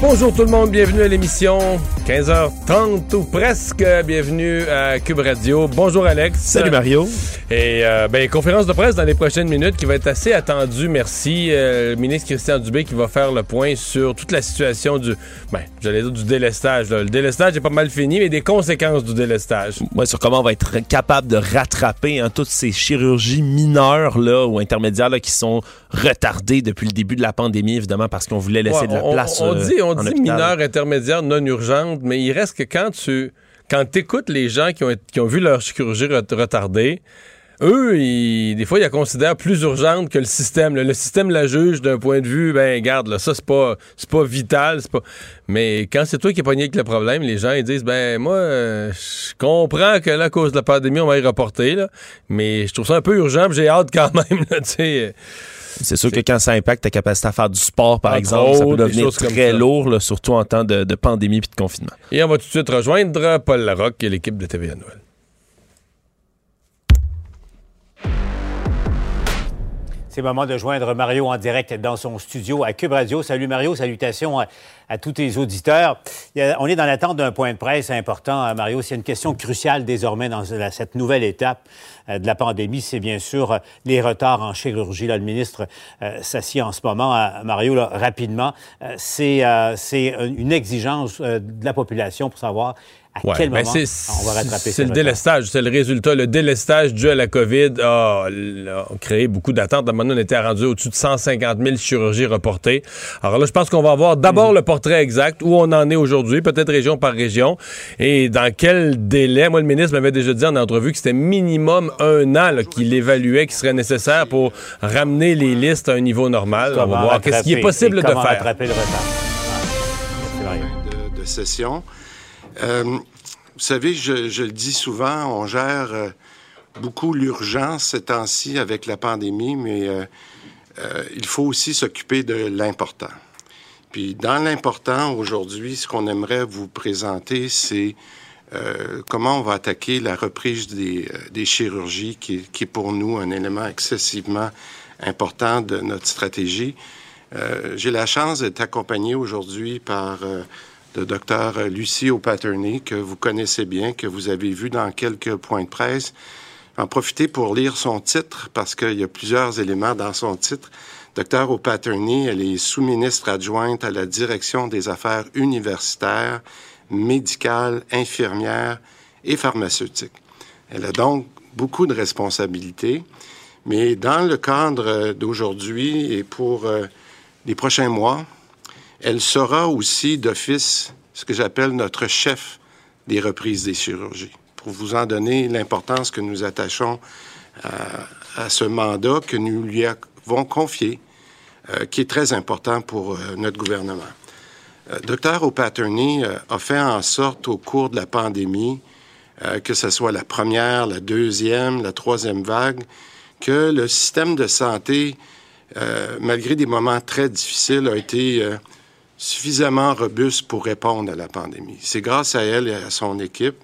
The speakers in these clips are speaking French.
Bonjour tout le monde, bienvenue à l'émission 15h30 ou presque. Bienvenue à Cube Radio. Bonjour Alex. Salut Mario. Et euh, ben, conférence de presse dans les prochaines minutes qui va être assez attendue. Merci. Euh, le ministre Christian Dubé qui va faire le point sur toute la situation du, ben, j'allais dire du délestage. là. Le délestage est pas mal fini, mais des conséquences du délestage. Ouais, sur comment on va être capable de rattraper hein, toutes ces chirurgies mineures là, ou intermédiaires là, qui sont retardées depuis le début de la pandémie, évidemment, parce qu'on voulait laisser Ouais, de la on, place. on euh, dit, on en dit hôpital. mineur, intermédiaire, non urgente, mais il reste que quand tu quand écoutes les gens qui ont, qui ont vu leur chirurgie ret- retardée, eux, ils- des fois, ils la considèrent plus urgente que le système. Le système la juge d'un point de vue, ben, garde, là, ça, c'est pas, c'est pas vital, c'est pas. Mais quand c'est toi qui es pogné avec le problème, les gens, ils disent, ben, moi, euh, je comprends que là, à cause de la pandémie, on va y reporter, là, mais je trouve ça un peu urgent, puis j'ai hâte quand même, tu sais. C'est sûr que quand ça impacte ta capacité à faire du sport, par Entre exemple, ça peut autres, des devenir choses comme très ça. lourd, là, surtout en temps de, de pandémie et de confinement. Et on va tout de suite rejoindre Paul Larocque et l'équipe de TVA Noël. C'est le moment de joindre Mario en direct dans son studio à Cube Radio. Salut Mario, salutations à, tous tes auditeurs. On est dans l'attente d'un point de presse important, euh, Mario. C'est une question cruciale désormais dans cette nouvelle étape euh, de la pandémie. C'est bien sûr euh, les retards en chirurgie. Le ministre euh, s'assied en ce moment, Mario, rapidement. C'est euh, une exigence de la population pour savoir à Ouais, quel ben moment c'est- on va rattraper C'est ces le délestage, c'est le résultat. Le délestage dû à la COVID a, a créé beaucoup d'attentes. À un moment donné, on était rendu au-dessus de 150 000 chirurgies reportées. Alors là, je pense qu'on va avoir Mm. d'abord le portrait exact, où on en est aujourd'hui, peut-être région par région, et dans quel délai. Moi, le ministre m'avait déjà dit en entrevue que c'était minimum un an qu'il évaluait qui serait nécessaire pour ramener les listes à un niveau normal. On va voir qu'est-ce qui est possible de faire. rattraper le retard. Ah, de session. Euh, vous savez, je, le dis souvent, on gère euh, beaucoup l'urgence ces temps-ci avec la pandémie, mais euh, il faut aussi s'occuper de l'important. Puis dans l'important, aujourd'hui, ce qu'on aimerait vous présenter, c'est comment on va attaquer la reprise des, chirurgies, qui, est- pour nous un élément excessivement important de notre stratégie. J'ai la chance d'être accompagné aujourd'hui par le docteur Lucie O'Patterney, que vous connaissez bien, que vous avez vu dans quelques points de presse. En profiter pour lire son titre, parce qu'il y a plusieurs éléments dans son titre. Docteur O'Patterney, elle est sous-ministre adjointe à la direction des affaires universitaires, médicales, infirmières et pharmaceutiques. Elle a donc beaucoup de responsabilités, mais dans le cadre d'aujourd'hui et pour euh, les prochains mois, elle sera aussi d'office ce que j'appelle notre chef des reprises des chirurgies, pour vous en donner l'importance que nous attachons à, à ce mandat que nous lui avons confié, euh, qui est très important pour euh, notre gouvernement. Euh, Docteur O'Patterney euh, a fait en sorte au cours de la pandémie, euh, que ce soit la première, la deuxième, la troisième vague, que le système de santé, euh, malgré des moments très difficiles, a été euh, suffisamment robuste pour répondre à la pandémie. C'est grâce à elle et à son équipe.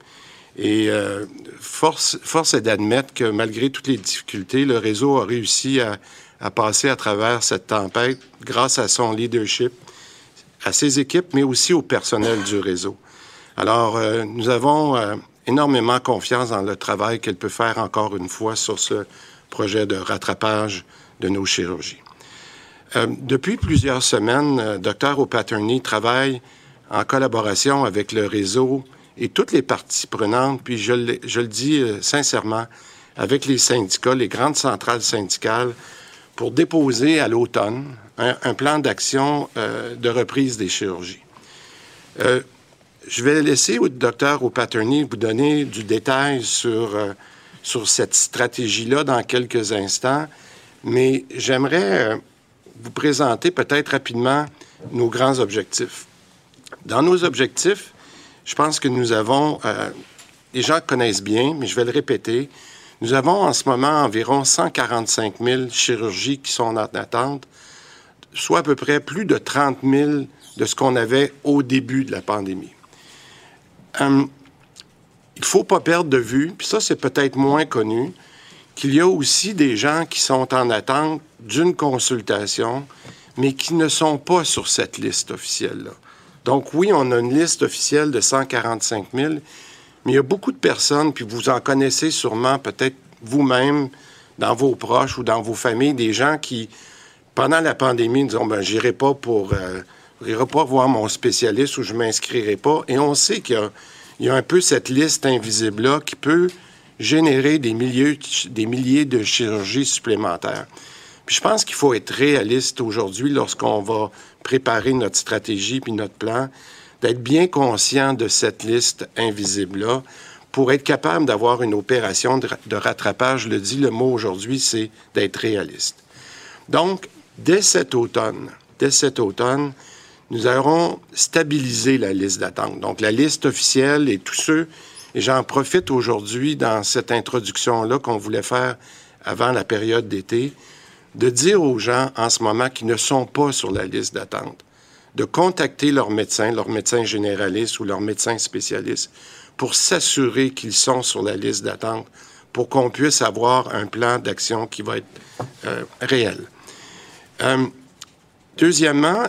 Et euh, force, force est d'admettre que malgré toutes les difficultés, le réseau a réussi à, à passer à travers cette tempête grâce à son leadership, à ses équipes, mais aussi au personnel du réseau. Alors, euh, nous avons euh, énormément confiance dans le travail qu'elle peut faire encore une fois sur ce projet de rattrapage de nos chirurgies. Euh, depuis plusieurs semaines, euh, Dr. O'Patterney travaille en collaboration avec le réseau et toutes les parties prenantes, puis je, le- dis euh, sincèrement, avec les syndicats, les grandes centrales syndicales, pour déposer à l'automne un, plan d'action de reprise des chirurgies. Je vais laisser au docteur O'Patterney vous donner du détail sur, sur cette stratégie-là dans quelques instants, mais j'aimerais vous présenter peut-être rapidement nos grands objectifs. Dans nos objectifs, je pense que nous avons, euh, les gens connaissent bien, mais je vais le répéter, nous avons en ce moment environ 145 000 chirurgies qui sont en attente, soit à peu près plus de 30 000 de ce qu'on avait au début de la pandémie. Hum, il ne faut pas perdre de vue, puis ça c'est peut-être moins connu, qu'il y a aussi des gens qui sont en attente d'une consultation, mais qui ne sont pas sur cette liste officielle-là. Donc oui, on a une liste officielle de 145 000, mais il y a beaucoup de personnes, puis vous en connaissez sûrement peut-être vous-même, dans vos proches ou dans vos familles, des gens qui, pendant la pandémie, disent ben, j'irai pas pour, euh, j'irai pas voir mon spécialiste ou je m'inscrirai pas. Et on sait qu'il y a, y a un peu cette liste invisible-là qui peut générer des milliers, des milliers de chirurgies supplémentaires. Puis je pense qu'il faut être réaliste aujourd'hui lorsqu'on va préparer notre stratégie puis notre plan, d'être bien conscient de cette liste invisible-là pour être capable d'avoir une opération de, rattrapage. Je le dis, le mot aujourd'hui, c'est d'être réaliste. Donc, dès cet automne, dès cet automne, nous aurons stabilisé la liste d'attente. Donc, la liste officielle et tous ceux, et j'en profite aujourd'hui dans cette introduction-là qu'on voulait faire avant la période d'été, de dire aux gens en ce moment qui ne sont pas sur la liste d'attente, de contacter leur médecin, leur médecin généraliste ou leur médecin spécialiste pour s'assurer qu'ils sont sur la liste d'attente pour qu'on puisse avoir un plan d'action qui va être euh, réel. Euh, deuxièmement,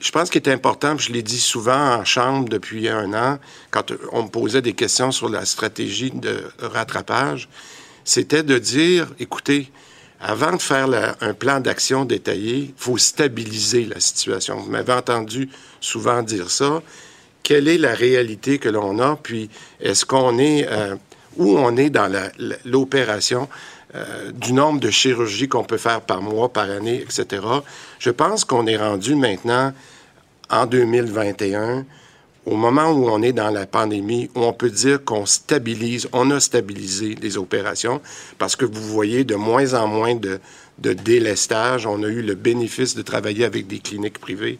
je pense qu'il est important, je l'ai dit souvent en chambre depuis un an, quand on me posait des questions sur la stratégie de rattrapage, c'était de dire, écoutez, avant de faire un plan d'action détaillé, il faut stabiliser la situation. Vous m'avez entendu souvent dire ça. Quelle est la réalité que l'on a? Puis, est-ce qu'on est, euh, où on est dans l'opération euh, du nombre de chirurgies qu'on peut faire par mois, par année, etc. Je pense qu'on est rendu maintenant en 2021 au moment où on est dans la pandémie, où on peut dire qu'on stabilise, on a stabilisé les opérations, parce que vous voyez de moins en moins de, de délestage. On a eu le bénéfice de travailler avec des cliniques privées.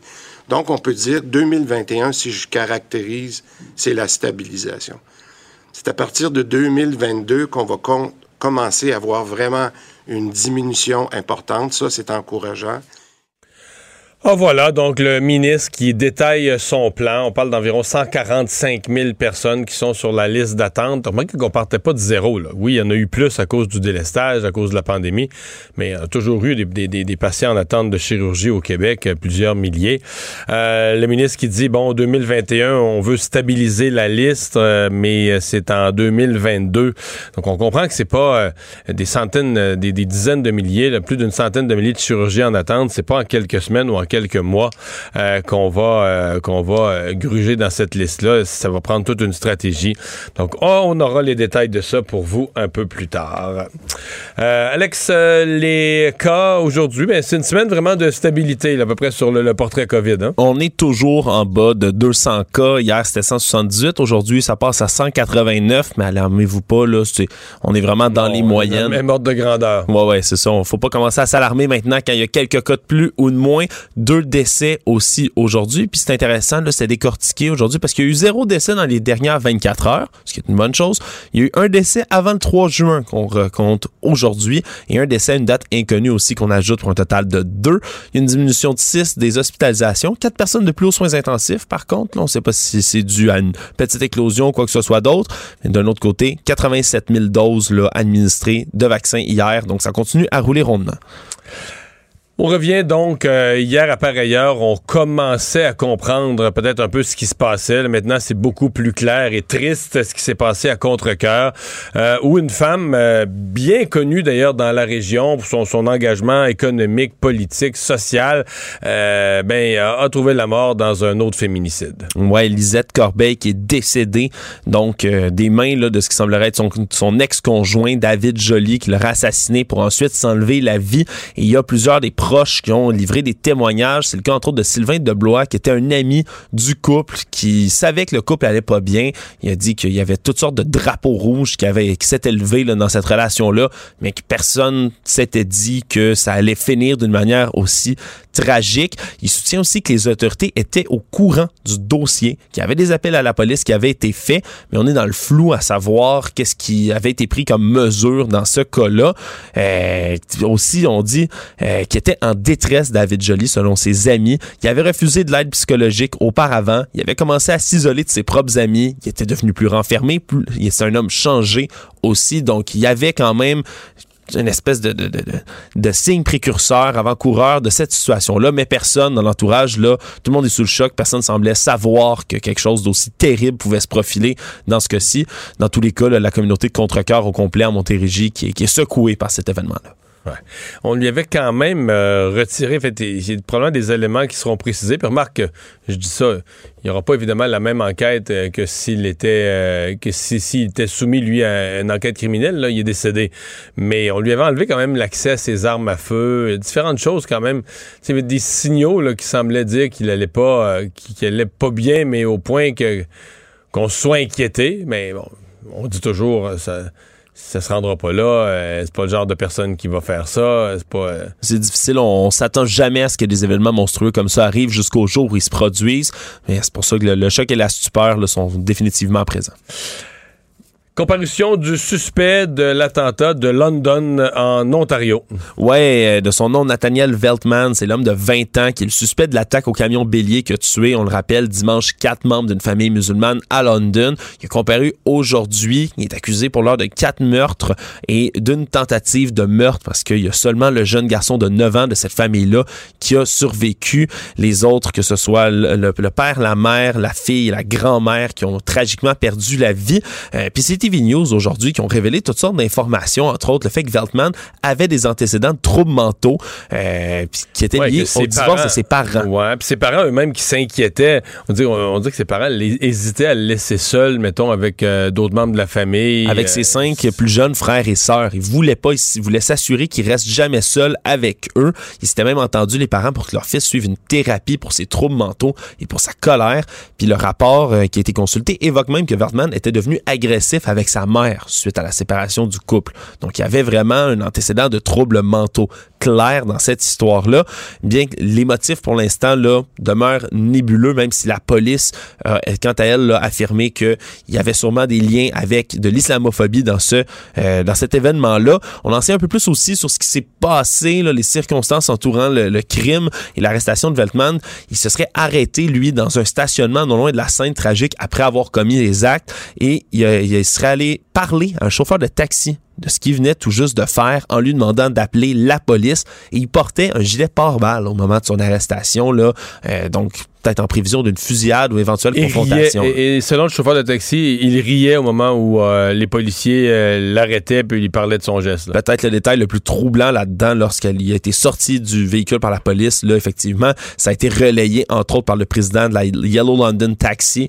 Donc, on peut dire 2021, si je caractérise, c'est la stabilisation. C'est à partir de 2022 qu'on va com- commencer à voir vraiment une diminution importante. Ça, c'est encourageant. Ah voilà, donc le ministre qui détaille son plan. On parle d'environ 145 000 personnes qui sont sur la liste d'attente. Remarquez qu'on partait pas de zéro. Là. Oui, il y en a eu plus à cause du délestage, à cause de la pandémie, mais il y a toujours eu des, patients en attente de chirurgie au Québec, plusieurs milliers. Euh, le ministre qui dit, bon, 2021, on veut stabiliser la liste, euh, mais c'est en 2022. Donc on comprend que c'est pas euh, des centaines, des, dizaines de milliers, plus d'une centaine de milliers de chirurgies en attente. C'est pas en quelques semaines ou en quelques mois euh, qu'on va euh, qu'on va euh, gruger dans cette liste-là. Ça va prendre toute une stratégie. Donc, oh, on aura les détails de ça pour vous un peu plus tard. Alex, les cas aujourd'hui, ben, c'est une semaine vraiment de stabilité, là, à peu près sur le, le portrait COVID. Hein? On est toujours en bas de 200 cas. Hier, c'était 178. Aujourd'hui, ça passe à 189. Mais alarmez-vous pas, là. On est vraiment dans les moyennes. Même ordre de grandeur. Ouais, ouais, c'est ça. On faut pas commencer à s'alarmer maintenant quand il y a quelques cas de plus ou de moins. Deux décès aussi aujourd'hui. Puis c'est intéressant, là, c'est décortiqué aujourd'hui parce qu'il y a eu zéro décès dans les dernières 24 heures, ce qui est une bonne chose. Il y a eu un décès avant le 3 juin qu'on recompte aujourd'hui et un décès à une date inconnue aussi qu'on ajoute pour un total de deux. Il y a une diminution de 6 des hospitalisations. Quatre personnes de plus aux soins intensifs, par contre. Là, on ne sait pas si c'est dû à une petite éclosion ou quoi que ce soit d'autre. Mais d'un autre côté, 87 000 doses là, administrées de vaccins hier. Donc, ça continue à rouler rondement. On revient donc euh, hier à pareille heure, on commençait à comprendre peut-être un peu ce qui se passait. Maintenant, c'est beaucoup plus clair et triste ce qui s'est passé à Contrecoeur, euh, où une femme euh, bien connue d'ailleurs dans la région pour son, engagement économique, politique, social, euh, ben a, trouvé la mort dans un autre féminicide. Ouais, Lisette Corbeil qui est décédée, donc des mains là, de ce qui semblerait être son, son ex-conjoint David Joly qui l'aurait assassiné pour ensuite s'enlever la vie. Et il y a plusieurs des proches qui ont livré des témoignages. C'est le cas entre autres de Sylvain Deblois qui était un ami du couple qui savait que le couple allait pas bien. Il a dit qu'il y avait toutes sortes de drapeaux rouges qui avaient qui s'étaient levés là, dans cette relation-là, mais que personne s'était dit que ça allait finir d'une manière aussi tragique. Il soutient aussi que les autorités étaient au courant du dossier, qu'il y avait des appels à la police qui avaient été faits, mais on est dans le flou à savoir qu'est-ce qui avait été pris comme mesure dans ce cas-là. Euh, aussi, on dit euh, qu'il était en détresse, David Joly, selon ses amis. Il avait refusé de l'aide psychologique auparavant. Il avait commencé à s'isoler de ses propres amis. Il était devenu plus renfermé. Plus, c'est un homme changé aussi. Donc, il y avait quand même une espèce de, signe précurseur, avant-coureur de cette situation-là, mais personne dans l'entourage, là, tout le monde est sous le choc, personne semblait savoir que quelque chose d'aussi terrible pouvait se profiler dans ce cas-ci. Dans tous les cas, la communauté de contre-cœur au complet à Montérégie qui est, qui est secouée par cet événement-là. On lui avait quand même euh, retiré, fait, il y a probablement des éléments qui seront précisés. Puis remarque, je dis ça, il n'y aura pas évidemment la même enquête euh, que s'il était euh, s'il si, était soumis, lui, à une enquête criminelle, là, il est décédé. Mais on lui avait enlevé quand même l'accès à ses armes à feu, différentes choses quand même. Il des signaux qui semblaient dire qu'il allait pas qu'il allait pas bien, mais au point qu'on soit inquiété. Mais bon, on dit toujours ça ça se rendra pas là. Euh, c'est pas le genre de personne qui va faire ça. C'est pas. Euh... C'est difficile. On, on s'attend jamais à ce que des événements monstrueux comme ça arrivent jusqu'au jour où ils se produisent. Mais c'est pour ça que le, le choc et la stupeur là, sont définitivement présents. Comparution du suspect de l'attentat de London en Ontario. Ouais, de son nom Nathaniel Veltman, c'est l'homme de 20 ans qui est le suspect de l'attaque au camion bélier qui a tué, on le rappelle, dimanche quatre membres d'une famille musulmane à London. Il est comparu aujourd'hui. Il est accusé pour l'heure de quatre meurtres et d'une tentative de meurtre parce qu'il y a seulement le jeune garçon de 9 ans de cette famille-là qui a survécu. Les autres, que ce soit le, père, la mère, la fille, la grand-mère qui ont tragiquement perdu la vie. Euh, Puis TV News aujourd'hui qui ont révélé toutes sortes d'informations, entre autres le fait que Veltman avait des antécédents de troubles mentaux euh, qui étaient Ouais, liés au divorce parents- de ses parents. Ouais, puis ses parents eux-mêmes qui s'inquiétaient. On dit, on, on dit que ses parents les- hésitaient à le laisser seul, mettons, avec euh, d'autres membres de la famille. Avec Euh, ses cinq plus jeunes frères et sœurs. Il voulait pas, il voulait s'assurer qu'il reste jamais seul avec eux. Il s'était même entendu les parents pour que leur fils suive une thérapie pour ses troubles mentaux et pour sa colère. Puis le rapport euh, qui a été consulté évoque même que Wertmann était devenu agressif avec sa mère suite à la séparation du couple. Donc il y avait vraiment un antécédent de troubles mentaux clair dans cette histoire-là. Bien que les motifs pour l'instant là demeurent nébuleux, même si la police, euh, quant à elle, a affirmé qu'il y avait sûrement des liens avec de l'islamophobie dans ce euh, dans cet événement-là. On en sait un peu plus aussi sur ce qui s'est passé, les circonstances entourant le, crime et l'arrestation de Veltman. Il se serait arrêté, lui, dans un stationnement non loin de la scène tragique après avoir commis les actes et il, il serait allé parler à un chauffeur de taxi de ce qu'il venait tout juste de faire en lui demandant d'appeler la police et il portait un gilet pare-balles au moment de son arrestation là Euh, donc peut-être en prévision d'une fusillade ou éventuelle il riait, confrontation. et, et selon le chauffeur de taxi, il riait au moment où euh, les policiers euh, l'arrêtaient puis il parlait de son geste. Peut-être le détail le plus troublant là-dedans, lorsqu'elle a été sortie du véhicule par la police, là, effectivement, ça a été relayé, entre autres, par le président de la Yellow London Taxi,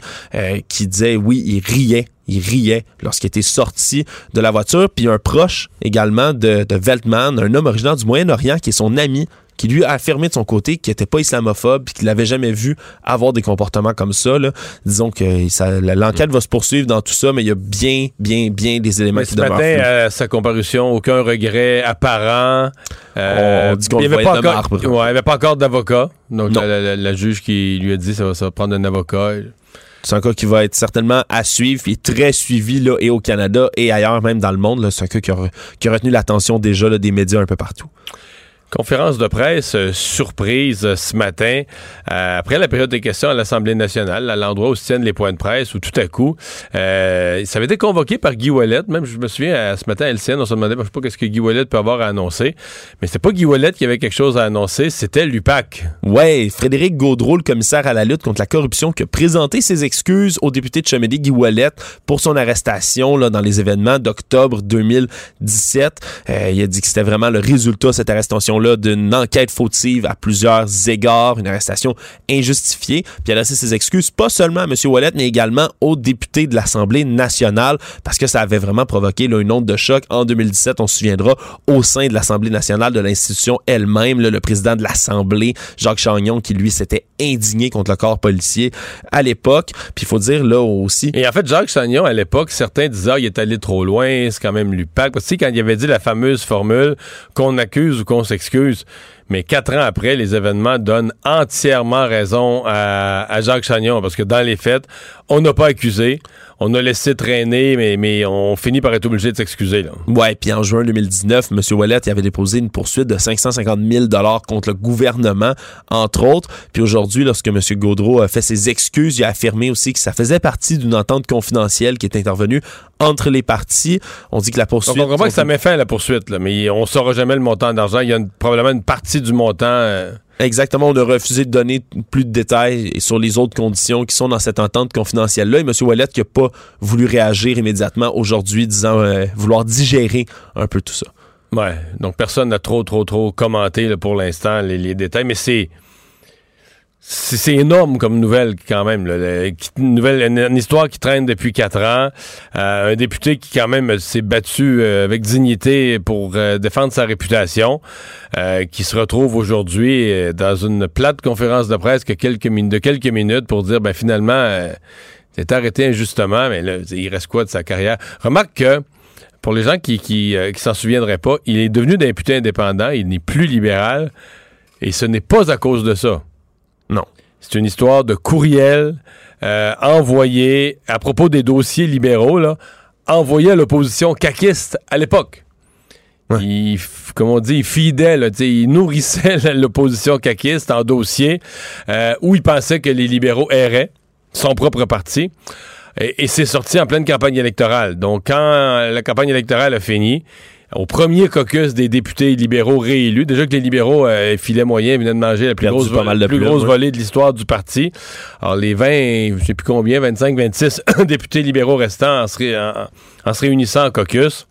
qui disait, oui, il riait. Il riait lorsqu'il était sorti de la voiture. Puis un proche également de, de Veltman, un homme originaire du Moyen-Orient, qui est son ami, qui lui a affirmé de son côté qu'il n'était pas islamophobe puis qu'il l'avait jamais vu avoir des comportements comme ça. Là. Disons que ça- l'enquête va se poursuivre dans tout ça, mais il y a bien, bien, bien des éléments Mais qui ce demeurent matin, à sa comparution, aucun regret apparent. Euh, On dit qu'on il avait ouais, n'y avait pas encore d'avocat. Donc, Non. la, la- la juge qui lui a dit ça va, ça va prendre un avocat. C'est un cas qui va être certainement à suivre et très suivi là, et au Canada et ailleurs, même dans le monde. C'est un cas qui a, qui retenu l'attention déjà là, des médias un peu partout. Conférence de presse euh, surprise euh, ce matin, euh, après la période des questions à l'Assemblée nationale, à l'endroit où se tiennent les points de presse, où tout à coup, ça avait été convoqué par Guy Wallet. Même, je me souviens, ce matin à LCN, on se demandait, je sais pas qu'est-ce que Guy Wallet peut avoir à annoncer, mais c'était pas Guy Wallet qui avait quelque chose à annoncer, c'était l'UPAC. Ouais, Frédéric Gaudreau, le commissaire à la lutte contre la corruption, qui a présenté ses excuses au député de Chamédé, Guy Wallet, pour son arrestation là, dans les événements d'octobre 2017. il a dit que c'était vraiment le résultat, cette arrestation là d'une enquête fautive à plusieurs égards, une arrestation injustifiée. Puis elle a laissé ses excuses pas seulement à M. Wallet, mais également aux députés de l'Assemblée nationale, parce que ça avait vraiment provoqué là, une onde de choc en 2017, on se souviendra, au sein de l'Assemblée nationale, de l'institution elle-même, le président de l'Assemblée, Jacques Chagnon, qui lui s'était indigné contre le corps policier à l'époque. Puis il faut dire là aussi... Et en fait, Jacques Chagnon, à l'époque, certains disaient, ah, il est allé trop loin, c'est quand même l'UPAC. Parce que quand il avait dit la fameuse formule qu'on accuse ou qu'on s'excuse, mais quatre ans après, les événements donnent entièrement raison à, Jacques Chagnon, parce que dans les faits, on n'a pas accusé, on a laissé traîner, mais, mais on finit par être obligé de s'excuser. Ouais, puis en juin 2019, M. Wallet il avait déposé une poursuite de 550 000 contre le gouvernement, entre autres. Puis aujourd'hui, lorsque M. Gaudreau a fait ses excuses, il a affirmé aussi que ça faisait partie d'une entente confidentielle qui est intervenue entre les parties. On dit que la poursuite... Donc on comprend que ça met fin à la poursuite, là, mais on saura jamais le montant d'argent. Il y a probablement une partie du montant... Euh, Exactement, on a refusé de donner plus de détails sur les autres conditions qui sont dans cette entente confidentielle-là. Et M. Wallet qui n'a pas voulu réagir immédiatement aujourd'hui, disant euh, vouloir digérer un peu tout ça. Ouais, donc personne n'a trop, trop, trop commenté pour l'instant les, détails, mais c'est c'est énorme comme nouvelle quand même. Une, nouvelle, une, histoire qui traîne depuis quatre ans. Euh, un député qui quand même s'est battu euh, avec dignité pour euh, défendre sa réputation, qui se retrouve aujourd'hui dans une plate conférence de presse que quelques de quelques minutes pour dire ben finalement c'est arrêté injustement, mais là, il reste quoi de sa carrière? Remarque que pour les gens qui, qui, qui s'en souviendraient pas, il est devenu député indépendant, il n'est plus libéral, et ce n'est pas à cause de ça. Non. C'est une histoire de courriel euh, envoyé à propos des dossiers libéraux, là, envoyé à l'opposition caquiste à l'époque. Il, comme on dit, il fidèle, il nourrissait l'opposition caquiste en dossier euh, où il pensait que les libéraux erraient, son propre parti. Et, et c'est sorti en pleine campagne électorale. Donc, quand la campagne électorale a fini, au premier caucus des députés libéraux réélus. Déjà que les libéraux euh, filaient moyen venaient de manger la plus grosse, plus grosse volée de l'histoire du parti. Alors les 20, je sais plus combien, 25, 26 députés libéraux restants en se, réunissant en caucus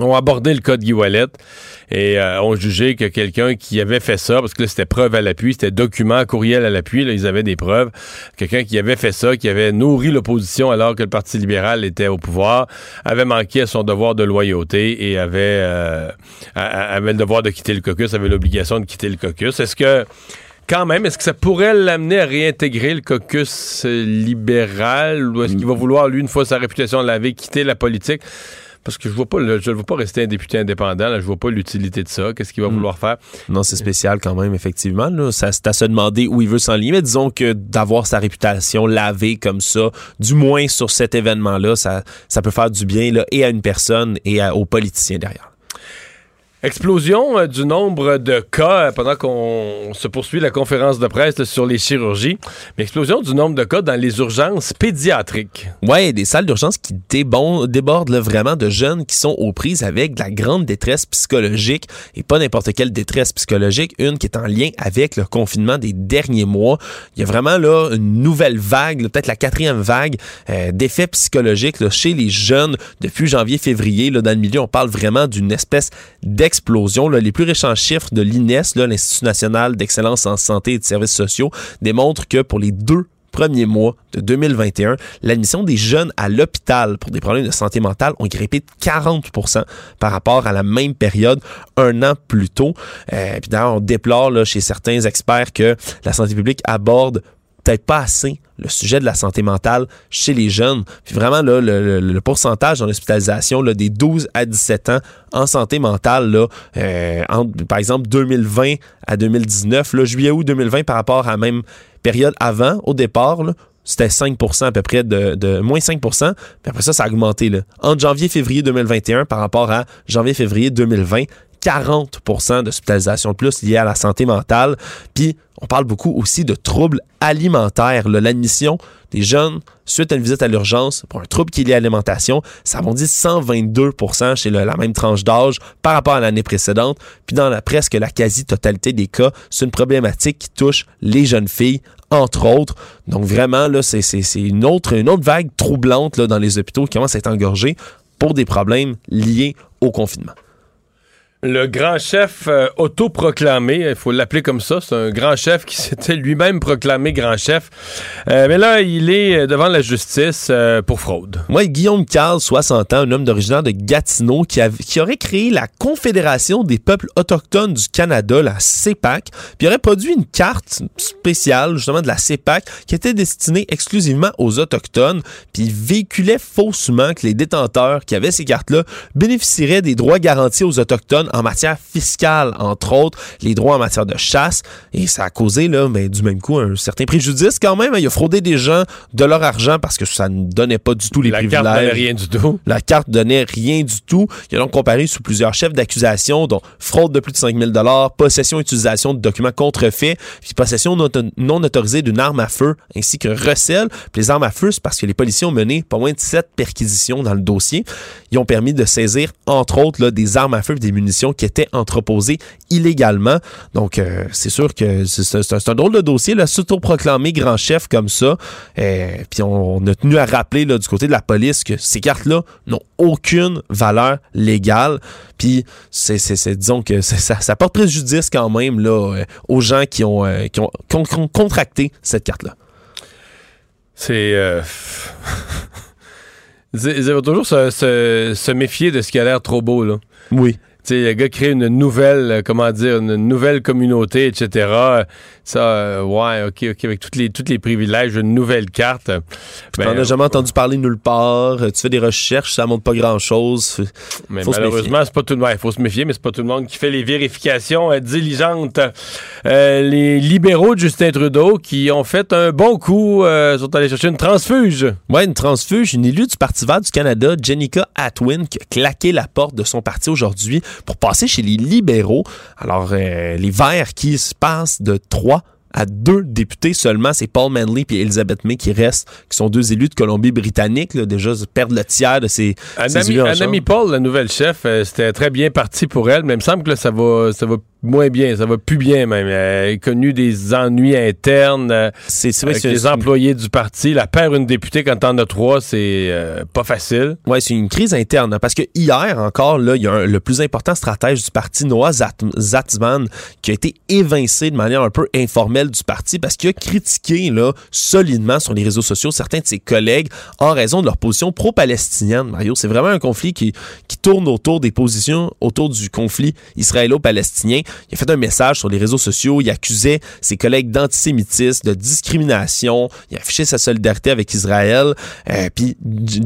ont abordé le cas de Guy Wallet et euh, ont jugé que quelqu'un qui avait fait ça, parce que là, c'était preuve à l'appui, c'était document, courriel à l'appui, là, ils avaient des preuves, quelqu'un qui avait fait ça, qui avait nourri l'opposition alors que le Parti libéral était au pouvoir, avait manqué à son devoir de loyauté et avait, euh, avait le devoir de quitter le caucus, avait l'obligation de quitter le caucus. Est-ce que quand même, est-ce que ça pourrait l'amener à réintégrer le caucus libéral ou est-ce qu'il va vouloir, lui, une fois sa réputation lavée, quitter la politique? Parce que je vois pas, je ne veux pas rester un député indépendant. Là, je vois pas l'utilité de ça. Qu'est-ce qu'il va hmm. vouloir faire? Non, c'est spécial quand même, effectivement. Là. Ça, c'est à se demander où il veut s'enligner. Mais disons que d'avoir sa réputation lavée comme ça, du moins sur cet événement-là, ça, ça peut faire du bien là, et à une personne et aux politiciens derrière. Explosion euh, du nombre de cas euh, pendant qu'on se poursuit la conférence de presse sur les chirurgies, mais explosion du nombre de cas dans les urgences pédiatriques. Ouais, des salles d'urgence qui débordent vraiment de jeunes qui sont aux prises avec de la grande détresse psychologique et pas n'importe quelle détresse psychologique, une qui est en lien avec le confinement des derniers mois. Il y a vraiment là une nouvelle vague, peut-être la quatrième vague euh, d'effets psychologiques chez les jeunes depuis janvier-février. Dans le milieu, on parle vraiment d'une espèce d'explosion explosion. Les plus récents chiffres de l'INES, l'Institut national d'excellence en santé et de services sociaux, démontrent que pour les deux premiers mois de 2021, l'admission des jeunes à l'hôpital pour des problèmes de santé mentale ont grimpé de 40% par rapport à la même période un an plus tôt. Euh, puis d'ailleurs, on déplore chez certains experts que la santé publique aborde peut-être pas assez le sujet de la santé mentale chez les jeunes. Puis vraiment, là, le, pourcentage en hospitalisation là, des 12 à 17 ans en santé mentale, là, euh, par exemple 2020 à 2019, là, juillet-août 2020 par rapport à la même période avant, au départ, c'était 5% à peu près de, de, moins 5% puis après ça ça a augmenté là. entre janvier février 2021 par rapport à janvier février 2020 40 d'hospitalisation de plus liées à la santé mentale. Puis, on parle beaucoup aussi de troubles alimentaires. L'admission des jeunes suite à une visite à l'urgence pour un trouble qui est lié à l'alimentation, ça dit 122% chez la même tranche d'âge par rapport à l'année précédente. Puis dans la, presque la quasi-totalité des cas, c'est une problématique qui touche les jeunes filles entre autres. Donc vraiment, là, c'est, une, autre, une autre vague troublante dans les hôpitaux qui commence à être engorgée pour des problèmes liés au confinement. Le grand chef euh, autoproclamé, il faut l'appeler comme ça, c'est un grand chef qui s'était lui-même proclamé grand chef. Euh, mais là, il est euh, devant la justice pour fraude. Moi, Guillaume Carl, 60 ans, un homme d'origine de Gatineau, qui, qui, aurait créé la Confédération des peuples autochtones du Canada, la CEPAC, puis aurait produit une carte spéciale, justement, de la CEPAC, qui était destinée exclusivement aux Autochtones, puis véhiculait faussement que les détenteurs qui avaient ces cartes-là bénéficieraient des droits garantis aux Autochtones en matière fiscale, entre autres, les droits en matière de chasse. Et ça a causé, là, mais du même coup, un certain préjudice quand même. Il a fraudé des gens de leur argent parce que ça ne donnait pas du tout les privilèges. La carte donnait rien du tout. La carte donnait rien du tout. Il a donc comparé sous plusieurs chefs d'accusation, dont fraude de plus de 5 000 possession et utilisation de documents contrefaits, puis possession non autorisée d'une arme à feu, ainsi que recel. Puis les armes à feu, c'est parce que les policiers ont mené pas moins de sept perquisitions dans le dossier. Ils ont permis de saisir, entre autres, là, des armes à feu et des munitions qui étaient entreposées illégalement. Donc, euh, c'est sûr que c'est un drôle de dossier, là, s'auto-proclamer grand chef comme ça. Euh, puis on, a tenu à rappeler là, du côté de la police que ces cartes-là n'ont aucune valeur légale. Puis, c'est, disons que ça, ça, porte préjudice quand même là, euh, aux gens qui ont, qui ont, contracté cette carte-là. C'est... Il faut toujours se, se, méfier de ce qui a l'air trop beau, là. Oui sais, le gars crée une nouvelle, euh, comment dire, une nouvelle communauté, etc. Ça, euh, ouais, OK, OK, avec tous les, toutes les privilèges, une nouvelle carte. Tu n'en as jamais entendu parler nulle part. Tu fais des recherches, ça montre pas grand-chose. Mais malheureusement, c'est pas tout le monde. Il faut se méfier, mais c'est pas tout le monde qui fait les vérifications euh, diligentes. les libéraux de Justin Trudeau qui ont fait un bon coup, sont allés chercher une transfuge. Ouais, une transfuge. Une élue du Parti vert du Canada, Jenica Atwin, qui a claqué la porte de son parti aujourd'hui pour passer chez les libéraux. Alors, euh, les Verts qui se passent de 3 à deux députés seulement. C'est Paul Manley et Elizabeth May qui restent, qui sont deux élus de Colombie-Britannique. Déjà, perdent le tiers de ces, élus Paul, la nouvelle chef, euh, c'était très bien parti pour elle, mais il me semble que ça va, ça va moins bien, ça va plus bien même. Elle a connu des ennuis internes euh, c'est, c'est avec les employés du parti. La perdre une députée quand t'en as trois, c'est euh, pas facile. Ouais, c'est une crise interne. Hein, parce que hier encore, là, il y a le plus important stratège du parti, Noah Zatzman, qui a été évincé de manière un peu informelle du parti parce qu'il a critiqué là, solidement sur les réseaux sociaux certains de ses collègues en raison de leur position pro-palestinienne. Mario, c'est vraiment un conflit qui, qui tourne autour des positions, autour du conflit israélo-palestinien. Il a fait un message sur les réseaux sociaux. Il accusait ses collègues d'antisémitisme, de discrimination. Il a affiché sa solidarité avec Israël. Euh, puis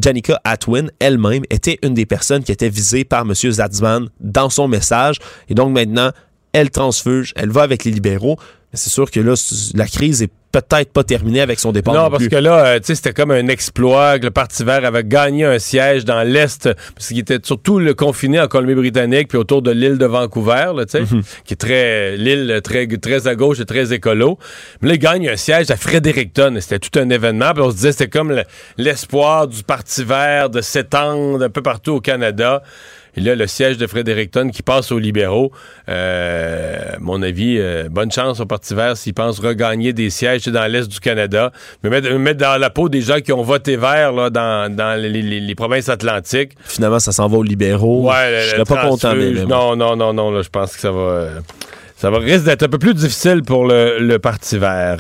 Janika Atwin elle-même était une des personnes qui était visée par M. Zatzman dans son message. Et donc maintenant, elle transfuge, elle va avec les libéraux. Mais c'est sûr que là, la crise est peut-être pas terminé avec son départ. Non, parce que là, euh, tu sais, c'était comme un exploit que le Parti vert avait gagné un siège dans l'Est, parce qu'il était surtout le confiné en Colombie-Britannique, puis autour de l'île de Vancouver, tu sais, mhm. qui est très, l'île très, très à gauche et très écolo. Mais là, il gagne un siège à Fredericton. C'était tout un événement, puis on se disait, c'était comme l'espoir du Parti vert de s'étendre un peu partout au Canada. Et là, le siège de Fredericton qui passe aux libéraux, euh, mon avis, euh, bonne chance au Parti vert s'ils pensent regagner des sièges dans l'Est du Canada. Me mettre, dans la peau des gens qui ont voté vert là, dans, les, provinces atlantiques. Finalement, ça s'en va aux libéraux. Ouais, je serais pas content. Non, non, non, non. Je pense que ça va... ça va risque d'être un peu plus difficile pour le, le Parti vert.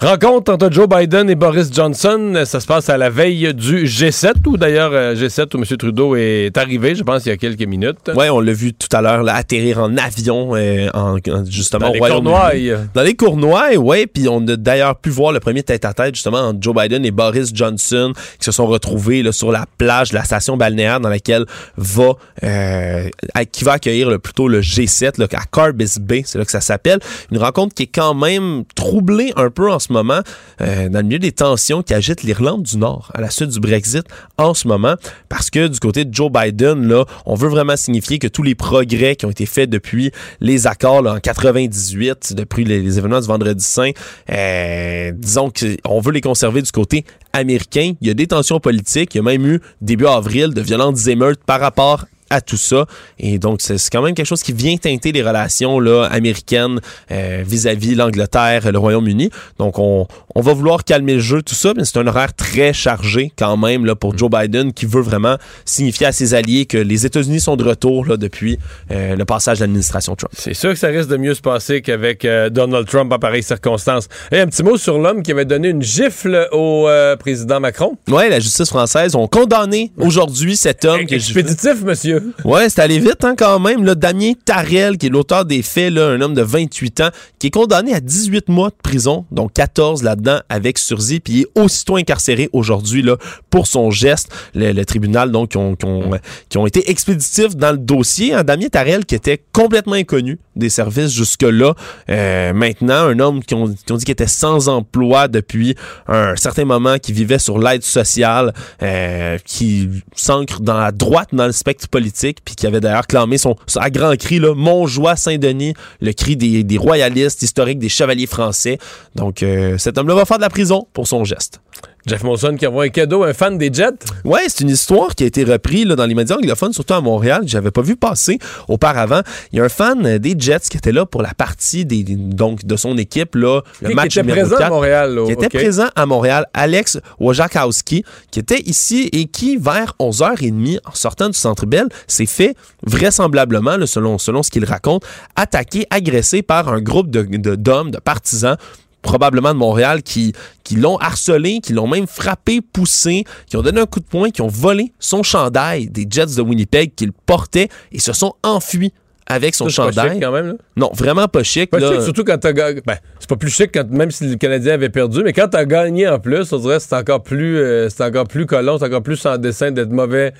Rencontre entre Joe Biden et Boris Johnson, ça se passe à la veille du G7, ou d'ailleurs euh, G7 où M. Trudeau est arrivé, je pense, il y a quelques minutes. Oui, on l'a vu tout à l'heure, atterrir en avion, euh, en, justement dans les Cournois. Dans les Cournois, oui, puis on a d'ailleurs pu voir le premier tête-à-tête, justement, entre Joe Biden et Boris Johnson, qui se sont retrouvés là, sur la plage de la station balnéaire dans laquelle va, euh, qui va accueillir plutôt le G7, là, à Carbis Bay, c'est là que ça s'appelle. Une rencontre qui est quand même troublée un peu en moment, euh, dans le milieu des tensions qui agitent l'Irlande du Nord à la suite du Brexit en ce moment, parce que du côté de Joe Biden, là, on veut vraiment signifier que tous les progrès qui ont été faits depuis les accords en 98, depuis les, les événements du Vendredi Saint, euh, disons qu'on veut les conserver du côté américain. Il y a des tensions politiques. Il y a même eu, début avril, de violentes émeutes par rapport à tout ça. Et donc, c'est quand même quelque chose qui vient teinter les relations là, américaines euh, vis-à-vis l'Angleterre, le Royaume-Uni. Donc, on, on, va vouloir calmer le jeu, tout ça, mais c'est un horaire très chargé quand même là, pour Joe Biden qui veut vraiment signifier à ses alliés que les États-Unis sont de retour là, depuis euh, le passage de l'administration Trump. C'est sûr que ça risque de mieux se passer qu'avec euh, Donald Trump en pareilles circonstances. Et un petit mot sur l'homme qui avait donné une gifle au euh, président Macron. Oui, la justice française ont condamné aujourd'hui cet homme. Expéditif, monsieur. Ouais, c'est allé vite hein, quand même. Là, Damien Tarel, qui est l'auteur des faits, là, un homme de 28 ans, qui est condamné à 18 mois de prison, donc 14 là-dedans avec sursis, puis il est aussitôt incarcéré aujourd'hui pour son geste. Le, tribunal donc qui ont, qui, ont, qui ont, été expéditifs dans le dossier. Hein, Damien Tarel qui était complètement inconnu des services jusque-là. Euh, maintenant, un homme qui ont, qui ont dit qu'il était sans emploi depuis un certain moment, qui vivait sur l'aide sociale, euh, qui s'ancre dans la droite dans le spectre politique, puis qui avait d'ailleurs clamé son, à grand cri, là, Montjoie Saint-Denis, le cri des, des, royalistes historiques, des chevaliers français. Donc, euh, cet homme-là va faire de la prison pour son geste. Jeff Monson qui envoie un cadeau à un fan des Jets. Ouais, c'est une histoire qui a été reprise là, dans les médias anglophones, surtout à Montréal, que j'avais pas vu passer auparavant. Il y a un fan des Jets qui était là pour la partie des, donc de son équipe là, le qui match était numéro présent 4, à Montréal. là, qui était présent à Montréal, Alex Wojciechowski, qui était ici et qui, vers 11h30, en sortant du Centre Bell, s'est fait vraisemblablement, là, selon, selon ce qu'il raconte, attaqué, agressé par un groupe de, de- d'hommes, de partisans, probablement de Montréal, qui, qui l'ont harcelé, qui l'ont même frappé, poussé, qui ont donné un coup de poing, qui ont volé son chandail des Jets de Winnipeg qu'il portait et se sont enfuis avec son Ça, c'est pas chandail. chic, quand même. là. Non, vraiment pas chic. Pas là. chic, surtout quand t'as. Ben, c'est pas plus chic quand, même si le Canadien avait perdu, mais quand t'as gagné en plus, on dirait que c'est encore plus, euh, c'est encore plus collant, c'est encore plus sans dessin d'être mauvais,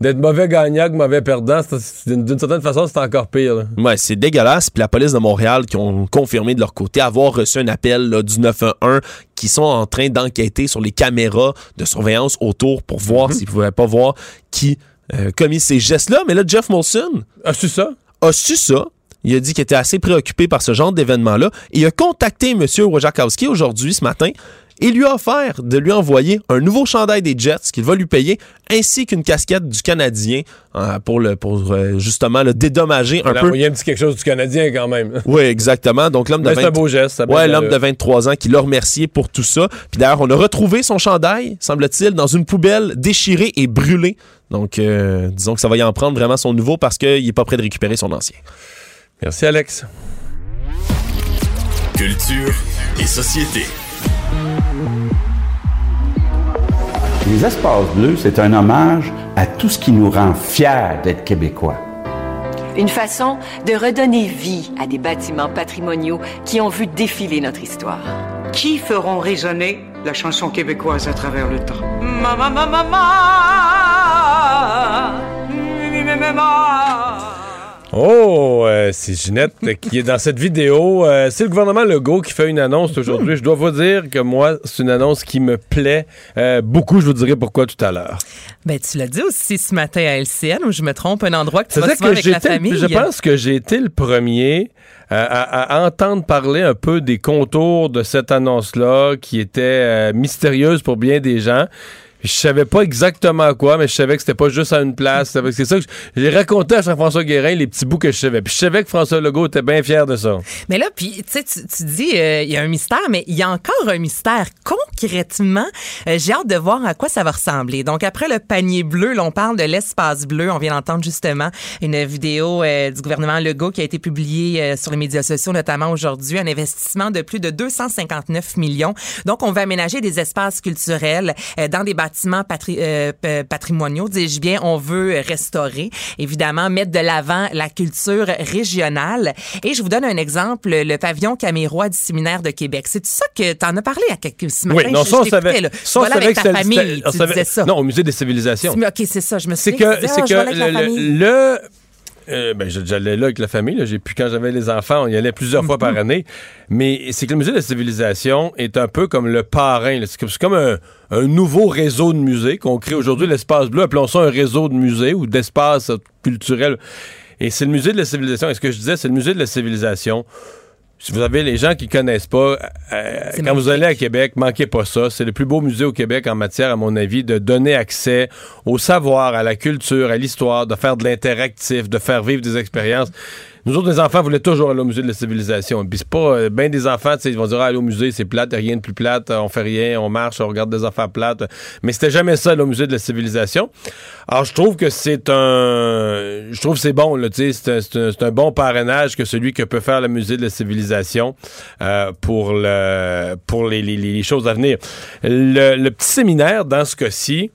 d'être mauvais gagnant que mauvais perdant. D'une certaine façon, c'est encore pire. là. Ouais, c'est dégueulasse. Puis la police de Montréal qui ont confirmé de leur côté avoir reçu un appel là, du 911 qui sont en train d'enquêter sur les caméras de surveillance autour pour voir s'ils pouvaient pas voir qui euh, commis ces gestes-là. Mais là, Jeff Molson Ah, c'est ça? a su ça. Il a dit qu'il était assez préoccupé par ce genre d'événement-là. Il a contacté M. Wojciechowski aujourd'hui, ce matin, et lui a offert de lui envoyer un nouveau chandail des Jets qu'il va lui payer, ainsi qu'une casquette du Canadien euh, pour, le, pour euh, justement le dédommager un Il a peu. envoyé un petit quelque chose du Canadien quand même. Oui, exactement. Donc l'homme de Mais c'est 20 un beau geste. ça Ouais, bien l'homme de 23 ans qui l'a remercié pour tout ça. Puis d'ailleurs, on a retrouvé son chandail, semble-t-il, dans une poubelle déchirée et brûlée. Donc, euh, disons que ça va y en prendre vraiment son nouveau parce qu'il n'est pas prêt de récupérer son ancien. Merci, Alex. Culture et société. Les espaces bleus, c'est un hommage à tout ce qui nous rend fiers d'être québécois. Une façon de redonner vie à des bâtiments patrimoniaux qui ont vu défiler notre histoire. Qui feront résonner la chanson québécoise à travers le temps? Maman, maman, Oh, euh, c'est Ginette qui est dans cette vidéo. Euh, c'est le gouvernement Legault qui fait une annonce aujourd'hui. Je dois vous dire que moi, c'est une annonce qui me plaît euh, beaucoup. Je vous dirai pourquoi tout à l'heure. Ben, tu l'as dit aussi ce matin à LCN, où je me trompe, un endroit que tu vas que avec la famille. je pense que j'ai été le premier euh, à, à entendre parler un peu des contours de cette annonce-là qui était euh, mystérieuse pour bien des gens. Je savais pas exactement quoi, mais je savais que c'était pas juste à une place. C'est ça que j'ai raconté à Jean-François Guérin les petits bouts que je savais. Puis je savais que François Legault était bien fier de ça. Mais là, puis, tu tu dis, euh, il y a un mystère, mais il y a encore un mystère. Concrètement, euh, j'ai hâte de voir à quoi ça va ressembler. Donc, après le panier bleu, là, on parle de l'espace bleu. On vient d'entendre justement une vidéo euh, du gouvernement Legault qui a été publiée sur les médias sociaux, notamment aujourd'hui. Un investissement de plus de 259 millions. Donc, on va aménager des espaces culturels dans des bâtiments patri- euh, patrimoniaux, dis-je bien. On veut restaurer, évidemment, mettre de l'avant la culture régionale. Et je vous donne un exemple, le pavillon Camérois du séminaire de Québec. C'est ça que tu en as parlé à quelques ce matin. oui, non, je- ça, on savait. là. Ça, Voilà avec que ta c'était- famille, tu savait- disais ça. Non, au musée des civilisations. OK, c'est ça, je me C'est souviens que, Ah, que famille. le, le- Euh, ben, j'allais là avec la famille. Là. J'ai pu quand j'avais les enfants, on y allait plusieurs fois par année. Mais c'est que le musée de la civilisation est un peu comme le parrain. là. C'est comme, un, un nouveau réseau de musées qu'on crée aujourd'hui, l'espace bleu. Appelons ça un réseau de musées ou d'espace culturel. Et c'est le musée de la civilisation. Et ce que je disais, c'est le musée de la civilisation. Si vous avez les gens qui connaissent pas, euh, quand vous allez à Québec, manquez pas ça. C'est le plus beau musée au Québec en matière, à mon avis, de donner accès au savoir, à la culture, à l'histoire, de faire de l'interactif, de faire vivre des expériences. Nous autres, les enfants voulaient toujours aller au musée de la civilisation. Puis c'est pas euh, ben des enfants, ils vont dire ah, aller au musée, c'est plate, rien de plus plate, euh, on fait rien, on marche, on regarde des affaires plates. Mais c'était jamais ça, au musée de la civilisation. Alors je trouve que c'est un, je trouve que c'est bon, là, tu sais, c'est un, un- bon parrainage que celui que peut faire le musée de la civilisation euh, pour le, pour les choses à venir. Le, le petit séminaire dans ce cas-ci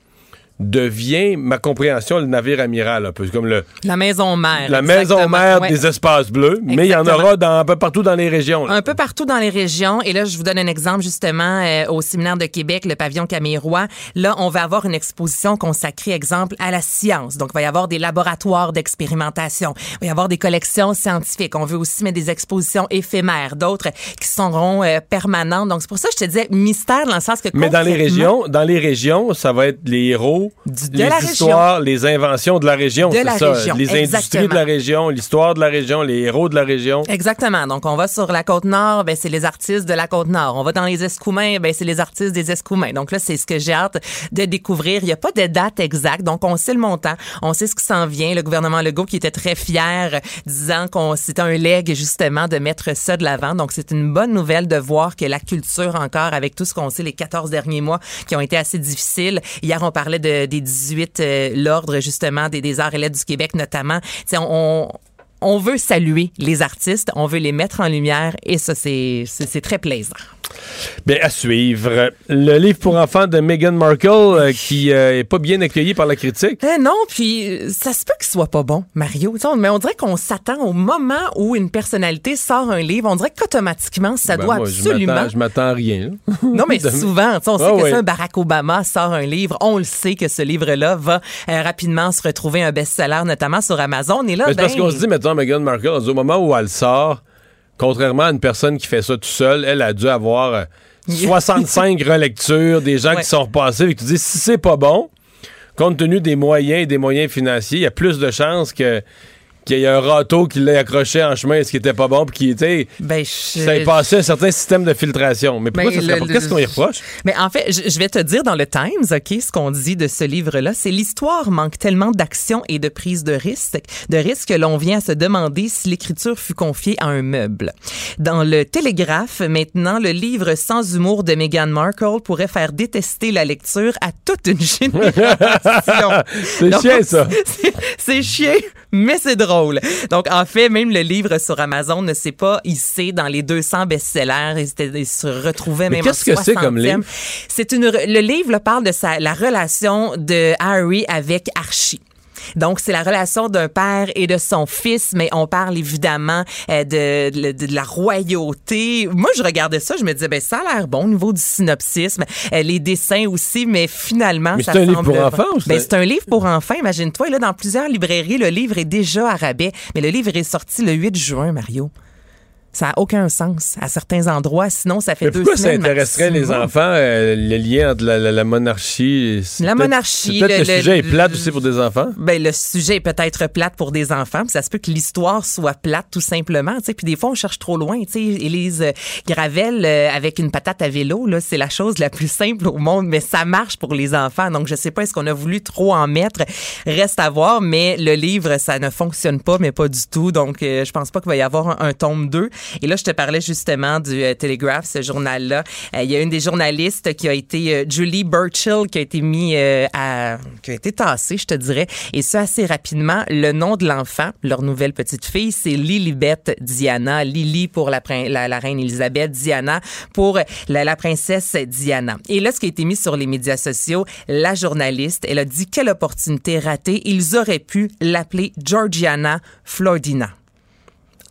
devient ma compréhension le navire amiral un peu comme le La maison mère. la maison mère Ouais. des espaces bleus, mais il y en aura dans, un peu partout dans les régions. là. Un peu partout dans les régions. Et là, je vous donne un exemple justement euh, au séminaire de Québec, le pavillon Roy. Là, on va avoir une exposition consacrée, exemple, à la science. Donc, il va y avoir des laboratoires d'expérimentation. Il va y avoir des collections scientifiques. On veut aussi mettre des expositions éphémères, d'autres qui seront euh, permanentes. Donc, c'est pour ça que je te disais mystère dans le sens que Mais dans les régions, dans les régions, ça va être les héros, de les la histoires, les inventions de la région, De la ça. région, les industries exactement. de la région, l'histoire de la région, les héros de la région. Exactement. Donc, on va sur la côte nord, ben, c'est les artistes de la côte nord. On va dans les Escoumins, ben, c'est les artistes des Escoumins. Donc là, c'est ce que j'ai hâte de découvrir. Il n'y a pas de date exacte. Donc, on sait le montant. On sait ce qui s'en vient. Le gouvernement Legault qui était très fier, disant qu'on, c'était un leg, justement, de mettre ça de l'avant. Donc, c'est une bonne nouvelle de voir que la culture encore, avec tout ce qu'on sait les 14 derniers mois qui ont été assez difficiles. Hier, on parlait de, des 18, euh, l'ordre, justement, des, des arts et lettres du Québec, notamment. On veut saluer les artistes, on veut les mettre en lumière et ça, c'est très plaisant. Bien, à suivre. Le livre pour enfants de Meghan Markle, euh, qui euh, est pas bien accueilli par la critique. Eh non, puis euh, ça se peut qu'il soit pas bon, Mario. On- mais on dirait qu'on s'attend au moment où une personnalité sort un livre, on dirait qu'automatiquement, ça Ben, doit moi, absolument... Je m'attends à rien. Non, mais souvent, on sait Ah que oui. ça, Barack Obama sort un livre, on le sait que ce livre-là va euh, rapidement se retrouver un best-seller, notamment sur Amazon. Et là, Mais c'est parce ben, qu'on se dit, mettons, Meghan Markle, on se dit, au moment où elle sort, contrairement à une personne qui fait ça tout seul, elle a dû avoir euh, 65 relectures, des gens Ouais. qui sont repassés, et tu dis, si c'est pas bon, compte tenu des moyens et des moyens financiers, il y a plus de chances que qu'il y ait un râteau qui l'ait accroché en chemin, ce qui était pas bon, puis qui était. ben, je- Ça ait passé un certain système de filtration. Mais pourquoi Mais ça le- Qu'est-ce qu'on y reproche? Mais en fait, je, vais te dire dans le Times, OK, ce qu'on dit de ce livre-là, c'est l'histoire manque tellement d'action et de prise de risque, de risque que l'on vient à se demander si l'écriture fut confiée à un meuble. Dans le Télégraphe, maintenant, le livre sans humour de Meghan Markle pourrait faire détester la lecture à toute une génération. C'est chiant, ça. c'est- chiant, mais c'est drôle. Donc, en fait, même le livre sur Amazon ne s'est pas hissé dans les 200 best-sellers. Il, il se retrouvait Mais même qu'est-ce que c'est comme 60e. livre? C'est une, le livre là, parle de sa, la relation de Harry avec Archie. Donc, c'est la relation d'un père et de son fils, mais on parle évidemment euh, de, de, de la royauté. Moi, je regardais ça, je me disais, ben ça a l'air bon au niveau du synopsisme, euh, les dessins aussi, mais finalement, Mais ça c'est un livre semble pour enfants Ben, un- c'est un livre pour enfants, imagine-toi. Là, dans plusieurs librairies, le livre est déjà à rabais, mais le livre est sorti le 8 juin, Mario. Ça n'a aucun sens à certains endroits, sinon ça fait Mais deux pourquoi ça semaines. intéresserait les enfants, euh, le lien entre la, la- la monarchie? La monarchie, Peut-être le- que le le- sujet est plate aussi pour des enfants. Ben, le sujet est peut-être plate pour des enfants, puis ça se peut que l'histoire soit plate tout simplement, tu sais. Puis des fois on cherche trop loin, tu sais. Élise euh, Gravel euh, avec une patate à vélo, là, c'est la chose la plus simple au monde, mais ça marche pour les enfants. Donc je sais pas est-ce qu'on a voulu trop en mettre, reste à voir. Mais le livre ça ne fonctionne pas, mais pas du tout. Donc euh, je pense pas qu'il va y avoir un, un tome 2. Et là je te parlais justement du euh, Telegraph, ce journal-là. Euh, Il y a une des journalistes qui a été euh, Julie Burchill qui a été mis à qui a été tassée, je te dirais, et ça assez rapidement. Le nom de l'enfant, leur nouvelle petite fille, c'est Lilibet Diana. Lily pour la, reine Elisabeth, Diana pour la, la princesse Diana. Et là, ce qui a été mis sur les médias sociaux, la journaliste, elle a dit quelle opportunité ratée. Ils auraient pu l'appeler Georgiana Flordina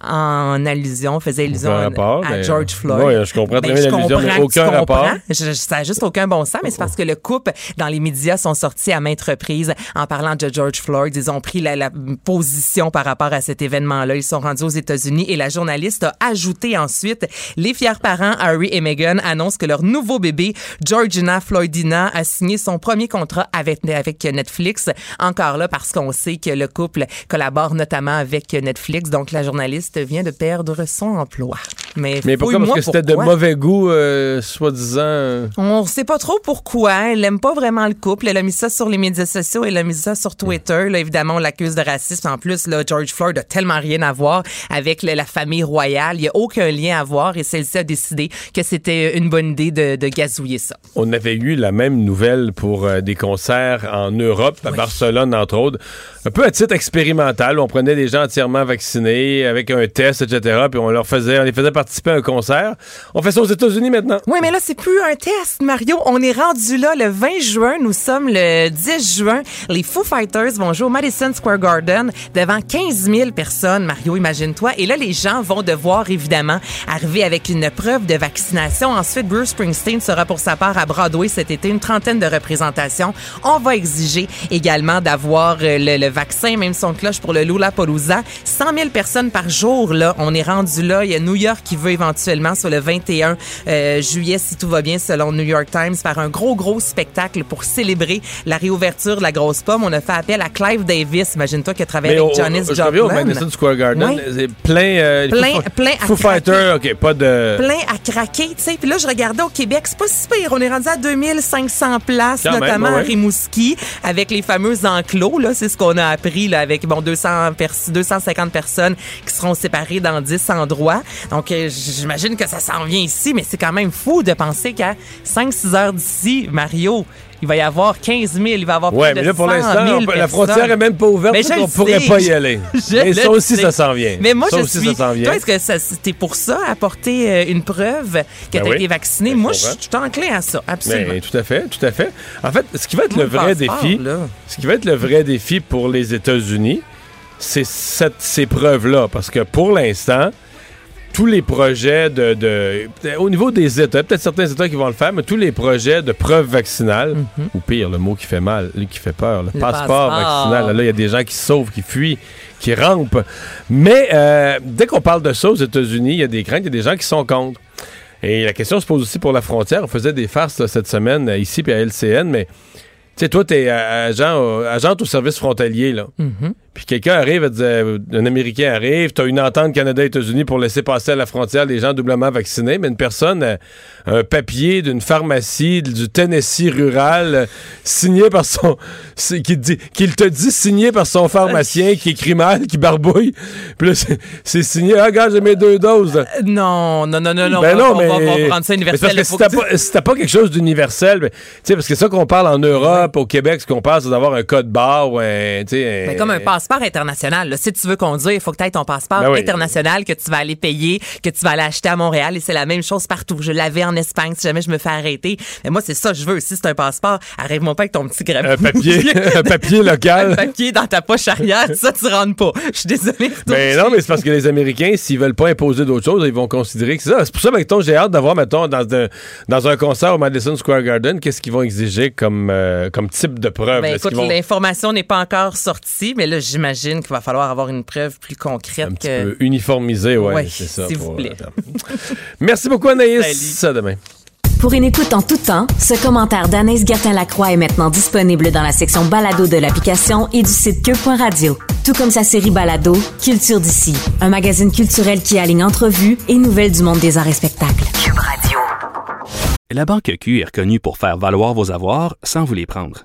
en allusion, faisait allusion à, rapport, à mais- George Floyd. Ouais, je comprends très Ben, bien l'allusion, mais aucun rapport. Je- ça n'a juste aucun bon sens, mais c'est parce que le couple, dans les médias, sont sortis à maintes reprises en parlant de George Floyd. Ils ont pris la, la position par rapport à cet événement-là. Ils sont rendus aux États-Unis et la journaliste a ajouté ensuite les fiers parents Harry et Meghan annoncent que leur nouveau bébé, Georgina Floydina, a signé son premier contrat avec, avec Netflix. Encore là, parce qu'on sait que le couple collabore notamment avec Netflix. Donc, la journaliste vient de perdre son emploi. Mais, Mais pourquoi? Parce que c'était de mauvais goût, euh, soi-disant. euh, On sait pas trop pourquoi. Elle aime pas vraiment le couple. Elle a mis ça sur les médias sociaux. Elle a mis ça sur Twitter. Là, évidemment, on l'accuse de racisme. En plus, là, George Floyd a tellement rien à voir avec la famille royale. Il y a aucun lien à voir et celle-ci a décidé que c'était une bonne idée de, de gazouiller ça. On avait eu la même nouvelle pour euh, des concerts en Europe, à Barcelone entre autres, un peu à titre expérimental. On prenait des gens entièrement vaccinés avec un test, etc. Puis on leur faisait, on les faisait participer à un concert. On fait ça aux États-Unis maintenant. Oui, mais là, c'est plus un test, Mario. On est rendu là le 20 juin. Nous sommes le 10 juin. Les Foo Fighters vont jouer au Madison Square Garden devant 15 000 personnes, Mario, imagine-toi. Et là, les gens vont devoir, évidemment, arriver avec une preuve de vaccination. Ensuite, Bruce Springsteen sera pour sa part à Broadway cet été, une trentaine de représentations. On va exiger également d'avoir euh, le, vaccin, même son cloche pour le Lollapalooza. 100 000 personnes par jour, là. On est rendu là. Il y a New York qui veut éventuellement, sur le 21 euh, juillet, si tout va bien, selon New York Times, faire un gros, gros spectacle pour célébrer la réouverture de la grosse pomme. On a fait appel à Clive Davis. Imagine-toi qui a travaillé Mais avec je reviens au Joplin. Madison Square Garden, Ouais. c'est plein, euh, Plein- Foo, plein à Foo craquer. Fighters, ok, pas de. plein à craquer, tu sais. Puis là, je regardais au Québec, c'est pas si pire. On est rendu à 2500 places, Quand même, notamment ouais. à Rimouski, avec les fameux enclos. Là, c'est ce qu'on a appris là, avec bon 200 pers 250 personnes qui seront séparées dans 10 endroits. Donc, euh, j'imagine que ça s'en vient ici, mais c'est quand même fou de penser qu'à 5-6 heures d'ici, Mario. Il va y avoir 15 000, il va y avoir Ouais, plus mais de là, pour 100 l'instant, 000 on peut- la frontière est même pas ouverte, Mais je on le pourrait pas y aller. Je Mais ça aussi, sais. ça s'en vient. Mais moi, Ça je aussi, suis. ça. Toi, est-ce que c'était pour ça, apporter euh, une preuve que Ben tu as oui. été vacciné? Ben, moi, je suis tout enclin à ça, absolument. Mais tout à fait, tout à fait. En fait, ce qui va être Moi, le vrai défi, ce qui va être le vrai défi pour les États-Unis, c'est cette- ces preuves-là, parce que pour l'instant, tous les projets de, de- au niveau des États, peut-être certains États qui vont le faire, mais tous les projets de preuves vaccinales, ou pire, le mot qui fait mal, lui qui fait peur, le, Le passeport, passeport. vaccinal. Là, il y a des gens qui se sauvent, qui fuient, qui rampent. Mais euh, dès qu'on parle de ça aux États-Unis, il y a des craintes, il y a des gens qui sont contre. Et la question se pose aussi pour la frontière. On faisait des farces là, cette semaine euh, ici puis à LCN, mais tu sais, toi, t'es euh, agent, au- agente au service frontalier, là. Mhm. Puis quelqu'un arrive, dit, euh, un Américain arrive, t'as une entente Canada-États-Unis pour laisser passer à la frontière les gens doublement vaccinés, mais une personne, euh, un papier d'une pharmacie du Tennessee rural, euh, signé par son, qui, dit, qu'il te dit signé par son pharmacien, qui écrit mal, qui barbouille, puis là, c'est, signé, ah, gars, j'ai mes deux doses. là. Non, non, non, non, non. Ben non, on mais. va, on va prendre ça mais universel. c'est parce que si t'as tu- pas, si pas quelque chose d'universel, ben, tu sais, parce que ça qu'on parle en Europe, au Québec, ce qu'on parle, c'est d'avoir un code barre ou un. tu sais, Mais comme un passeport international. là. Si tu veux conduire, il faut que tu aies ton passeport Ben oui. international que tu vas aller payer, que tu vas aller acheter à Montréal. Et c'est la même chose partout. Je l'avais en Espagne si jamais je me fais arrêter. Mais moi, c'est ça que je veux. Si c'est un passeport, arrive-moi pas avec ton petit grappe. Un papier, un papier local. un papier dans ta poche arrière. Ça, tu rentres pas. Je suis désolée. Ben non, mais c'est parce que les Américains, s'ils veulent pas imposer d'autres choses, ils vont considérer que c'est ça. C'est pour ça, mettons, j'ai hâte d'avoir, mettons, dans un, dans un concert au Madison Square Garden, qu'est-ce qu'ils vont exiger comme, euh, comme type de preuve? Ben, écoute, vont l'information n'est pas encore sortie, mais là, j'imagine qu'il va falloir avoir une preuve plus concrète un petit que. peu uniformiser, ouais, Ouais, c'est ça. s'il vous plaît. euh, Merci beaucoup, Anaïs. À demain. Pour une écoute en tout temps, ce commentaire d'Anaïs Gertin-Lacroix est maintenant disponible dans la section balado de l'application et du site cube.radio. Tout comme sa série balado, Culture d'ici, un magazine culturel qui aligne entrevues et nouvelles du monde des arts et spectacles. Cube Radio. La Banque Q est reconnue pour faire valoir vos avoirs sans vous les prendre.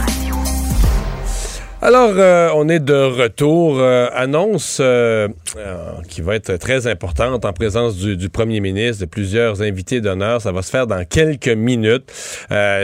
Alors, euh, on est de retour. Euh, annonce euh, qui va être très importante en présence du, premier ministre, de plusieurs invités d'honneur. Ça va se faire dans quelques minutes.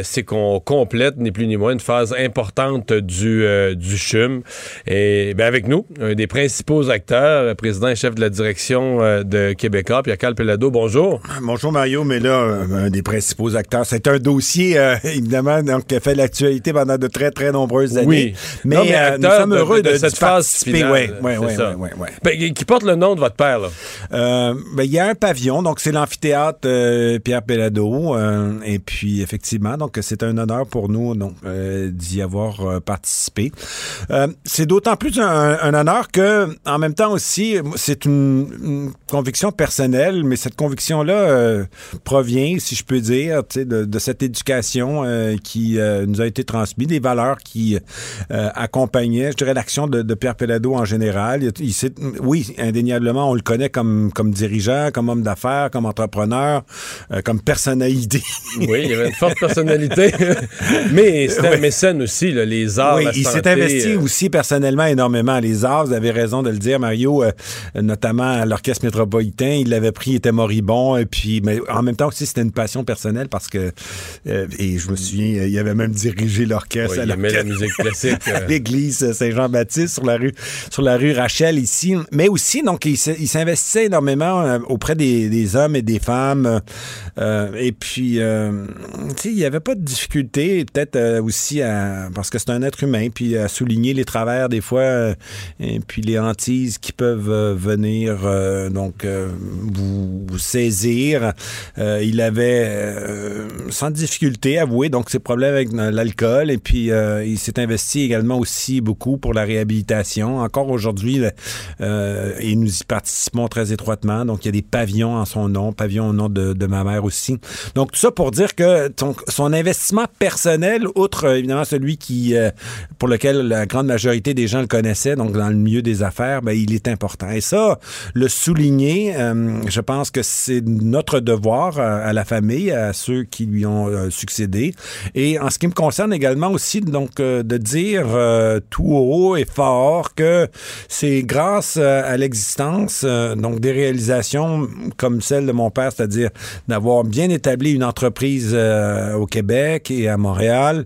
C'est qu'on complète, ni plus ni moins, une phase importante du, du CHUM. Et bien, avec nous, un des principaux acteurs, le président et chef de la direction de Québécois, Pierre-Carl Pelado. Bonjour. Bonjour, Mario. Mais là, un des principaux acteurs, c'est un dossier, évidemment, donc, qui a fait l'actualité pendant de très, très nombreuses années. Oui. Mais euh, nous sommes heureux de, cette phase finale. Oui, oui, oui. qui porte le nom de votre père, là? Euh, ben, il y a un pavillon, donc c'est l'amphithéâtre euh, Pierre Pellado. et puis, effectivement, donc c'est un honneur pour nous donc d'y avoir participé. c'est d'autant plus un, honneur que, en même temps aussi, c'est une, conviction personnelle, mais cette conviction-là provient, si je peux dire, de, de cette éducation qui nous a été transmise, des valeurs qui accompagnait, je dirais, l'action de, Pierre Pellado en général. Il, oui, indéniablement, on le connaît comme, comme dirigeant, comme homme d'affaires, comme entrepreneur, euh, comme personnalité. oui, il avait une forte personnalité. Mais c'était un mécène aussi, les arts, Oui, il s'est investi euh. aussi personnellement énormément. Les arts, vous avez raison de le dire, Mario, euh, notamment à l'Orchestre métropolitain, il l'avait pris, il était moribond. Et puis, mais en même temps aussi, c'était une passion personnelle parce que, et je me souviens, il avait même dirigé l'orchestre. Oui, il aimait la musique classique. l'église Saint-Jean-Baptiste sur la rue sur la rue Rachel ici, mais aussi donc il s'investissait énormément euh, auprès des, hommes et des femmes euh, et puis euh, il n'y avait pas de difficulté peut-être aussi à, parce que c'est un être humain puis à souligner les travers des fois et puis les hantises qui peuvent venir donc vous, saisir. il avait sans difficulté avoué donc ses problèmes avec l'alcool et puis il s'est investi également aussi beaucoup pour la réhabilitation. Encore aujourd'hui, euh, et nous y participons très étroitement. Donc, il y a des pavillons en son nom, pavillons au nom de, ma mère aussi. Donc, tout ça pour dire que son, investissement personnel, outre euh, évidemment celui qui, euh, pour lequel la grande majorité des gens le connaissaient, donc dans le milieu des affaires, ben, il est important. Et ça, le souligner, je pense que c'est notre devoir à, la famille, à ceux qui lui ont succédé. Et en ce qui me concerne également aussi, donc, de dire euh, tout haut et fort que c'est grâce euh, à l'existence euh, donc des réalisations comme celle de mon père, c'est-à-dire d'avoir bien établi une entreprise au Québec et à Montréal,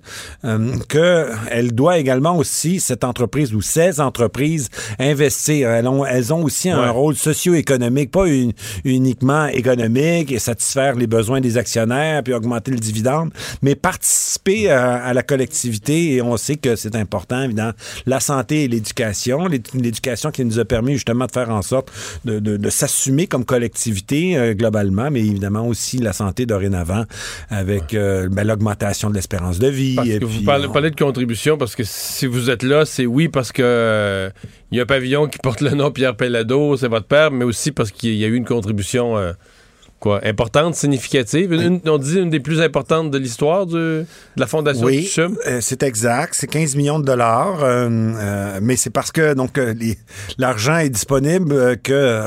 que elle doit également aussi cette entreprise ou ces entreprises investir. Elles ont, elles ont aussi un rôle socio-économique, pas uniquement économique et satisfaire les besoins des actionnaires puis augmenter le dividende, mais participer à la collectivité et on sait que c'est important évidemment, la santé et l'éducation. L'éducation qui nous a permis justement de faire en sorte de, s'assumer comme collectivité euh, globalement, mais évidemment aussi la santé dorénavant avec euh, ben, l'augmentation de l'espérance de vie. Parce que vous parlez, de contribution parce que si vous êtes là, c'est oui parce que euh, il y a un pavillon qui porte le nom Pierre Pellado, c'est votre père, mais aussi parce qu'il y a eu une contribution quoi, importante, significative? on dit une des plus importantes de l'histoire de la fondation oui, du CHUM. Euh, c'est exact. C'est 15 millions de dollars. Euh, euh, mais c'est parce que donc l'argent est disponible que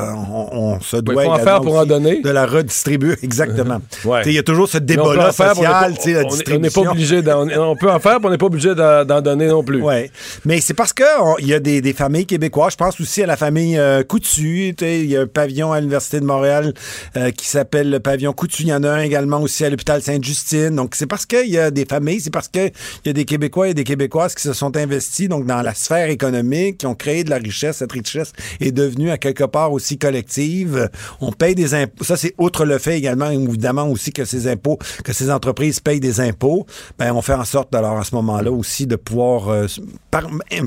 on, se doit en faire pour en donner. de la redistribuer. Exactement. Il y a toujours ce débat-là social, on, la distribution. On n'est pas obligé on peut en faire, mais on n'est pas obligé d'en donner non plus. Oui. Mais c'est parce que il y a des, familles québécoises. Je pense aussi à la famille Coutu. Il y a un pavillon à l'Université de Montréal qui s'appelle s'appelle le pavillon Coutu. Il y en a un également aussi à l'hôpital Sainte-Justine. Donc, c'est parce qu'il y a des familles, c'est parce qu'il y a des Québécois et des Québécoises qui se sont investis donc dans la sphère économique, qui ont créé de la richesse. Cette richesse est devenue à quelque part aussi collective. On paye des impôts. Ça, c'est outre le fait également, évidemment, aussi que ces impôts, que ces entreprises payent des impôts. Ben, on fait en sorte, alors, à ce moment-là aussi, de pouvoir euh,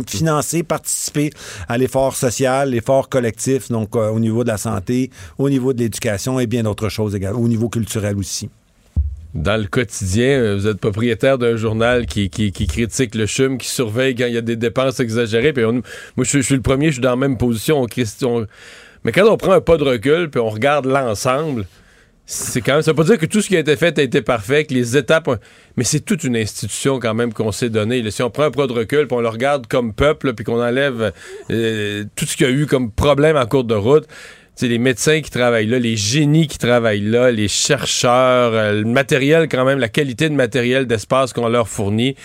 financer, participer à l'effort social, l'effort collectif, donc euh, au niveau de la santé, au niveau de l'éducation et bien d'autres chose également, au niveau culturel aussi. Dans le quotidien, euh, vous êtes propriétaire d'un journal qui, critique le CHUM, qui surveille quand il y a des dépenses exagérées. Puis moi, je, suis le premier, je suis dans la même position. mais quand on prend un pas de recul, puis on regarde l'ensemble, c'est quand même. Ça veut pas dire que tout ce qui a été fait a été parfait, que les étapes. Mais c'est toute une institution quand même qu'on s'est donnée. Si on prend un pas de recul, puis on le regarde comme peuple, puis qu'on enlève euh, tout ce qu'il y a eu comme problème en cours de route, sais, les médecins qui travaillent là, les génies qui travaillent là, les chercheurs, euh, le matériel quand même, la qualité de matériel d'espace qu'on leur fournit.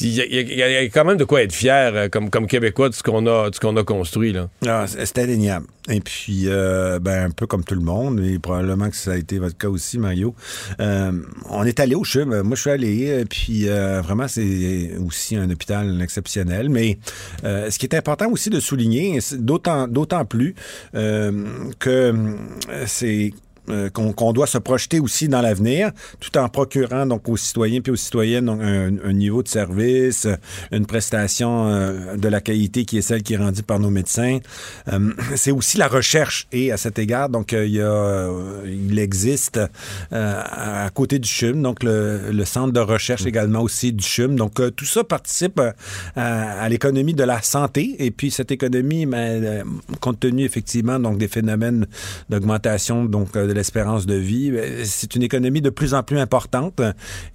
Il y, a- quand même de quoi être fier euh, comme, Québécois de ce qu'on a, construit. Là. Ah, c'est c'est indéniable. Et puis, euh, ben, un peu comme tout le monde, et probablement que ça a été votre cas aussi, Mario, euh, on est allé au CHUM. Moi, je suis allé, puis euh, vraiment, c'est aussi un hôpital exceptionnel. Mais euh, ce qui est important aussi de souligner, d'autant plus euh, que euh, c'est euh, qu'on doit se projeter aussi dans l'avenir, tout en procurant donc aux citoyens puis aux citoyennes donc, un, un niveau de service, euh, une prestation euh, de la qualité qui est celle qui est rendue par nos médecins. Euh, C'est aussi la recherche et à cet égard, donc il y a, il existe à côté du CHUM, donc le, le centre de recherche également aussi du CHUM. Donc tout ça participe à, à l'économie de la santé et puis cette économie, ben, compte tenu effectivement donc des phénomènes d'augmentation donc de l'espérance de vie, ben, c'est une économie de plus en plus importante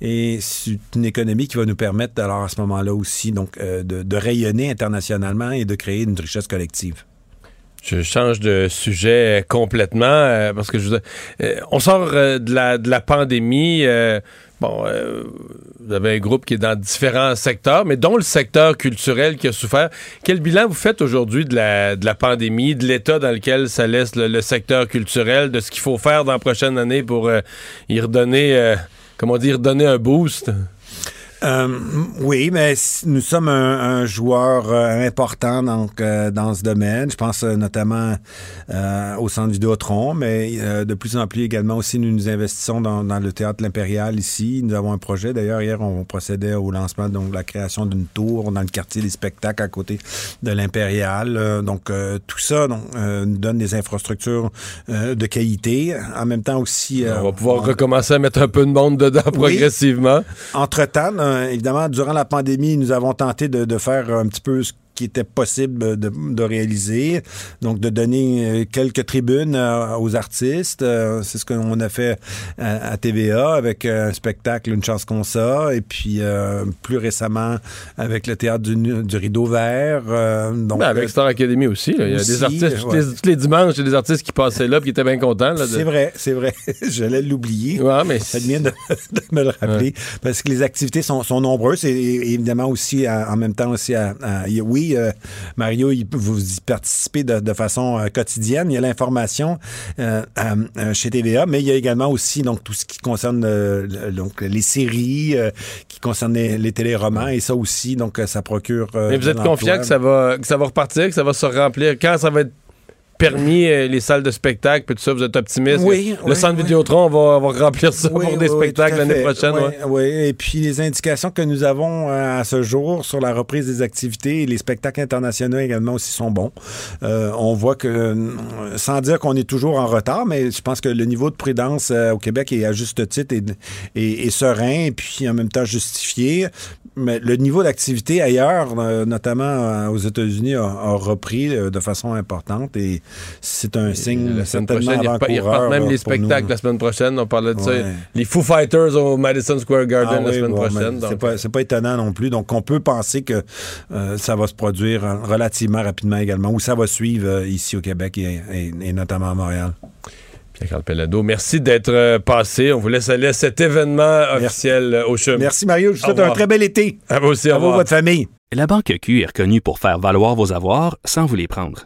et c'est une économie qui va nous permettre alors à ce moment-là aussi donc euh, de, rayonner internationalement et de créer une richesse collective. Je change de sujet complètement euh, parce que je euh, on sort euh, de, la, de la pandémie. Bon, euh, vous avez un groupe qui est dans différents secteurs, mais dont le secteur culturel qui a souffert. Quel bilan vous faites aujourd'hui de la, de la pandémie, de l'état dans lequel ça laisse le, le secteur culturel, de ce qu'il faut faire dans la prochaine année pour euh, y redonner, euh, comment dire, redonner un boost? Euh, oui, mais nous sommes un, un joueur euh, important donc, euh, dans ce domaine. Je pense notamment au centre Vidéotron, mais de plus en plus également aussi, nous nous investissons dans, dans le théâtre L'Impérial ici. Nous avons un projet. D'ailleurs, hier, on procédait au lancement, donc la création d'une tour dans le quartier des spectacles à côté de l'Impérial. Donc, tout ça donc, nous donne des infrastructures de qualité. En même temps aussi... on va pouvoir recommencer à mettre un peu de monde dedans progressivement. Entre-temps, évidemment, durant la pandémie, nous avons tenté de, faire un petit peu ce qui était possible de, de réaliser. Donc, de donner euh, quelques tribunes euh, aux artistes. Euh, c'est ce qu'on a fait à, à TVA avec un spectacle Une chance qu'on ça. Et puis, euh, plus récemment, avec le théâtre du, du Rideau Vert. Euh, donc, Ben, avec Star Academy aussi. là. Il y a des artistes, tous les, tous les dimanches, il y a des artistes qui passaient là et qui étaient bien contents. de- C'est vrai, c'est vrai. J'allais l'oublier. Ouais, mais Ça vient de, de me le rappeler. Parce que les activités sont, sont nombreuses et, et évidemment aussi à- en même temps aussi à, à- il euh, Mario, il- vous y participez de, de façon euh, quotidienne. Il y a l'information euh, chez TVA, mais il y a également aussi donc tout ce qui concerne le- donc les séries, qui concernent les, les téléromans et ça aussi donc ça procure. Mais vous êtes confiant que ça va que ça va repartir, que ça va se remplir? Quand ça va être permis euh, les salles de spectacle puis tout ça, vous êtes optimiste. Oui, le oui, centre oui. Vidéotron va, va remplir ça pour des spectacles l'année prochaine. Oui. Et puis les indications que nous avons euh, à ce jour sur la reprise des activités et les spectacles internationaux également aussi sont bons. Euh, on voit que, sans dire qu'on est toujours en retard, mais je pense que le niveau de prudence euh, au Québec est à juste titre et, et- et serein et puis en même temps justifié. Mais le niveau d'activité ailleurs, notamment aux États-Unis, a, a repris de façon importante et c'est un signe La semaine prochaine, ils repartent même les nous. spectacles la semaine prochaine. On parlait de ça. Les Foo Fighters au Madison Square Garden Ah la oui, semaine bon, prochaine. C'est pas, c'est pas étonnant non plus. Donc, on peut penser que euh, ça va se produire euh, relativement rapidement également, ou ça va suivre euh, ici au Québec et, et- et notamment à Montréal. Pierre-Carl Pellado, merci d'être euh, passé. On vous laisse aller à cet événement officiel au CHUM. Merci Mario, je vous souhaite un très bel été. À vous aussi, au À vous, votre famille. La Banque Q est reconnue pour faire valoir vos avoirs sans vous les prendre.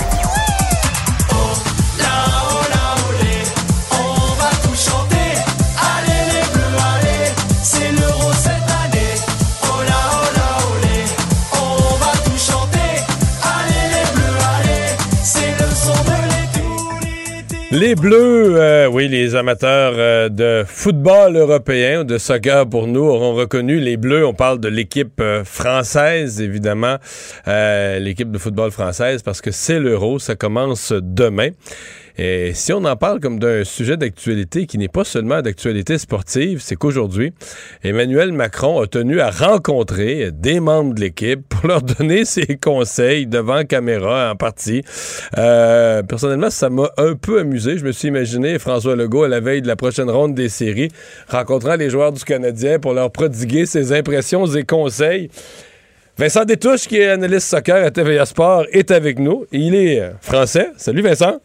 Les Bleus, euh, oui, les amateurs euh, de football européen, de soccer pour nous, auront reconnu les Bleus. On parle de l'équipe euh, française, évidemment, l'équipe de football française, parce que c'est l'Euro, ça commence demain. Et si on en parle comme d'un sujet d'actualité qui n'est pas seulement d'actualité sportive, c'est qu'aujourd'hui, Emmanuel Macron a tenu à rencontrer des membres de l'équipe pour leur donner ses conseils devant caméra en partie. Euh, personnellement, ça m'a un peu amusé. Je me suis imaginé François Legault à la veille de la prochaine ronde des séries rencontrant les joueurs du Canadien pour leur prodiguer ses impressions et conseils. Vincent Détouche, qui est analyste soccer à TVA Sport, est avec nous. Il est français. Salut Vincent.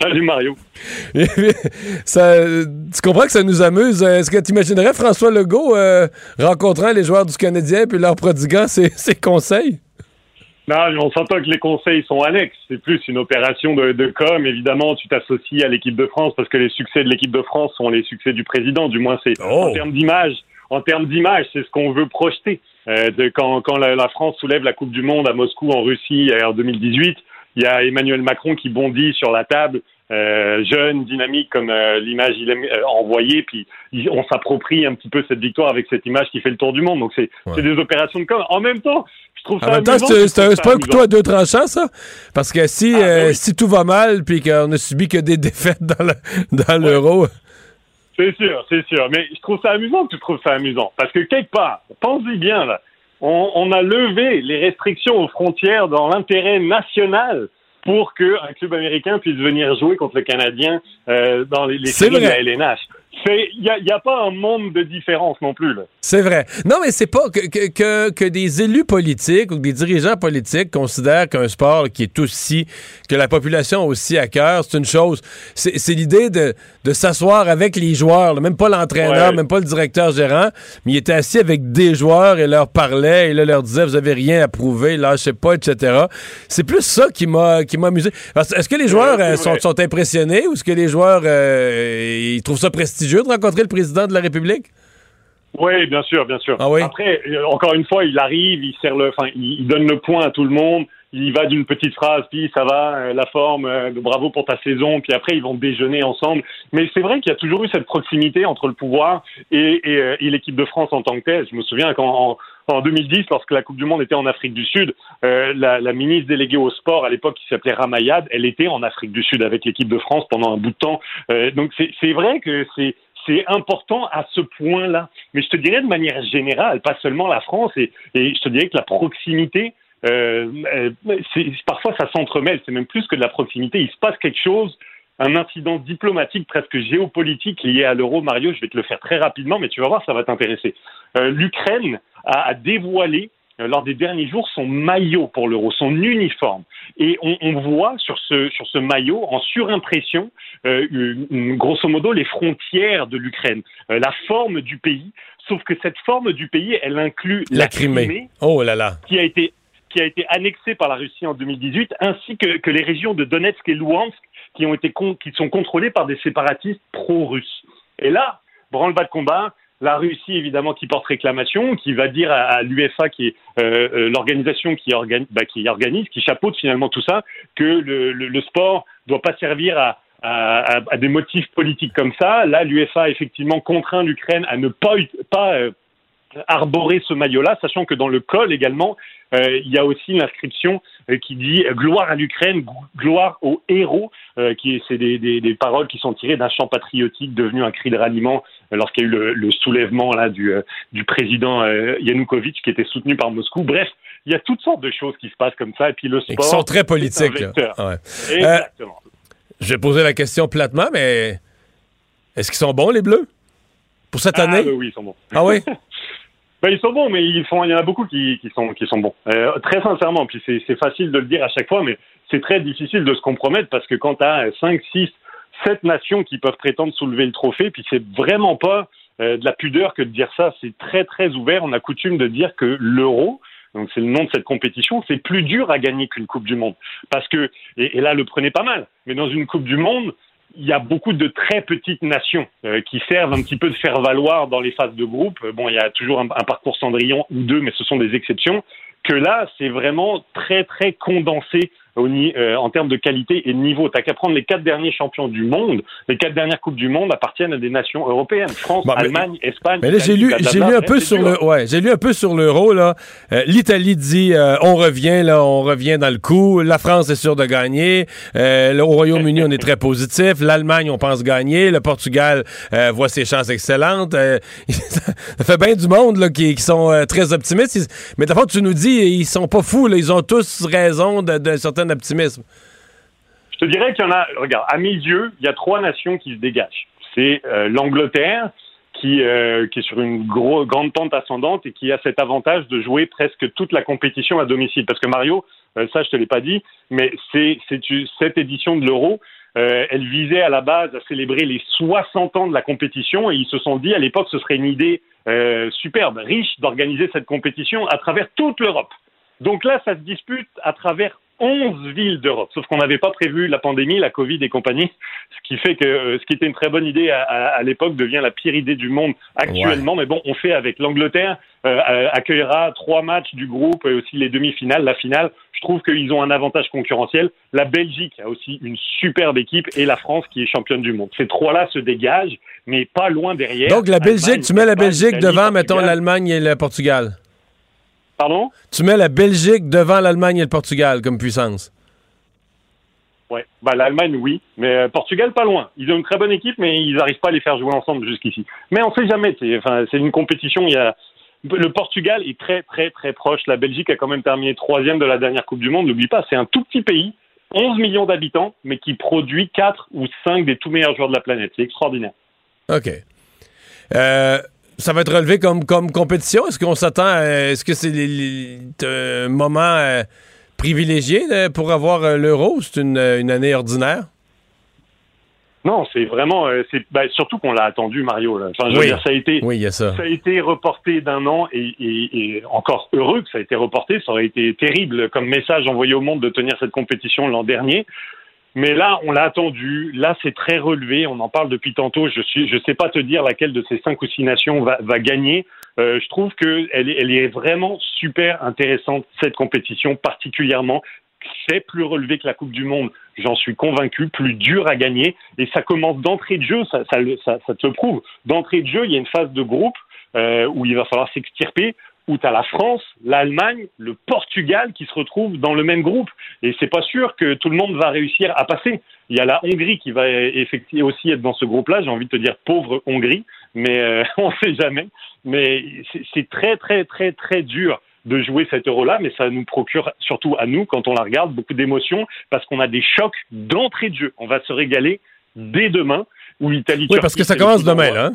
Salut Mario. ça, tu comprends que ça nous amuse? Est-ce que tu imaginerais François Legault euh, rencontrant les joueurs du Canadien puis leur prodiguant ses, ses conseils? Non, on s'entend que les conseils sont annexes. C'est plus une opération de, de com. Évidemment, tu t'associes à l'équipe de France parce que les succès de l'équipe de France sont les succès du président. Du moins, c'est en termes d'image. En termes d'image, c'est ce qu'on veut projeter. Euh, de, quand quand la, la France soulève la Coupe du Monde à Moscou en Russie euh, en 2018, il y a Emmanuel Macron qui bondit sur la table, euh, jeune, dynamique comme euh, l'image il aime euh, envoyée, puis il- on s'approprie un petit peu cette victoire avec cette image qui fait le tour du monde. Donc c'est des opérations de com. En même temps, je trouve ça En même temps, amusant, c'est pas un couteau à deux tranchants, ça? Parce que si, euh, si tout va mal puis qu'on a subi que des défaites dans le- dans l'euro. C'est sûr, c'est sûr. Mais je trouve ça amusant que tu trouves ça amusant. Parce que quelque part, pensez bien, là, on, on a levé les restrictions aux frontières dans l'intérêt national pour qu'un club américain puisse venir jouer contre le Canadien euh, dans les, les séries de la LNH. Il n'y a, pas un monde de différence non plus. Là. C'est vrai. Non, mais c'est pas que, que, que, des élus politiques ou que des dirigeants politiques considèrent qu'un sport qui est aussi, que la population a aussi à cœur, c'est une chose. C'est l'idée de, de s'asseoir avec les joueurs, là, même pas l'entraîneur, Ouais. même pas le directeur gérant, mais il était assis avec des joueurs et leur parlait et là leur disait vous avez rien à prouver, lâchez pas, etc. C'est plus ça qui m'a qui m'a amusé. Est-ce que les joueurs c'est euh, sont, sont impressionnés ou est-ce que les joueurs euh, ils trouvent ça prestigieux? De rencontrer le président de la République? Oui, bien sûr, bien sûr. Ah oui? Après, euh, encore une fois, il arrive, il sert le, enfin, il, donne le point à tout le monde. Il va d'une petite phrase, puis ça va, euh, la forme, euh, bravo pour ta saison, puis après ils vont déjeuner ensemble. Mais c'est vrai qu'il y a toujours eu cette proximité entre le pouvoir et, et, et l'équipe de France en tant que telle. Je me souviens qu'en en, en 2010, lorsque la Coupe du Monde était en Afrique du Sud, euh, la, ministre déléguée au sport à l'époque qui s'appelait Ramayad, elle était en Afrique du Sud avec l'équipe de France pendant un bout de temps. Euh, donc c'est vrai que c'est important à ce point-là. Mais je te dirais de manière générale, pas seulement la France, et, je te dirais que la proximité, euh, parfois ça s'entremêle, c'est même plus que de la proximité. Il se passe quelque chose, un incident diplomatique presque géopolitique lié à l'euro. Mario, je vais te le faire très rapidement, mais tu vas voir, ça va t'intéresser. L'Ukraine a, a dévoilé euh, lors des derniers jours son maillot pour l'euro, son uniforme. Et on, on voit sur ce, sur ce maillot, en surimpression, euh, une- grosso modo, les frontières de l'Ukraine, euh, la forme du pays. Sauf que cette forme du pays, elle inclut La Crimée. Oh là là. qui a été qui a été annexée par la Russie en 2018, ainsi que, que les régions de Donetsk et Luhansk, qui ont été con- qui sont contrôlées par des séparatistes pro-russes. Et là, branle-bas de combat. La Russie, évidemment, qui porte réclamation, qui va dire à, à l'UEFA, qui est euh, euh, l'organisation bah, qui organise, qui chapeaute finalement tout ça, que le, sport doit pas servir à, des motifs politiques comme ça. Là, l'UEFA effectivement contraint l'Ukraine à ne pas, euh, arborer ce maillot-là, sachant que dans le col également, il y a aussi l'inscription qui dit euh, gloire à l'Ukraine, gl- gloire aux héros, euh, qui est- c'est des, des, des paroles qui sont tirées d'un chant patriotique devenu un cri de ralliement euh, lorsqu'il y a eu le, le soulèvement là du, euh, du président euh, Yanukovych qui était soutenu par Moscou. Bref, il y a toutes sortes de choses qui se passent comme ça, et puis le sport. Et qui sont très politiques. Ouais. Exactement. Euh, je vais poser la question platement, mais est-ce qu'ils sont bons, les Bleus? Pour cette Ah, année? oui, ils sont bons. Ah oui? Ben, ils sont bons, mais ils font, il y en a beaucoup qui, qui sont, qui sont bons. Euh, très sincèrement, puis c'est, facile de le dire à chaque fois, mais c'est très difficile de se compromettre parce que quand tu as 5, 6, 7 nations qui peuvent prétendre soulever le trophée, puis c'est vraiment pas euh, de la pudeur que de dire ça, c'est très très ouvert. On a coutume de dire que l'euro, donc c'est le nom de cette compétition, c'est plus dur à gagner qu'une Coupe du Monde. Parce que, et là le prenez pas mal, mais dans une Coupe du Monde, il y a beaucoup de très petites nations euh, qui servent un petit peu de faire valoir dans les phases de groupe. Euh, Bon, il y a toujours un, un parcours Cendrillon ou deux, mais ce sont des exceptions. Que là, c'est vraiment très très condensé au euh, en termes de qualité et de niveau. T'as qu'à prendre les quatre derniers champions du monde. Les quatre dernières coupes du monde appartiennent à des nations européennes. France, mais- Allemagne, Espagne. Mais là, j'ai lu, j'ai lu un peu sur le, ouais, j'ai lu un peu sur l'euro là. Euh, L'Italie dit, euh, on revient là, on revient dans le coup. La France est sûre de gagner. Euh, au Royaume-Uni, on est très positif. L'Allemagne, on pense gagner. Le Portugal euh, voit ses chances excellentes. Euh, ça fait bien du monde là qui, qui sont très optimistes. Mais d'abord, tu nous dis, ils sont pas fous. Là, ils ont tous raison de- d'un certain optimisme. Je te dirais qu'il y en a, regarde, à mes yeux, il y a trois nations qui se dégagent. C'est euh, l'Angleterre, qui, euh, qui est sur une gros, grande pente ascendante et qui a cet avantage de jouer presque toute la compétition à domicile. Parce que Mario, euh, ça je te l'ai pas dit, mais cette édition de l'Euro, elle visait à la base à célébrer les 60 ans de la compétition et ils se sont dit à l'époque ce serait une idée superbe, riche d'organiser cette compétition à travers toute l'Europe. Donc là, ça se dispute à travers 11 villes d'Europe. Sauf qu'on n'avait pas prévu la pandémie, la Covid et compagnie, ce qui fait que euh, ce qui était une très bonne idée à, à- à l'époque devient la pire idée du monde actuellement. Mais bon, on fait avec. L'Angleterre euh, euh, accueillera trois matchs du groupe et aussi les demi-finales, la finale. Je trouve qu'ils ont un avantage concurrentiel. La Belgique a aussi une superbe équipe et la France qui est championne du monde. Ces trois-là se dégagent, mais pas loin derrière. Donc la Belgique, tu mets la Belgique devant, mettons l'Allemagne et le Portugal. Pardon? Tu mets la Belgique devant l'Allemagne et le Portugal comme puissance. Ouais, bah l'Allemagne oui, mais euh, Portugal pas loin. Ils ont une très bonne équipe, mais ils n'arrivent pas à les faire jouer ensemble jusqu'ici. Mais on sait jamais. C'est enfin une compétition. Il y a le Portugal est très très très proche. La Belgique a quand même terminé troisième de la dernière Coupe du Monde. N'oublie pas, c'est un tout petit pays, 11 millions d'habitants, mais qui produit 4 ou 5 des tout meilleurs joueurs de la planète. C'est extraordinaire. OK. Euh, ça va être relevé comme, comme compétition? Est-ce qu'on s'attend Est-ce que c'est un moment euh, privilégié euh, pour avoir euh, l'euro? C'est une, euh, une année ordinaire? Non, c'est vraiment, euh, c'est bah, surtout qu'on l'a attendu, Mario. Là. Enfin, je veux Oui. dire, ça a été, Oui, ça. ça a été reporté d'un an et, et- et encore heureux que ça a été reporté. Ça aurait été terrible comme message envoyé au monde de tenir cette compétition l'an dernier. Mais là, on l'a attendu. Là, c'est très relevé. On en parle depuis tantôt. Je suis, je sais pas te dire laquelle de ces cinq ou six nations va, va gagner. Euh, je trouve que elle est, vraiment super intéressante cette compétition, particulièrement. C'est plus relevé que la Coupe du Monde, j'en suis convaincu, plus dur à gagner. Et ça commence d'entrée de jeu, ça, ça, ça, ça te le prouve. D'entrée de jeu, il y a une phase de groupe euh, où il va falloir s'extirper, où tu as la France, l'Allemagne, le Portugal qui se retrouvent dans le même groupe. Et c'est pas sûr que tout le monde va réussir à passer. Il y a la Hongrie qui va effectivement aussi être dans ce groupe-là. J'ai envie de te dire pauvre Hongrie, mais euh, on ne sait jamais. Mais c'est- très très très très dur de jouer cet euro-là, mais ça nous procure, surtout à nous, quand on la regarde, beaucoup d'émotions, parce qu'on a des chocs d'entrée de jeu. On va se régaler dès demain, où l'Italie... Oui, parce que ça commence demain, là. hein?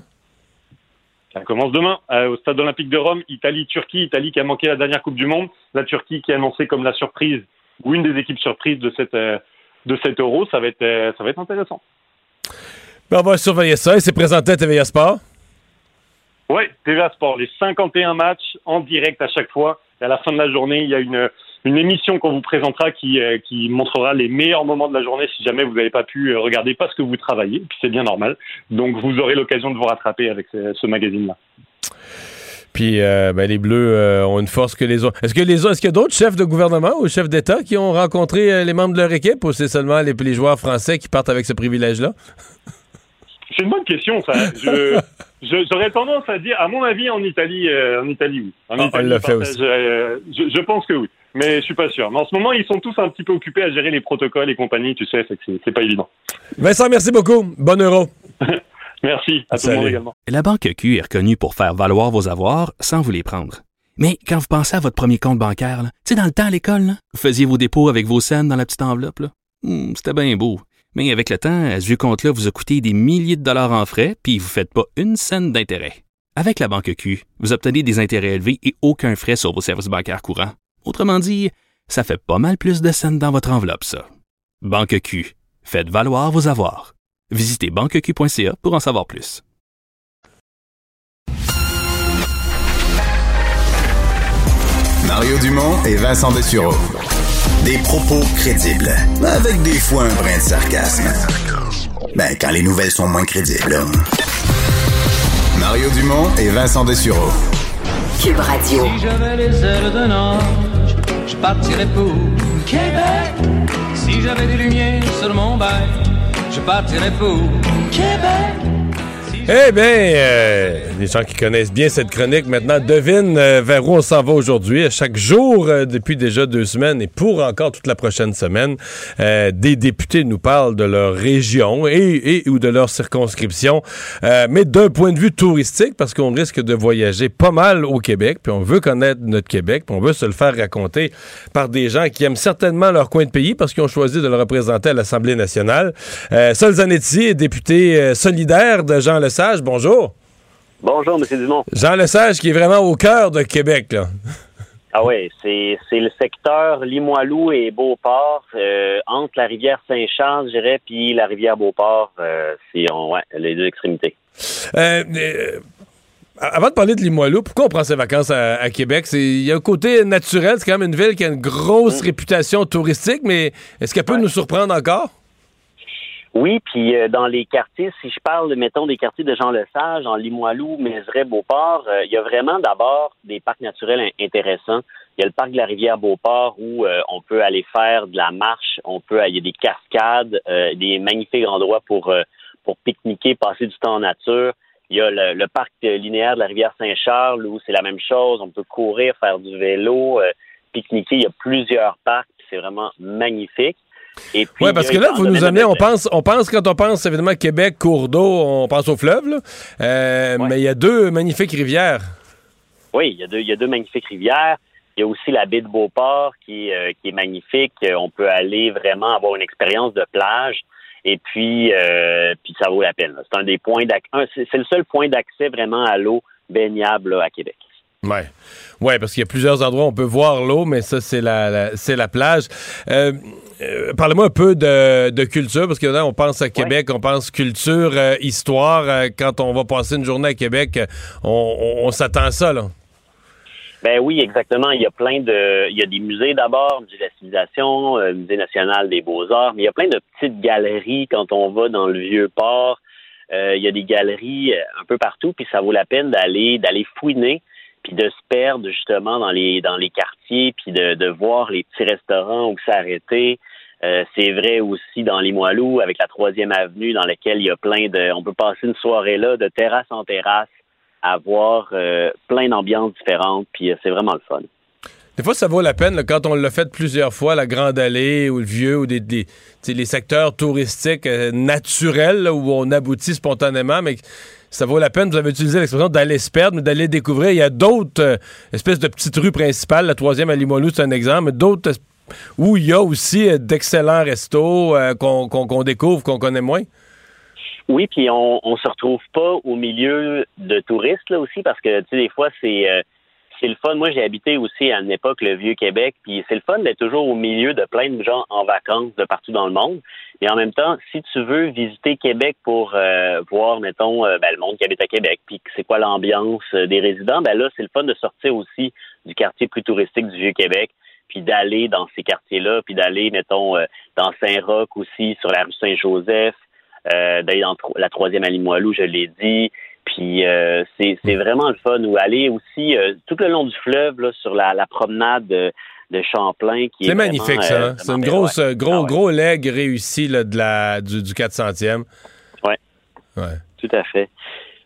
Ça commence demain euh, au Stade olympique de Rome, Italie-Turquie, Italie qui a manqué la dernière Coupe du Monde, la Turquie qui est annoncée comme la surprise ou une des équipes surprises de cette euh, de cet Euro, ça va être euh, ça va être intéressant. Ben, on va surveiller ça. Et c'est présenté à TVA Sport. Oui, TVA Sport, les 51 matchs en direct à chaque fois. Et à la fin de la journée, il y a une, une émission qu'on vous présentera qui, euh, qui montrera les meilleurs moments de la journée si jamais vous n'avez pas pu euh, regarder parce que vous travaillez. Puis c'est bien normal. Donc vous aurez l'occasion de vous rattraper avec ce, ce magazine-là. Puis euh, ben, les Bleus euh, ont une force que les autres. Est-ce que les autres, est-ce qu'il y a d'autres chefs de gouvernement ou chefs d'État qui ont rencontré euh, les membres de leur équipe ou c'est seulement les, les joueurs français qui partent avec ce privilège-là? C'est une bonne question, ça. Je, j'aurais tendance à dire, à mon avis, en Italie, euh, en Italie, oui. En Ah, on l'a fait aussi. euh, je, je pense que oui, mais je suis pas sûr. Mais en ce moment, ils sont tous un petit peu occupés à gérer les protocoles et compagnie, tu sais, c'est, pas évident. Vincent, merci beaucoup. Bon euro. Merci à tout le monde également. La Banque Q est reconnue pour faire valoir vos avoirs sans vous les prendre. Mais quand vous pensez à votre premier compte bancaire, tu sais, dans le temps à l'école, là, vous faisiez vos dépôts avec vos scènes dans la petite enveloppe. là. Hmm, C'était bien beau. Mais avec le temps, ce vieux compte-là vous a coûté des milliers de dollars en frais, puis vous ne faites pas une scène d'intérêt. Avec la Banque Q, vous obtenez des intérêts élevés et aucun frais sur vos services bancaires courants. Autrement dit, ça fait pas mal plus de scènes dans votre enveloppe, ça. Banque Q. Faites valoir vos avoirs. Visitez banqueq.ca pour en savoir plus. Mario Dumont et Vincent Dessureau. Des propos crédibles, avec des fois un brin de sarcasme. Ben, quand les nouvelles sont moins crédibles. Mario Dumont et Vincent Dessureau. Cube Radio. Si j'avais les ailes d'un ange, je partirais pour Québec. j'avais des lumières sur mon bail, je partirais pour Québec. Eh bien, euh, les gens qui connaissent bien cette chronique maintenant devinent euh, vers où on s'en va aujourd'hui. Chaque jour, euh, depuis déjà deux semaines et pour encore toute la prochaine semaine, euh, des députés nous parlent de leur région et, ou de leur circonscription, mais d'un point de vue touristique, parce qu'on risque de voyager pas mal au Québec, puis on veut connaître notre Québec, puis on veut se le faire raconter par des gens qui aiment certainement leur coin de pays parce qu'ils ont choisi de le représenter à l'Assemblée nationale. Sol Zanetti, député solidaire de Jean Lesage, bonjour. Bonjour, M. Dumont. Jean Lesage qui est vraiment au cœur de Québec, là. Ah oui, c'est c'est le secteur Limoilou et Beauport, euh, entre la rivière Saint-Charles, je dirais, puis la rivière Beauport, euh, c'est on- ouais, les deux extrémités. Euh, euh, avant de parler de Limoilou, pourquoi on prend ses vacances à, à Québec? C'est- Il y a un côté naturel, c'est quand même une ville qui a une grosse réputation touristique, mais est-ce qu'elle peut nous surprendre encore? Oui, puis euh, dans les quartiers, si je parle, mettons, des quartiers de Jean Lesage, en Limoilou, Mézeray, Beauport, euh, il y a vraiment d'abord des parcs naturels in- intéressants. Il y a le parc de la rivière Beauport où euh, on peut aller faire de la marche, on peut, il y a des cascades, euh, des magnifiques endroits pour euh, pour pique-niquer, passer du temps en nature. Il y a le, le parc euh, linéaire de la rivière Saint-Charles où c'est la même chose, on peut courir, faire du vélo, euh, pique-niquer. Il y a plusieurs parcs, c'est vraiment magnifique. Oui, parce y que là, vous nous amenez, on pense, on pense, quand on pense évidemment Québec, cours d'eau, on pense au fleuve, là. Euh, mais il y a deux magnifiques rivières. Oui, il y, a deux, il y a deux magnifiques rivières. Il y a aussi la baie de Beauport qui, est, euh, qui est magnifique. Euh, On peut aller vraiment avoir une expérience de plage. Et puis, euh, puis ça vaut la peine. C'est un des points. C'est le seul point d'accès vraiment à l'eau baignable là, à Québec. Ouais. Ouais, parce qu'il y a plusieurs endroits où on peut voir l'eau, mais ça, c'est la, la- c'est la plage. Euh, euh, Parlez-moi un peu de, de culture, parce que là, on pense à Québec, on pense culture, euh, histoire. Euh, quand on va passer une journée à Québec, on, on- on s'attend à ça, là. Ben oui, exactement. Il y a plein de, il y a des musées d'abord, musée de la civilisation, musée national des beaux-arts, mais il y a plein de petites galeries quand on va dans le vieux port. Il y a des galeries un peu partout, puis ça vaut la peine d'aller, d'aller fouiner, puis de se perdre justement dans les, dans les quartiers, puis de, de voir les petits restaurants où s'arrêter. Euh, c'est vrai aussi dans Limoilou, avec la troisième avenue, dans laquelle il y a plein de, on peut passer une soirée là de terrasse en terrasse avoir euh, plein d'ambiances différentes, puis euh, c'est vraiment le fun. Des fois, ça vaut la peine, quand on l'a fait plusieurs fois, la Grande Allée ou le Vieux, ou des, les secteurs touristiques euh, naturels, où on aboutit spontanément, mais ça vaut la peine, vous avez utilisé l'expression d'aller se perdre, mais d'aller découvrir. Il y a d'autres euh, espèces de petites rues principales, la troisième à Limoilou, c'est un exemple, mais d'autres es- où il y a aussi euh, d'excellents restos euh, qu'on découvre, qu'on connaît moins. Oui, puis on, on se retrouve pas au milieu de touristes là aussi parce que tu sais des fois c'est c'est le fun. Moi, j'ai habité aussi à une époque le vieux Québec, puis c'est le fun d'être toujours au milieu de plein de gens en vacances de partout dans le monde. Mais en même temps, si tu veux visiter Québec pour euh, voir, mettons, euh, ben, le monde qui habite à Québec, puis c'est quoi l'ambiance euh, des résidents, ben là, c'est le fun de sortir aussi du quartier plus touristique du vieux Québec, puis d'aller dans ces quartiers-là, puis d'aller, mettons, euh, dans Saint-Roch aussi, sur la rue Saint-Joseph, euh, d'aller dans la troisième à Limoilou, je l'ai dit. Puis euh, c'est c'est vraiment le fun. Ou aller aussi euh, tout le long du fleuve, là, sur la, la promenade de, de Champlain. qui est C'est magnifique, ça. euh, hein? C'est une grosse, ouais. gros, Ah ouais. gros leg réussi là, de la, du, du 400e. Ouais. Ouais. Tout à fait.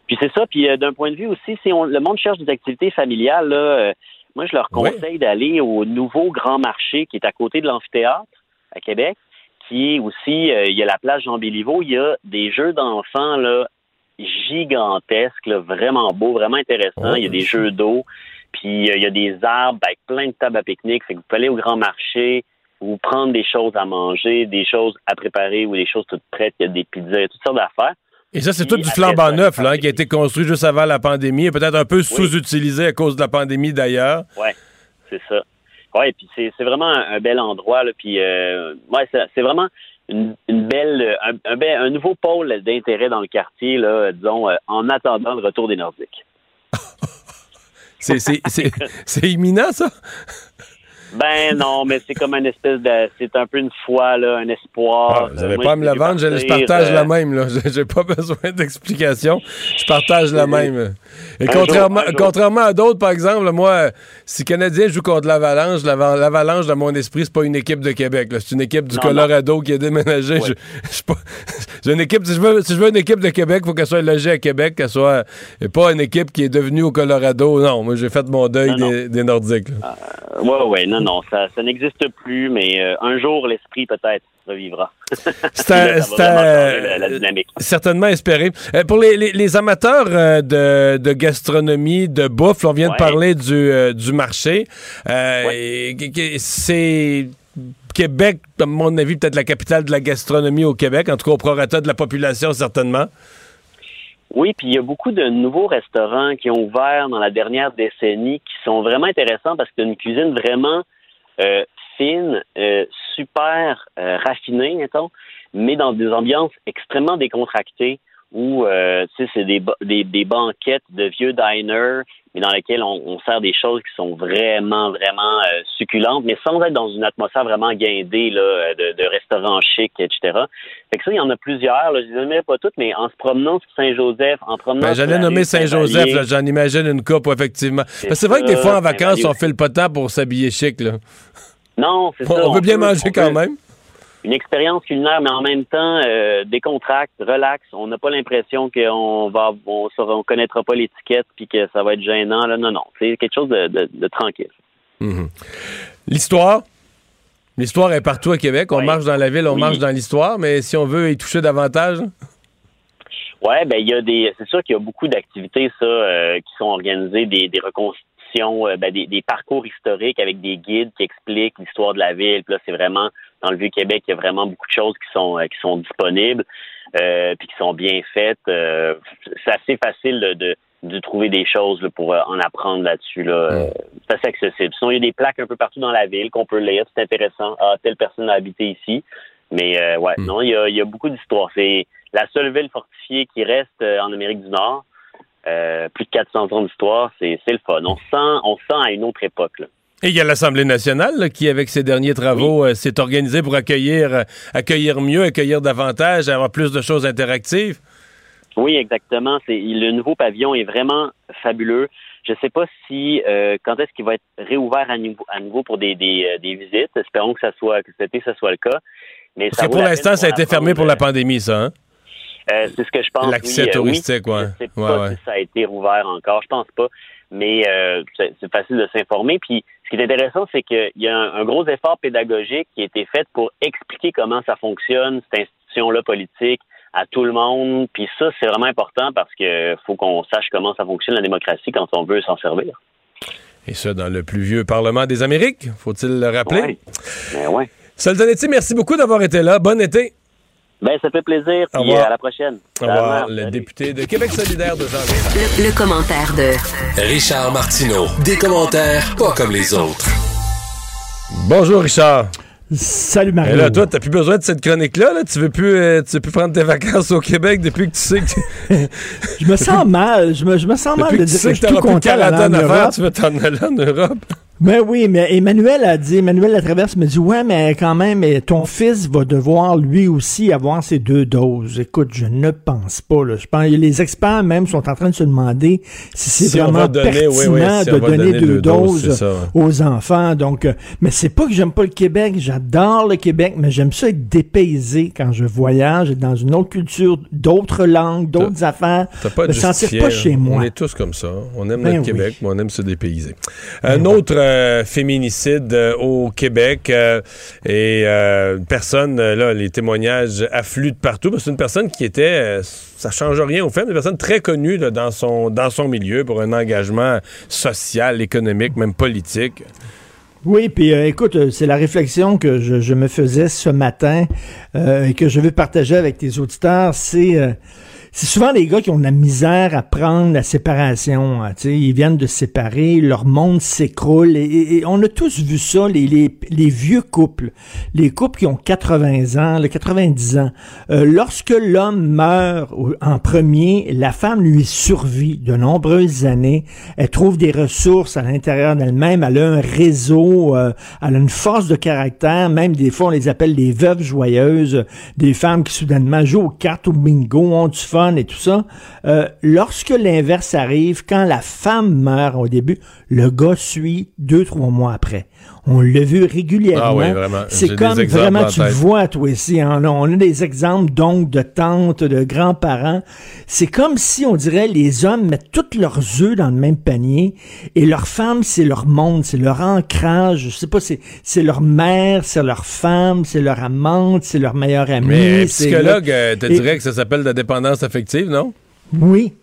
Puis c'est ça. Puis euh, d'un point de vue aussi, si on, le monde cherche des activités familiales, là, euh, moi je leur conseille d'aller au nouveau Grand Marché qui est à côté de l'amphithéâtre à Québec, qui est aussi, euh, il y a la plage Jean Béliveau, il y a des jeux d'enfants là gigantesques, là, vraiment beaux, vraiment intéressants. il y a des jeux d'eau, puis euh, il y a des arbres avec plein de tables à pique-nique. Fait que vous pouvez aller au Grand Marché, vous prendre des choses à manger, des choses à préparer ou des choses toutes prêtes. Il y a des pizzas, il y a toutes sortes d'affaires. Et ça, c'est tout du flambant neuf, là, qui a été construit juste avant la pandémie, et peut-être un peu sous-utilisé à cause de la pandémie d'ailleurs. Ouais, c'est ça. Ouais, puis c'est vraiment un, un bel endroit là, puis euh, ouais, c'est c'est vraiment une, une belle un, un, bel- un nouveau pôle d'intérêt dans le quartier là, disons euh, en attendant le retour des Nordiques. C'est imminent, ça? Ben non, mais c'est comme une espèce de. C'est un peu une foi, là, un espoir. Ah, vous n'avez Euh, pas à me la vendre, je, partage euh, la même. Là. J'ai pas besoin d'explication. Je partage la même. Et Un contrairement, jour, un jour. contrairement à d'autres, par exemple, moi, si Canadien joue contre l'Avalanche, l'Ava- l'Avalanche, dans mon esprit, c'est pas une équipe de Québec. C'est une équipe du Non, Colorado qui je suis pas- j'ai une équipe, si je, veux, si je veux une équipe de Québec, il faut qu'elle soit logée à Québec, qu'elle soit et pas une équipe qui est devenue au Colorado. Non, moi, j'ai fait mon deuil Non, des, des Nordiques. là. euh, ouais, ouais, non, non, ça, ça n'existe plus, mais euh, un jour, l'esprit peut-être revivra. C'est la, la dynamique. Certainement espéré. Euh, pour les, les- les amateurs euh, de, de gastronomie, de bouffe, on vient de parler du, du marché. C'est Québec, à mon avis, peut-être la capitale de la gastronomie au Québec, en tout cas au prorata de la population, certainement. Oui, puis il y a beaucoup de nouveaux restaurants qui ont ouvert dans la dernière décennie qui sont vraiment intéressants parce que c'est une cuisine vraiment euh, fine, euh, super euh, raffinée, mettons, mais dans des ambiances extrêmement décontractées où euh, tu sais, c'est des, des, des banquettes de vieux diners, mais dans lesquelles on, on sert des choses qui sont vraiment, vraiment euh, succulentes, mais sans être dans une atmosphère vraiment guindée là, euh, de, de restaurants chics, etc. Fait que ça, il y en a plusieurs. Là, je les nommerai pas toutes, mais en se promenant sur Saint-Joseph, en promenant Ben, J'allais la nommer Saint-Joseph, j'en imagine une coupe, effectivement. C'est vrai que des fois, en vacances, on file pas de temps pour s'habiller chic. Là. Non, c'est On, ça. on veut bien peut- manger on quand même. Une expérience culinaire, mais en même temps euh, décontracte, relax. On n'a pas l'impression qu'on va, on, on connaîtra pas l'étiquette puis que ça va être gênant. Là, non, non, c'est quelque chose de, de- de tranquille. Mhm. L'histoire? L'histoire est partout à Québec. On marche dans la ville, on Oui. marche dans l'histoire, mais si on veut y toucher davantage, Ouais, ben il y a des, c'est sûr qu'il y a beaucoup d'activités ça euh, qui sont organisées, des, des reconstitutions, euh, ben, des, des parcours historiques avec des guides qui expliquent l'histoire de la ville. Puis là, c'est vraiment dans le vieux Québec, il y a vraiment beaucoup de choses qui sont euh, qui sont disponibles, euh, puis qui sont bien faites. Euh, c'est assez facile de, de, trouver des choses là, pour en apprendre là-dessus. Là. C'est assez accessible. Sinon, il y a des plaques un peu partout dans la ville qu'on peut lire. C'est intéressant. Ah, telle personne a habité ici. Mais euh, ouais, non, il y a, il y a beaucoup d'histoires. C'est la seule ville fortifiée qui reste en Amérique du Nord. Euh, plus de 400 ans d'histoire, c'est c'est le fun. On se sent, on se sent à une autre époque. Là. Et il y a l'Assemblée nationale là, qui, avec ses derniers travaux, euh, s'est organisée pour accueillir, euh, accueillir mieux, accueillir davantage, avoir plus de choses interactives. Oui, exactement. C'est le nouveau pavillon est vraiment fabuleux. Je ne sais pas si euh, quand est-ce qu'il va être réouvert à nouveau, à nouveau pour des, des, euh, des visites. Espérons que ça soit que cet été ça soit le cas. Mais Parce ça que vaut pour l'instant, ça a été fermé pour la pandémie, ça. Hein? Euh, c'est ce que je pense. L'accès oui, touristique, oui. Je sais Ouais, pas ouais. si ça a été rouvert encore. Je pense pas. Mais euh, c'est facile de s'informer. Puis ce qui est intéressant, c'est qu'il y a un, un gros effort pédagogique qui a été fait pour expliquer comment ça fonctionne, cette institution-là politique, à tout le monde. Puis ça, c'est vraiment important parce que faut qu'on sache comment ça fonctionne la démocratie quand on veut s'en servir. Et ça, dans le plus vieux Parlement des Amériques, faut-il le rappeler? Ouais. Ben ouais. Solzanetti, merci beaucoup d'avoir été là. Bon été. Ben, ça fait plaisir. Au Puis revoir. euh, à la prochaine. Au revoir, le député de Québec solidaire de Jean Le, le commentaire de Richard Martineau. Des commentaires pas comme les autres. Bonjour, Richard. Salut, Mario. Et là, toi, t'as plus besoin de cette chronique-là. Là? Tu veux plus, euh, tu veux plus prendre tes vacances au Québec depuis que tu sais que Je me sens mal. Je me, je me sens mal depuis de que tu dire sais que que je suis tout t'auras plus de content d'aller en quarantaine à faire, Europe. tu veux t'en aller en Europe. Ben oui, mais Emmanuel a dit, Emmanuel Latraverse me dit, ouais, mais quand même, ton fils va devoir lui aussi avoir ses deux doses. Écoute, je ne pense pas. Là. Je pense, les experts même sont en train de se demander si c'est Si vraiment donner, pertinent oui, si de donner donner deux deux doses, ça, aux enfants. Donc, euh, mais c'est pas que j'aime pas le Québec. J'adore le Québec, mais j'aime ça être dépaysé quand je voyage, être dans une autre culture, d'autres langues, d'autres affaires. Pas me sentir pas là. chez moi. On est tous comme ça. On aime Ben notre oui. Québec, mais on aime se dépayser. Un autre euh, féminicide euh, au Québec euh, et une personne, là, les témoignages affluent de partout. C'est une personne qui était, ça change rien au fait, une personne très connue dans, son, dans son milieu pour un engagement social, économique, même politique. Oui, puis écoute, c'est la réflexion que je, me faisais ce matin et que je veux partager avec tes auditeurs. C'est c'est souvent les gars qui ont de la misère à prendre la séparation. hein, ils viennent de séparer, leur monde s'écroule. Et, on a tous vu ça, les, les, les vieux couples, les couples qui ont 80 ans, le 90 ans. Euh, lorsque l'homme meurt en premier, la femme lui survit de nombreuses années. Elle trouve des ressources à l'intérieur d'elle-même. Elle a un réseau, euh, elle a une force de caractère. Même des fois, on les appelle les veuves joyeuses, des femmes qui soudainement jouent aux cartes, au bingo, ont du fun et tout ça. Euh, lorsque l'inverse arrive, quand la femme meurt au début, le gars suit deux, trois mois après. On l'a vu régulièrement. Ah oui, C'est comme vraiment, en tu vois, toi ici. hein. On a des exemples, donc, de tantes, de grands-parents. C'est comme si, on dirait, les hommes mettent tous leurs œufs dans le même panier et leurs femmes, c'est leur monde, c'est leur ancrage. Je sais pas, c'est, c'est leur mère, c'est leur femme, c'est leur amante, c'est leur meilleure amie. Mais psychologue leur- euh, te Et- dirait que ça s'appelle la dépendance affective, non? oui.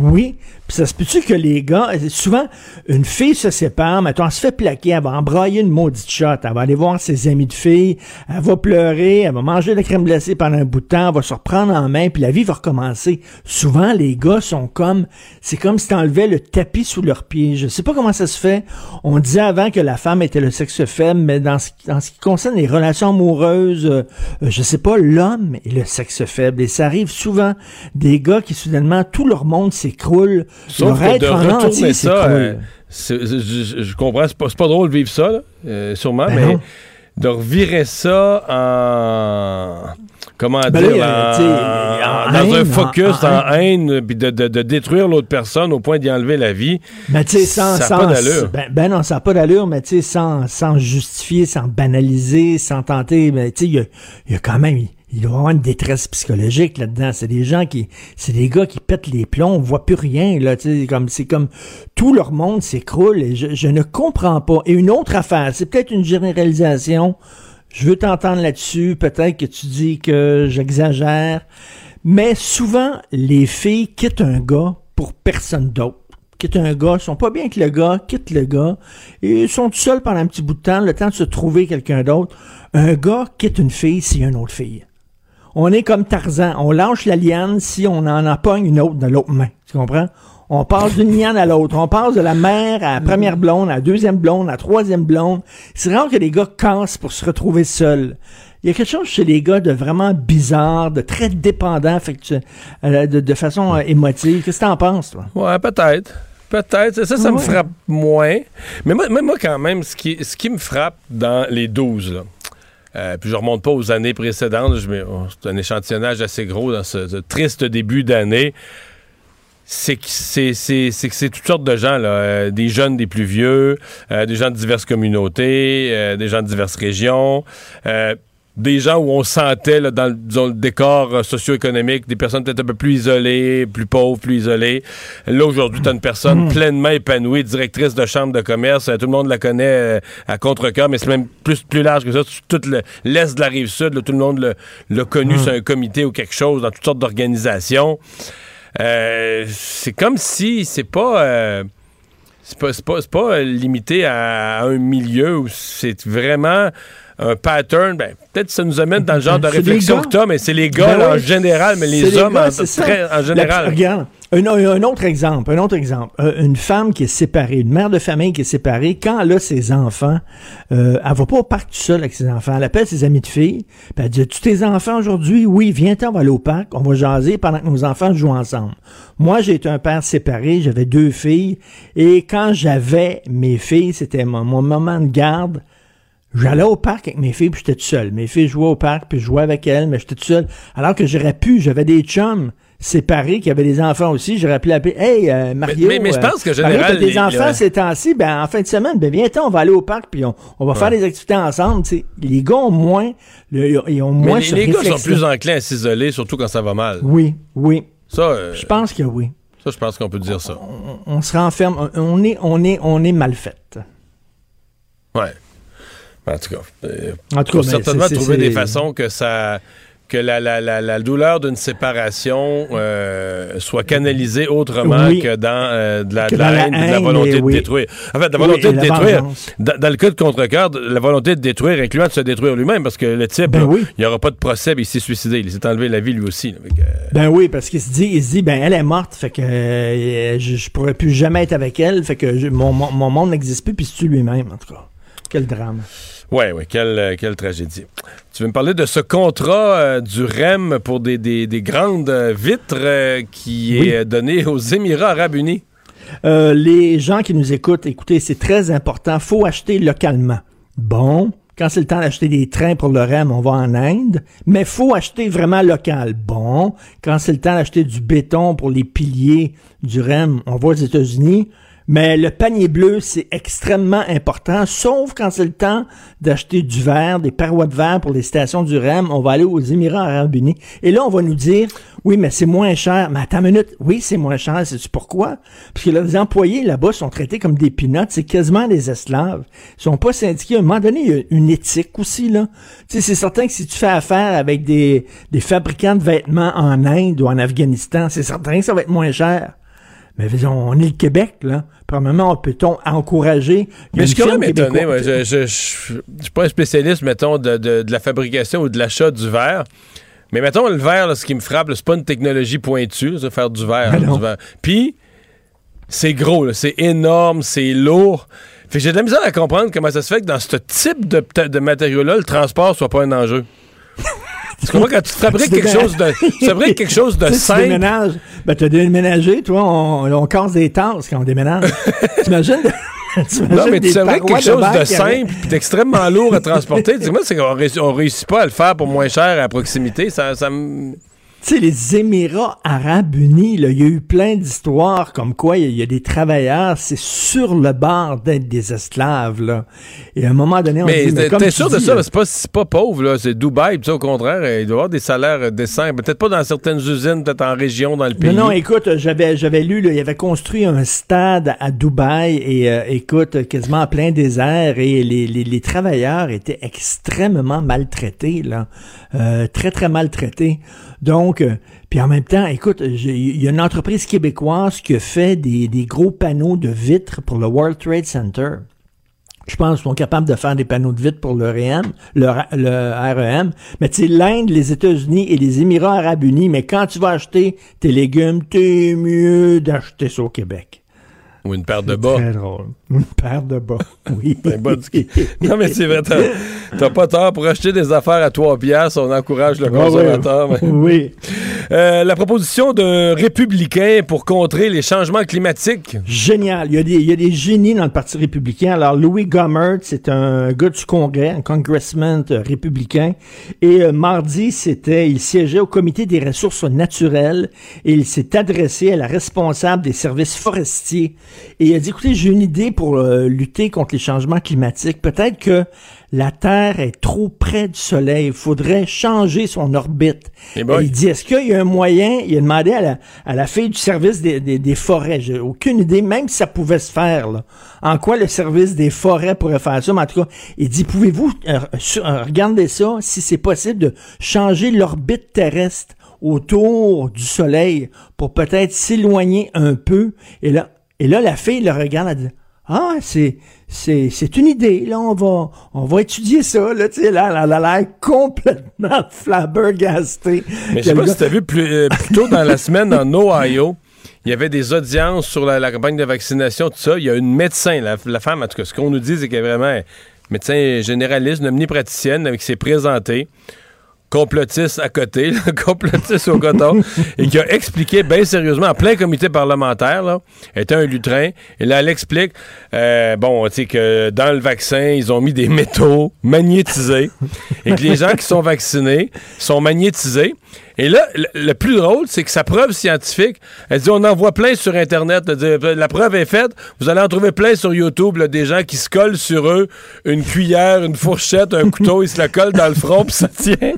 Oui. Puis ça se peut-tu que les gars, souvent, une fille se sépare, mettons, elle se fait plaquer, elle va embrayer une maudite shot, elle va aller voir ses amis de filles, elle va pleurer, elle va manger de la crème glacée pendant un bout de temps, elle va se reprendre en main, puis la vie va recommencer. Souvent, les gars sont comme, c'est comme si t'enlevais le tapis sous leurs pieds. Je sais pas comment ça se fait. On disait avant que la femme était le sexe faible, mais dans ce, qui- concerne les relations amoureuses, euh, euh, je sais pas, l'homme est le sexe faible. Et ça arrive souvent des gars qui soudainement, tout leur monde s'écroule. Sauf que de retourner ça, euh, je, comprends, c'est pas, drôle de vivre ça, là, euh, sûrement, Ben mais non. de revirer ça en. Comment Ben dire? en- en dans un focus, en- en en, haine, puis de, de- de détruire l'autre personne au point d'y enlever la vie. Mais tu sais, sans, ça sans- pas d'allure. Ben, ben non, ça n'a pas d'allure, mais tu sais, sans, sans justifier, sans banaliser, sans tenter, mais tu sais, il y a, il y a quand même, il doit y avoir une détresse psychologique là-dedans. C'est des gens qui, c'est des gars qui pètent les plombs, on voit plus rien, là, comme, c'est comme, tout leur monde s'écroule et je, je ne comprends pas. Et une autre affaire, c'est peut-être une généralisation, je veux t'entendre là-dessus, peut-être que tu dis que j'exagère, mais souvent, les filles quittent un gars pour personne d'autre quittent un gars, sont pas bien avec le gars, quittent le gars, et sont tout seuls pendant un petit bout de temps, le temps de se trouver quelqu'un d'autre. Un gars quitte une fille a une autre fille. On est comme Tarzan, on lâche la liane si on en empogne une autre de l'autre main. Tu comprends? On passe d'une liane à l'autre. On passe de la mère à la première blonde, à la deuxième blonde, à la troisième blonde. C'est rare que les gars cassent pour se retrouver seuls. Il y a quelque chose chez les gars de vraiment bizarre, de très dépendant euh, de, de façon euh, émotive. Qu'est-ce que t'en penses, toi? Ouais, peut-être. Peut-être. Ça, ça, me frappe moins. Mais moi, moi, moi, quand même, ce qui, ce qui me frappe dans les 12, là, euh, puis je remonte pas aux années précédentes, oh, c'est un échantillonnage assez gros dans ce, triste début d'année. C'est que c'est, toutes sortes de gens, là, euh, des jeunes, des plus vieux, euh, des gens de diverses communautés, euh, des gens de diverses régions, des gens où on sentait là, dans, le- disons, le décor euh, socio-économique des personnes peut-être un peu plus isolées, plus pauvres, plus isolées. Là, aujourd'hui, tu as une personne pleinement épanouie, directrice de chambre de commerce. Euh, Tout le monde la connaît euh, à contre-cœur, mais c'est même plus, plus large que ça. Tout le- l'est de la rive sud, là, tout le monde l'a- connu sur un comité ou quelque chose, dans toutes sortes d'organisations. Euh, c'est comme si c'est pas... euh, c'est pas, pas, limité à, à un milieu où c'est vraiment un pattern. Ben, peut-être que ça nous amène dans le genre de réflexion que t'as, mais c'est les gars Ben en général, mais les les hommes gars, en, très- en général. La- regarde, un, un autre exemple, un autre exemple. Euh, une femme qui est séparée, une mère de famille qui est séparée, quand elle a ses enfants, euh, elle va pas au parc tout seul avec ses enfants. Elle appelle ses amis de filles, puis elle dit, tu tes enfants aujourd'hui? Oui, viens-t'en, on va aller au parc, on va jaser pendant que nos enfants jouent ensemble. Moi, j'ai été un père séparé, j'avais deux filles, et quand j'avais mes filles, c'était mon, mon moment de garde, J'allais au parc avec mes filles, puis j'étais tout seul. Mes filles jouaient au parc, puis je jouais avec elles, mais j'étais tout seul. Alors que j'aurais pu, j'avais des chums séparés qui avaient des enfants aussi. J'aurais pu l'appeler, hey, euh, Mario. mais- mais je euh, pense que, en Mario, général, t'as des les- enfants ces temps-ci, ben, en fin de semaine, ben, viens on va aller au parc, puis on, on va faire des activités ensemble. Les gars ont moins, le- ils ont moins Mais ce les, les gars sont plus enclins à s'isoler, surtout quand ça va mal. Oui, oui. Ça, euh, Je pense que oui. ça, je pense qu'on peut dire ça. On, on se renferme, on, on est, on est, on est mal fait. Ouais. En tout cas, euh, En tout faut cas, ben, certainement trouver des façons que ça que la, la- la- la douleur d'une séparation euh, soit canalisée autrement Oui. que dans euh, de la, Que de la la haine, de la volonté de oui. détruire. En fait, la Oui, volonté de la détruire, dans, dans le cas de contre-cœur, la volonté de détruire, incluant de se détruire lui-même, parce que le type, Ben il n'y aura pas de procès, puis il s'est suicidé. Il s'est enlevé la vie lui aussi. là. Fait que, euh, Ben oui, parce qu'il se dit, il se dit, ben elle est morte, fait que je, je pourrais plus jamais être avec elle, fait que je- mon, mon, mon monde n'existe plus, puis c'est lui-même, en tout cas? Quel drame. Ouais, quelle, euh, quelle tragédie. Tu veux me parler de ce contrat euh, du REM pour des, des- des grandes euh, vitres euh, qui Oui. est donné aux Émirats arabes unis? Euh, les gens qui nous écoutent, écoutez, c'est très important. faut acheter localement. Bon, quand c'est le temps d'acheter des trains pour le REM, on va en Inde, mais faut acheter vraiment local. Bon, quand c'est le temps d'acheter du béton pour les piliers du REM, on va aux États-Unis. Mais le panier bleu, c'est extrêmement important, sauf quand c'est le temps d'acheter du verre, des parois de verre pour les stations du REM, on va aller aux Émirats arabes unis. Et là, on va nous dire, oui, mais c'est moins cher. Mais attends une minute, oui, c'est moins cher, sais-tu pourquoi? Parce que les employés là-bas sont traités comme des pinottes, c'est quasiment des esclaves. Ils sont pas syndiqués. À un moment donné, il y a une éthique aussi, là. Tu sais, c'est certain que si tu fais affaire avec des, des fabricants de vêtements en Inde ou en Afghanistan, c'est certain que ça va être moins cher. Mais on est le Québec, là. Premièrement, peut-on encourager... Mais je suis quand même étonné. ouais. Je, je, je- je suis pas un spécialiste, mettons, de, de- de la fabrication ou de l'achat du verre. Mais mettons, le verre, là, ce qui me frappe, c'est pas une technologie pointue, ça, faire du verre. Ben là, non. du verre. Puis, c'est gros, c'est énorme, c'est lourd. Fait que j'ai de la misère à comprendre comment ça se fait que dans ce type de, de matériau-là, le transport soit pas un enjeu. Tu comprends quand tu fabriques quelque chose de, tu fabriques quelque chose de sais, tu simple. déménages. Ben, t'as déménagé, toi, on, on casse des tasses quand on déménage. T'imagines? Non, mais tu fabriques quelque chose de simple et d'extrêmement lourd à transporter. Dis-moi, c'est qu'on réussit, on réussit pas à le faire pour moins cher à proximité. Ça, ça me- Tu sais, les Émirats arabes unis, là, il y a eu plein d'histoires comme quoi il y, a- il y a des travailleurs, c'est sur le bord d'être des esclaves, là. Et à un moment donné, on Mais dit, mais t'es sûr de dis, ça? là, C'est pas, pas pauvre, là. C'est Dubaï. Puis ça, au contraire, il doit y avoir des salaires euh, décents. Peut-être pas dans certaines usines, peut-être en région, dans le pays. Non, non, écoute, j'avais, j'avais lu, là, il avait construit un stade à Dubaï et, euh, écoute, quasiment en plein désert et les, les, les travailleurs étaient extrêmement maltraités, là. Euh, très, très maltraités. Donc, euh, puis en même temps, écoute, j'ai- il y a une entreprise québécoise qui fait des, gros panneaux de vitres pour le World Trade Center. Je pense qu'ils sont capables de faire des panneaux de vitres pour le REM, le, le REM. Mais tu sais, l'Inde, les États-Unis et les Émirats arabes unis, mais quand tu vas acheter tes légumes, t'es mieux d'acheter ça au Québec. Ou une paire de bas. Très drôle. Une paire de bas, oui. Un bas du- non, mais c'est vrai, t'as, pas tort. Pour acheter des affaires à 3 piastres, on encourage le Ah consommateur. Oui. Euh, la proposition d'un républicain pour contrer les changements climatiques. Génial. Il y, a des, il y a des génies dans le Parti républicain. Alors, Louis Gohmert, c'est un gars du Congrès, un congressman euh, républicain. Et euh, mardi, c'était, il siégeait au comité des ressources naturelles et il s'est adressé à la responsable des services forestiers. Et il a dit, écoutez, j'ai une idée pour euh, lutter contre les changements climatiques. Peut-être que la Terre est trop près du Soleil. Il faudrait changer son orbite. Eh. Et il dit, est-ce qu'il y a un moyen, il a demandé à la, à la fille du service des, des, des forêts, j'ai aucune idée, même si ça pouvait se faire, là, en quoi le service des forêts pourrait faire ça, mais en tout cas, il dit, pouvez-vous euh, euh, regarder ça, si c'est possible de changer l'orbite terrestre autour du Soleil pour peut-être s'éloigner un peu, et là, et là, la fille le regarde, elle dit, ah, c'est, c'est, c'est une idée, là, on va, on va étudier ça, là, tu sais, là, elle a l'air complètement flabbergastée. Mais je sais pas gars- si t'as vu plus, euh, plus tôt dans la semaine en Ohio, il y avait des audiences sur la, la campagne de vaccination, tout ça. Il y a une médecin, la, la femme, en tout cas, ce qu'on nous dit, c'est qu'elle est vraiment médecin généraliste, une omnipraticienne, avec qui s'est présentée complotiste à côté, complotiste au coton, et qui a expliqué bien sérieusement, en plein comité parlementaire, là, était un lutrin, et là, elle explique, euh, bon, tu sais, que dans le vaccin, ils ont mis des métaux magnétisés, et que les gens qui sont vaccinés sont magnétisés. Et là, le, plus drôle, c'est que sa preuve scientifique, elle dit, on en voit plein sur Internet, la preuve est faite, vous allez en trouver plein sur YouTube, des gens qui se collent sur eux une cuillère, une fourchette, un couteau, ils se la collent dans le front, puis ça tient.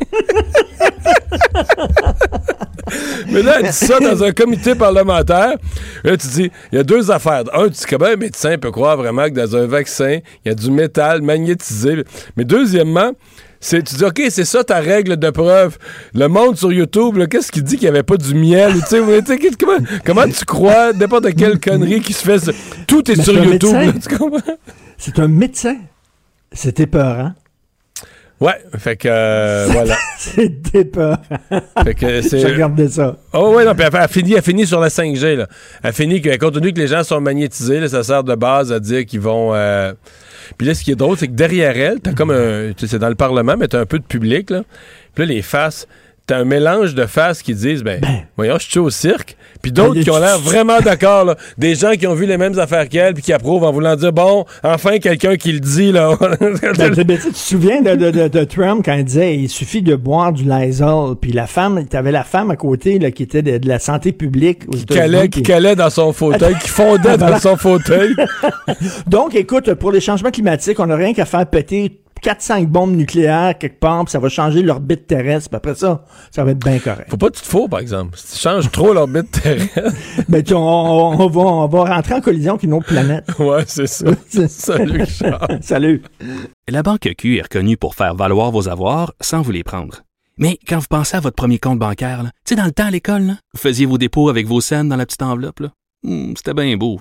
Mais là, elle dit ça dans un comité parlementaire. Là, tu dis, il y a deux affaires. Un, tu dis comment un médecin peut croire vraiment que dans un vaccin, il y a du métal magnétisé. Mais deuxièmement, c'est, tu dis, OK, c'est ça ta règle de preuve. Le monde sur YouTube, qu'est-ce qu'il dit qu'il n'y avait pas du miel? Tu sais, comment, comment tu crois n'importe quelle connerie qui se fait? sur- Tout est Mais sur c'est un YouTube. médecin. là, tu comprends? C'est un médecin. C'est épeurant. Ouais, fait que, euh, voilà. c'est épeurant. Fait que c'est. J'ai regardé ça. Oh ouais, non, puis elle, elle finit, elle finit sur la 5G, là. Elle finit que, compte tenu que les gens sont magnétisés, là, ça sert de base à dire qu'ils vont. euh, Puis là, ce qui est drôle, c'est que derrière elle, t'as comme un. C'est dans le Parlement, mais t'as un peu de public, là. Puis là, les faces. T'as un mélange de faces qui disent, ben, voyons, je suis au cirque. Puis d'autres Ben, qui ont l'air vraiment d'accord, là. Des gens qui ont vu les mêmes affaires qu'elle, puis qui approuvent en voulant dire, bon, enfin, quelqu'un qui le dit, là. Ben, tu, ben, tu te souviens de, de- de- de Trump quand il disait il suffit de boire du Lysol, puis la femme, t'avais la femme à côté là, qui était de, la santé publique aux qui calait, qui calait dans son fauteuil, qui fondait dans son fauteuil. Donc, écoute, pour les changements climatiques, on n'a rien qu'à faire péter 4-5 bombes nucléaires quelque part, puis ça va changer l'orbite terrestre, puis après ça, ça va être bien correct. Faut pas que tu te fous, par exemple. Si tu changes trop l'orbite terrestre. Ben, tu- on, on- on va, on va rentrer en collision avec une autre planète. Ouais, c'est ça. Salut, Charles. Salut. La Banque Q est reconnue pour faire valoir vos avoirs sans vous les prendre. Mais quand vous pensez à votre premier compte bancaire, là, tu sais, dans le temps à l'école, là, vous faisiez vos dépôts avec vos scènes dans la petite enveloppe. là. Hmm, C'était bien beau.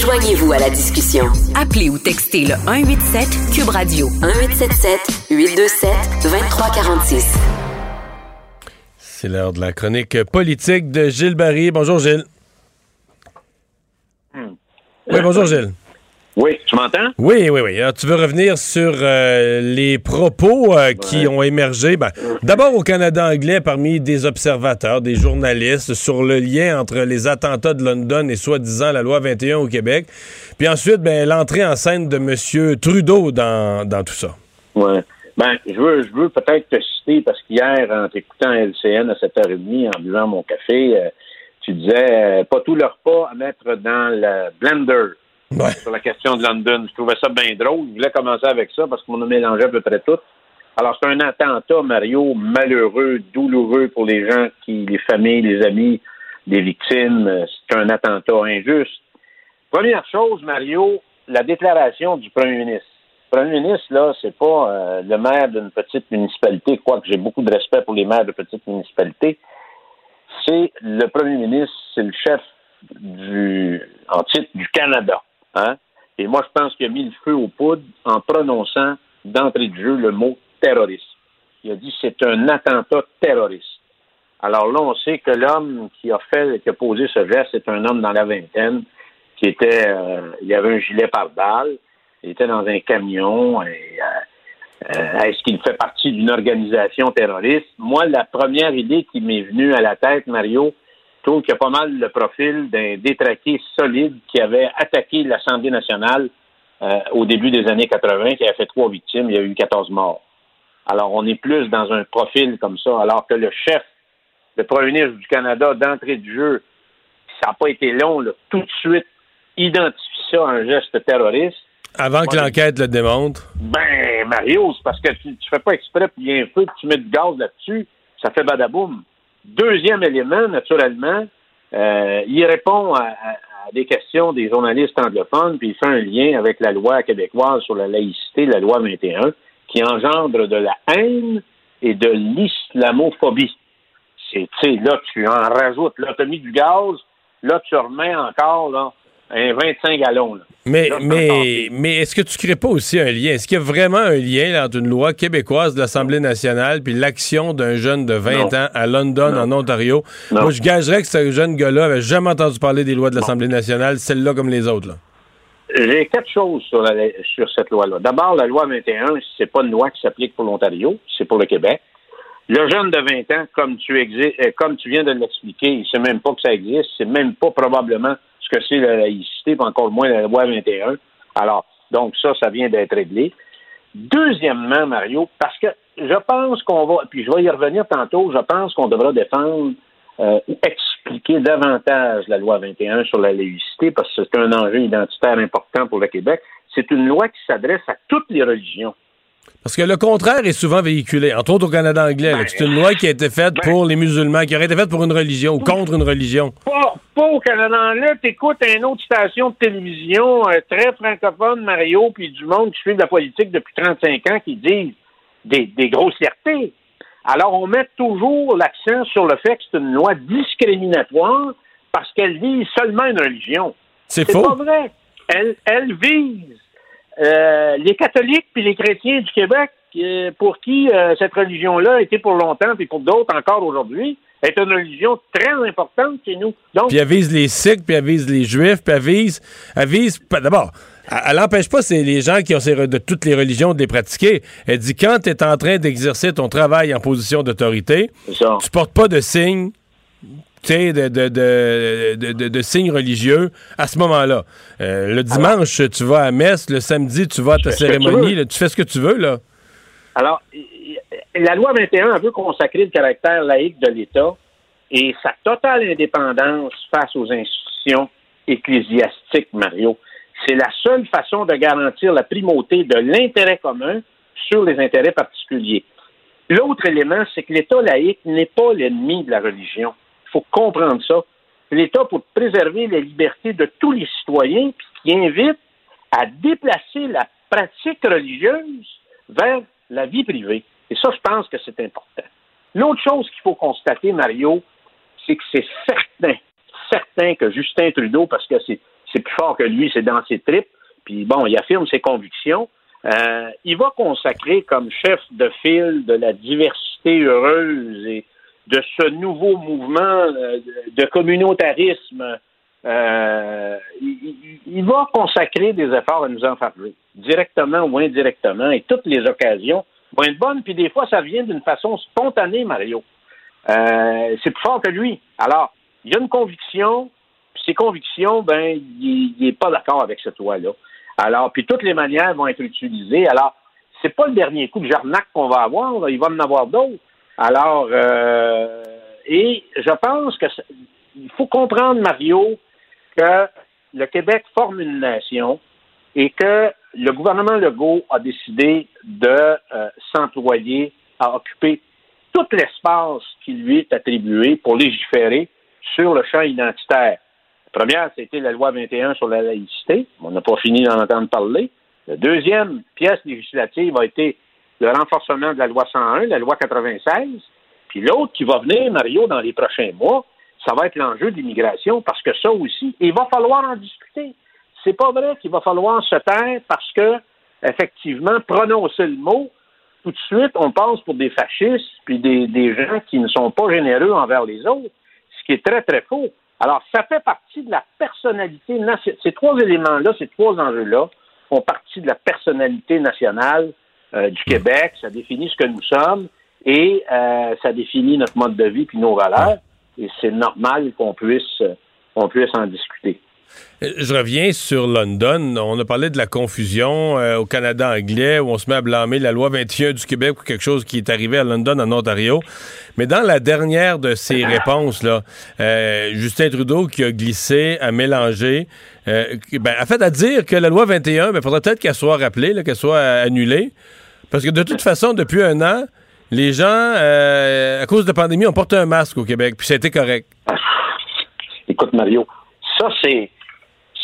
Joignez-vous à la discussion. Appelez ou textez le 187 Cube Radio 1877 827 2346. C'est l'heure de la chronique politique de Gilles Barry. Bonjour, Gilles. Oui, bonjour, Gilles. Oui, tu m'entends? Oui, oui, oui. Alors, tu veux revenir sur euh, les propos euh, qui ont émergé, ben, d'abord au Canada anglais, parmi des observateurs, des journalistes, sur le lien entre les attentats de London et soi-disant la loi 21 au Québec. Puis ensuite, ben, l'entrée en scène de M. Trudeau dans, dans tout ça. Ouais. Ben, je veux, je veux peut-être te citer parce qu'hier, en t'écoutant LCN à 7h30, en buvant mon café, euh, tu disais euh, pas tout leur pas à mettre dans le blender sur la question de London. Je trouvais ça bien drôle. Je voulais commencer avec ça parce qu'on a mélangé à peu près tout. Alors, c'est un attentat, Mario, malheureux, douloureux pour les gens qui, les familles, les amis des victimes. C'est un attentat injuste. Première chose, Mario, la déclaration du premier ministre. Le premier ministre, là, c'est pas euh, le maire d'une petite municipalité, quoique j'ai beaucoup de respect pour les maires de petites municipalités. C'est le premier ministre, c'est le chef du, en titre du Canada. Et moi, je pense qu'il a mis le feu aux poudres en prononçant d'entrée de jeu le mot terroriste. Il a dit c'est un attentat terroriste. Alors là, on sait que l'homme qui a fait, qui a posé ce geste, c'est un homme dans la vingtaine, qui était, euh, il avait un gilet pare-balles, il était dans un camion. Euh, euh, est-ce qu'il fait partie d'une organisation terroriste? Moi, la première idée qui m'est venue à la tête, Mario, trouve qu'il y a pas mal le profil d'un détraqué solide qui avait attaqué l'Assemblée nationale euh, au début des années 80, qui a fait trois victimes, il y a eu 14 morts. Alors, on est plus dans un profil comme ça, alors que le chef, le premier ministre du Canada, d'entrée de jeu, ça n'a pas été long, là, tout de suite, identifie ça un geste terroriste. Avant que l'enquête le démontre. Ben, Mario, c'est parce que tu, tu fais pas exprès, puis il y a un feu, puis tu mets du gaz là-dessus, ça fait badaboum. Deuxième élément, naturellement, euh, il répond à, à- à des questions des journalistes anglophones, puis il fait un lien avec la loi québécoise sur la laïcité, la loi 21, qui engendre de la haine et de l'islamophobie. C'est, là, tu en rajoutes, là, tu mis du gaz, là, tu remets encore, là, un 25 gallons, là. Mais, Là, mais, mais est-ce que tu crées pas aussi un lien? Est-ce qu'il y a vraiment un lien là, entre une loi québécoise de l'Assemblée nationale puis l'action d'un jeune de 20 Non. ans à London, Non. en Ontario? Non. Moi, je gagerais que ce jeune gars-là avait jamais entendu parler des lois de l'Assemblée nationale, celle-là comme les autres. Là. J'ai quatre choses sur, la- sur cette loi-là. D'abord, la loi 21, c'est pas une loi qui s'applique pour l'Ontario, c'est pour le Québec. Le jeune de 20 ans, comme tu, euh, comme tu viens de l'expliquer, il sait même pas que ça existe, c'est même pas probablement ce que c'est la laïcité, encore moins la loi 21. Alors, donc ça, ça vient d'être réglé. Deuxièmement, Mario, parce que je pense qu'on va, puis je vais y revenir tantôt, je pense qu'on devra défendre euh, expliquer davantage la loi 21 sur la laïcité, parce que c'est un enjeu identitaire important pour le Québec. C'est une loi qui s'adresse à toutes les religions. Parce que le contraire est souvent véhiculé, entre autres au Canada anglais. que c'est une loi qui a été faite pour les musulmans, qui aurait été faite pour une religion ou contre une religion. Pas, pas au Canada anglais, t'écoutes une autre station de télévision euh, très francophone, Mario, puis du monde qui suit de la politique depuis 35 ans qui disent des, des grossièretés. Alors, on met toujours l'accent sur le fait que c'est une loi discriminatoire parce qu'elle vise seulement une religion. C'est faux. pas vrai. Elle, elle vise euh, les catholiques puis les chrétiens du Québec euh, pour qui euh, cette religion-là a été pour longtemps puis pour d'autres encore aujourd'hui est une religion très importante chez nous. Donc, Puis elle vise les Sikhs, puis elle vise les Juifs, puis elle vise... Elle vise pas- D'abord, elle n'empêche pas c'est les gens qui ont de toutes les religions de les pratiquer. Elle dit quand tu es en train d'exercer ton travail en position d'autorité, tu portes pas de signe de, de, de, signes religieux à ce moment-là. Euh, le dimanche, tu vas à messe. Le samedi, tu vas à ta tu cérémonie. là, tu fais ce que tu veux, là. Alors, la loi 21 a veut consacrer le caractère laïque de l'État et sa totale indépendance face aux institutions ecclésiastiques, Mario. C'est la seule façon de garantir la primauté de l'intérêt commun sur les intérêts particuliers. L'autre élément, c'est que l'État laïque n'est pas l'ennemi de la religion. Il faut comprendre ça. L'État, pour préserver la liberté de tous les citoyens, puis qui invite à déplacer la pratique religieuse vers la vie privée. Et ça, je pense que c'est important. L'autre chose qu'il faut constater, Mario, c'est que c'est certain, certain que Justin Trudeau, parce que c'est c'est plus fort que lui, c'est dans ses tripes, puis bon, il affirme ses convictions, euh, il va consacrer comme chef de file de la diversité heureuse et de ce nouveau mouvement euh, de communautarisme, euh, il, il- va consacrer des efforts à nous en parler, directement ou indirectement, et toutes les occasions vont être bonnes, puis des fois, ça vient d'une façon spontanée, Mario. Euh, c'est plus fort que lui. Alors, il a une conviction, puis ses convictions, ben, il n'est pas d'accord avec cette loi-là. Alors, puis toutes les manières vont être utilisées. Alors, c'est pas le dernier coup de jarnac qu'on va avoir, là. il va en avoir d'autres. Alors, euh, et je pense que il faut comprendre, Mario, que le Québec forme une nation et que le gouvernement Legault a décidé de euh, s'employer à occuper tout l'espace qui lui est attribué pour légiférer sur le champ identitaire. La première, c'était la loi 21 sur la laïcité. On n'a pas fini d'en entendre parler. La deuxième pièce législative a été le renforcement de la loi 101, la loi 96. Puis l'autre qui va venir, Mario, dans les prochains mois, ça va être l'enjeu de l'immigration, parce que ça aussi, il va falloir en discuter. C'est pas vrai qu'il va falloir se taire parce que, effectivement, prononcer le mot, tout de suite, on passe pour des fascistes puis des, des gens qui ne sont pas généreux envers les autres, ce qui est très, très faux. Alors, ça fait partie de la personnalité nationale. Ces trois éléments-là, ces trois enjeux-là, font partie de la personnalité nationale euh, du Québec. Ça définit ce que nous sommes et euh, ça définit notre mode de vie puis nos valeurs. Et c'est normal qu'on puisse, euh, on puisse en discuter. Euh, Je reviens sur London. On a parlé de la confusion euh, au Canada anglais où on se met à blâmer la loi 21 du Québec pour quelque chose qui est arrivé à London, en Ontario. Mais dans la dernière de ses réponses, là, euh, Justin Trudeau qui a glissé, a mélangé, ben, a fait à dire que la loi 21, il faudrait peut-être qu'elle soit rappelée, qu'elle soit annulée. Parce que de toute façon, depuis un an, les gens, à cause de la pandémie, ont porté un masque au Québec, puis été correct. Écoute, Mario, ça, c'est.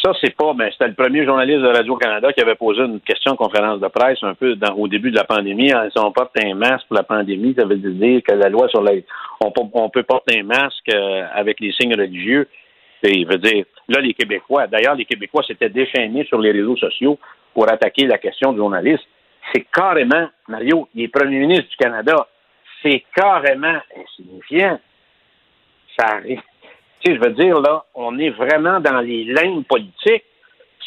Ça, c'est pas. Ben, c'était le premier journaliste de Radio-Canada qui avait posé une question en conférence de presse un peu dans- au début de la pandémie. Si on porte un masque pour la pandémie, ça veut dire que la loi sur la. On, on peut porter un masque euh, avec les signes religieux. Et il veut dire, là, les Québécois, d'ailleurs, les Québécois s'étaient déchaînés sur les réseaux sociaux pour attaquer la question du journaliste. C'est carrément, Mario, il est premier ministre du Canada. C'est carrément insignifiant. Ça arrive. Je veux dire, là, on est vraiment dans les lignes politiques.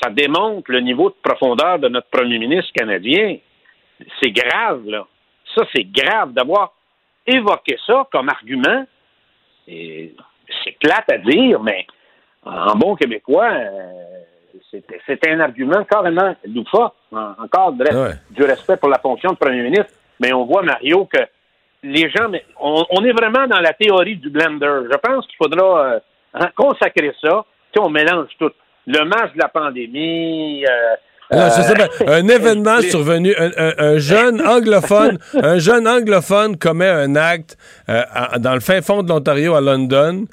Ça démontre le niveau de profondeur de notre premier ministre canadien. C'est grave, là. Ça, c'est grave d'avoir évoqué ça comme argument. C'est plate à dire, mais en bon québécois, euh, c'est c'est un argument carrément loufoque. En- Encore de res- Ouais. du respect pour la fonction de premier ministre. Mais on voit, Mario, que les gens, mais on, on est vraiment dans la théorie du blender. Je pense qu'il faudra euh, hein, consacrer ça. Tu sais, on mélange tout. Le match de la pandémie. euh, Non, je sais euh, pas. Un événement survenu, un, un- un jeune anglophone, un jeune anglophone commet un acte euh, à- dans le fin fond de l'Ontario à London.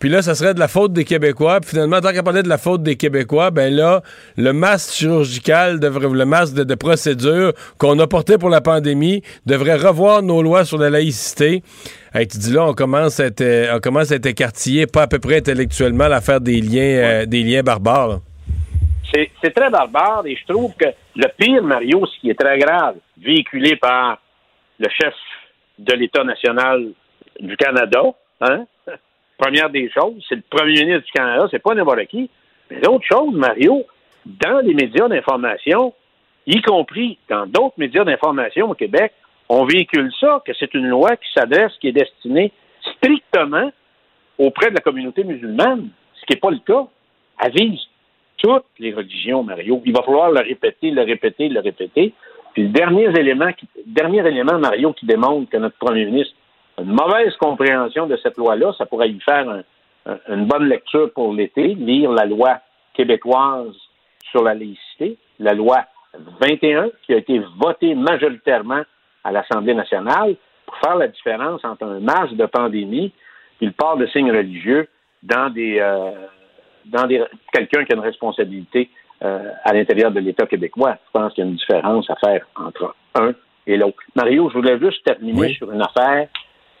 Puis là, ça serait de la faute des Québécois. Puis finalement, tant qu'à parler de la faute des Québécois, ben là, le masque chirurgical, devrait, le masque de, de procédure qu'on a porté pour la pandémie, devrait revoir nos lois sur la laïcité. Hey, tu dis là, on commence à être, euh, on commence à être écartillé, pas à peu près intellectuellement, à faire des liens, euh, des liens barbares. là. c'est c'est très barbare et je trouve que le pire, Mario, ce qui est très grave, véhiculé par le chef de l'État national du Canada, hein, première des choses, c'est le premier ministre du Canada, c'est pas n'importe qui. Mais l'autre chose, Mario, dans les médias d'information, y compris dans d'autres médias d'information au Québec, on véhicule ça, que c'est une loi qui s'adresse, qui est destinée strictement auprès de la communauté musulmane, ce qui n'est pas le cas. Elle vise toutes les religions, Mario. Il va falloir le répéter, le répéter, le répéter. Puis le dernier élément, dernier élément, Mario, qui démontre que notre premier ministre une mauvaise compréhension de cette loi-là, ça pourrait y faire un- un- une bonne lecture pour l'été, lire la loi québécoise sur la laïcité, la loi 21, qui a été votée majoritairement à l'Assemblée nationale pour faire la différence entre un masque de pandémie et le port de signes religieux dans des euh, dans des quelqu'un qui a une responsabilité euh, à l'intérieur de l'État québécois. Je pense qu'il y a une différence à faire entre un et l'autre. Mario, je voulais juste terminer sur une affaire,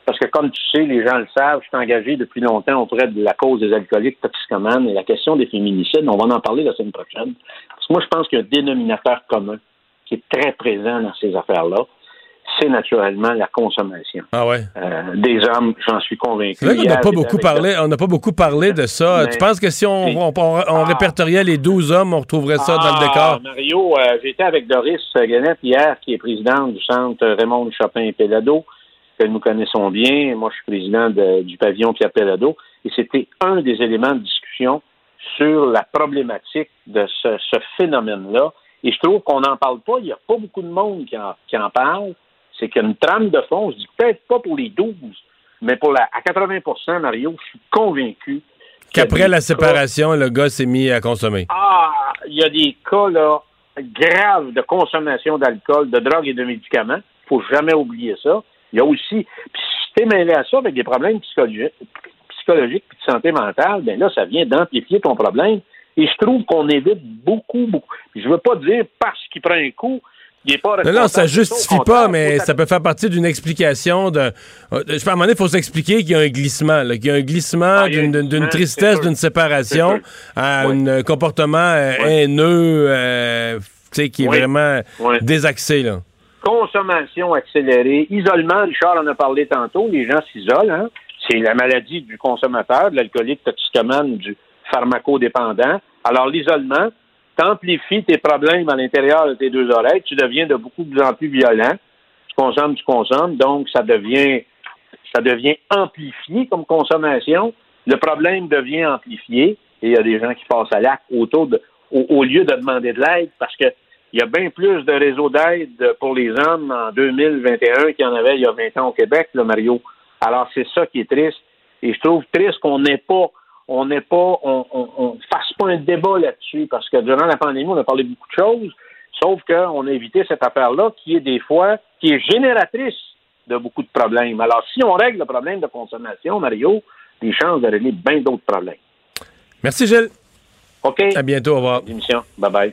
parce que comme tu sais, les gens le savent, je suis engagé depuis longtemps auprès de la cause des alcooliques toxicomanes et la question des féminicides, on va en parler la semaine prochaine. Parce que moi, je pense qu'il y a un dénominateur commun qui est très présent dans ces affaires-là, c'est naturellement la consommation. Ah ouais. Euh, des hommes, j'en suis convaincu. C'est vrai qu'on n'a pas beaucoup parlé, on n'a pas beaucoup parlé de ça. Mais- tu penses que si on, on, on- on répertoriait les 12 hommes, on retrouverait ça dans le décor? Ah, Mario, euh, j'étais avec Doris Guenette hier, qui est présidente du centre Raymond Chopin et que nous connaissons bien. Moi, je suis président de- du pavillon Pierre Pellado. Et c'était un des éléments de discussion sur la problématique de ce, ce phénomène-là. Et je trouve qu'on n'en parle pas. Il n'y a pas beaucoup de monde qui en, qui en parle. C'est qu'il y a une trame de fond. Je dis peut-être pas pour les 12, mais pour la, à 80 Mario, je suis convaincu Qu'après la séparation, le gars s'est mis à consommer. ah, il y a des cas là, graves de consommation d'alcool, de drogue et de médicaments. faut jamais oublier ça. Il y a aussi, puis si t'es mêlé à ça avec des problèmes psychologiques, psychologiques puis de santé mentale, ben là, ça vient d'amplifier ton problème. Et je trouve qu'on évite beaucoup, beaucoup. Puis je veux pas dire parce qu'il prend un coup, il est pas Non, non, ça justifie pas, mais ça peut faire partie d'une explication de. euh, Je sais pas, à un moment donné, il faut s'expliquer qu'il y a un glissement, qu'il y a un glissement Ah, d'une tristesse, d'une séparation à Oui. un comportement euh, haineux, euh, tu sais, qui est Oui. vraiment désaxé, là. Consommation accélérée, isolement, Richard en a parlé tantôt, les gens s'isolent, hein? c'est la maladie du consommateur, de l'alcoolique toxicomane, du pharmacodépendant. Alors l'isolement t'amplifie tes problèmes à l'intérieur de tes deux oreilles, tu deviens de beaucoup plus en plus violent, tu consommes, tu consommes, donc ça devient ça devient amplifié comme consommation, le problème devient amplifié, et il y a des gens qui passent à l'acte autour de au, au lieu de demander de l'aide parce que il y a bien plus de réseaux d'aide pour les hommes en 2021 qu'il y en avait il y a 20 ans au Québec, là, Mario. Alors, c'est ça qui est triste. Et je trouve triste qu'on n'ait pas, on n'ait pas, on, on, on fasse pas un débat là-dessus, parce que durant la pandémie, on a parlé de beaucoup de choses, sauf qu'on a évité cette affaire-là qui est des fois, qui est génératrice de beaucoup de problèmes. Alors, si on règle le problème de consommation, Mario, les chances de régler bien d'autres problèmes. Merci, Gilles. OK. À bientôt, au revoir. Émission. Bye-bye.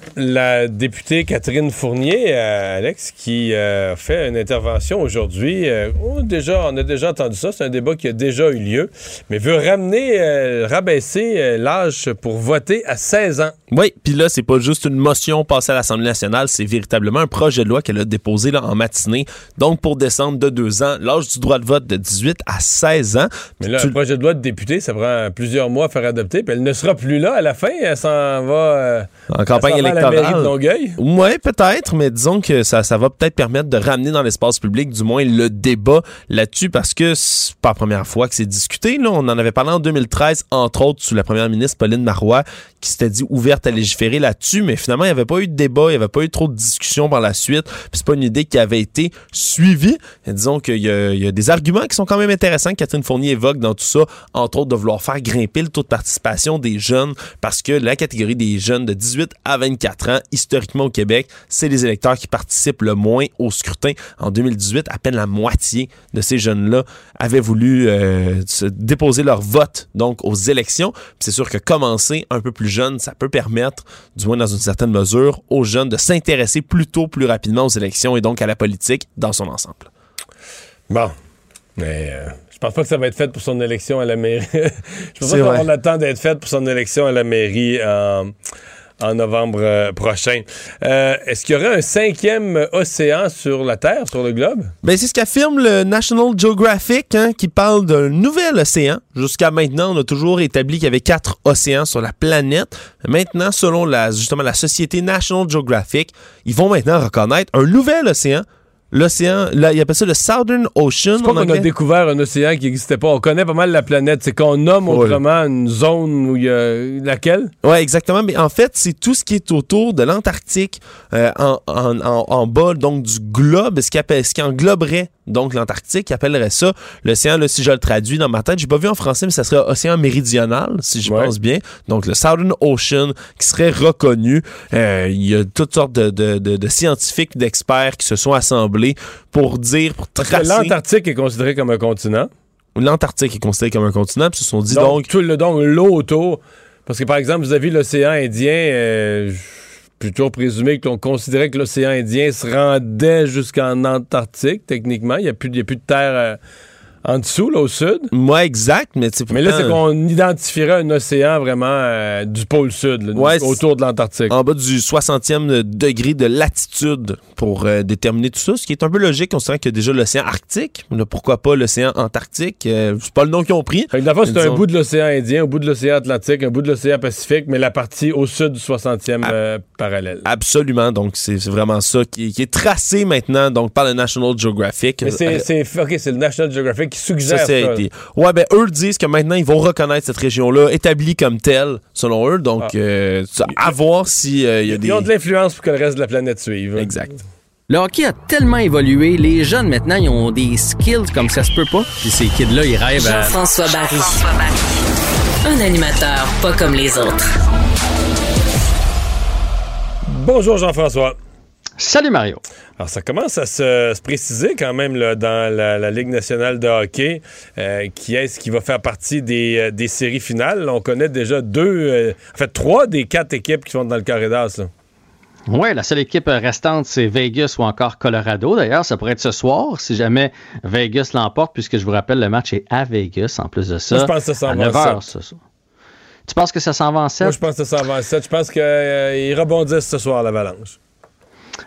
la députée Catherine Fournier, euh, Alex, qui euh, fait une intervention aujourd'hui. euh, on, a déjà, on a déjà entendu ça, c'est un débat qui a déjà eu lieu, mais veut ramener, rabaisser l'âge pour voter à 16 ans. Oui, puis là, c'est pas juste une motion passée à l'Assemblée nationale, c'est véritablement un projet de loi qu'elle a déposé là, en matinée. Donc, pour descendre de deux ans, l'âge du droit de vote de 18 à 16 ans. Mais là, Tu- un projet de loi de député, ça prend plusieurs mois à faire adopter, puis elle ne sera plus là à la fin, elle s'en va... En campagne à la mairie de électorale. Longueuil? Oui, peut-être, mais disons que ça, ça va peut-être permettre de ramener dans l'espace public, du moins, le débat là-dessus, parce que c'est pas la première fois que c'est discuté. Là. On en avait parlé en 2013, entre autres, sous la première ministre Pauline Marois, qui s'était dit ouverte à légiférer là-dessus, mais finalement, il n'y avait pas eu de débat, il n'y avait pas eu trop de discussion par la suite, c'est pas une idée qui avait été suivie. Disons qu'il y, a- des arguments qui sont quand même intéressants que Catherine Fournier évoque dans tout ça, entre autres de vouloir faire grimper le taux de participation des jeunes, parce que la catégorie des jeunes de 18 à 24 ans, historiquement au Québec, c'est les électeurs qui participent le moins au scrutin. En 2018, à peine la moitié de ces jeunes-là avaient voulu euh, se déposer leur vote donc aux élections. C'est sûr que commencer un peu plus jeune, ça peut permettre, du moins dans une certaine mesure, aux jeunes de s'intéresser plus tôt, plus rapidement aux élections et donc à la politique dans son ensemble. Bon. Mais euh, je pense pas que ça va être fait pour son élection à la mairie. je pense pas qu'on attend d'être fait pour son élection à la mairie en, en novembre euh, prochain. Euh, Est-ce qu'il y aurait un cinquième océan sur la Terre, sur le globe? Ben, c'est ce qu'affirme le National Geographic, hein, qui parle d'un nouvel océan. Jusqu'à maintenant, on a toujours établi qu'il y avait quatre océans sur la planète. Maintenant, selon justement la société National Geographic, ils vont maintenant reconnaître un nouvel océan. L'océan, là, ils appellent ça le Southern Ocean. C'est pas qu'on a découvert un océan qui n'existait pas. On connaît pas mal la planète. C'est qu'on nomme Ouais. autrement une zone où il y a... Laquelle? Ouais, exactement. Mais en fait, c'est tout ce qui est autour de l'Antarctique, euh, en, en, en, en bas donc du globe, ce qui, appelle, ce qui engloberait donc l'Antarctique, qui appellerait ça l'océan. Là, si je le traduis dans ma tête, j'ai pas vu en français, mais ça serait océan méridional, si je Ouais. pense bien. Donc le Southern Ocean, qui serait reconnu. Euh, Il y a toutes sortes de, de, de, de scientifiques, d'experts qui se sont assemblés pour dire, pour tracer. l'Antarctique est considéré comme un continent. L'Antarctique est considéré comme un continent, puis ils se sont dit donc, donc tout le donc l'eau autour. Parce que par exemple, vous avez l'océan Indien, euh, plutôt présumé que l'on considérait que l'océan Indien se rendait jusqu'en Antarctique, techniquement. Il n'y a, a plus de terre euh, en dessous, là, au sud? Moi, exact, mais tu sais, Mais là, c'est qu'on identifierait un océan vraiment euh, du pôle sud, là, Ouais, autour de l'Antarctique. en bas du 60e degré de latitude pour euh, déterminer tout ça, ce qui est un peu logique considérant qu'il y a déjà l'océan Arctique. Là, pourquoi pas l'océan Antarctique? Euh, c'est pas le nom qu'ils ont pris. Fait que c'est un bout de l'océan Indien, un bout de l'océan Atlantique, un bout de l'océan Pacifique, mais la partie au sud du 60e euh, parallèle. Absolument, donc c'est vraiment ça qui, qui est tracé maintenant donc par le National Geographic. Mais c'est, c'est, ok, c'est le National Geographic qui suggère ça, ça. ça a été- Ouais, ben eux disent que maintenant ils vont reconnaître cette région-là établie comme telle, selon eux. Donc, Ah. euh, à voir si euh, il y a des. Ils ont de l'influence pour que le reste de la planète suive. Exact. Le hockey a tellement évolué, les jeunes maintenant, ils ont des skills comme ça se peut pas. Puis ces kids-là, ils rêvent à... Jean-François Barry. Un animateur pas comme les autres. Bonjour Jean-François. Salut Mario. Alors ça commence à se, se préciser quand même là, dans la, la Ligue nationale de hockey euh, qui est-ce qui va faire partie des, euh, des séries finales. On connaît déjà deux, euh, en fait trois des quatre équipes qui sont dans le corridor. là. Oui, la seule équipe restante, c'est Vegas ou encore Colorado. D'ailleurs, ça pourrait être ce soir si jamais Vegas l'emporte, puisque je vous rappelle, le match est à Vegas en plus de ça. Moi, je pense que ça s'en va en 9 heures sept. ce soir. Tu penses que ça s'en va en 7? Moi je pense que ça s'en va en sept. Je pense qu'ils rebondissent ce soir l'avalanche.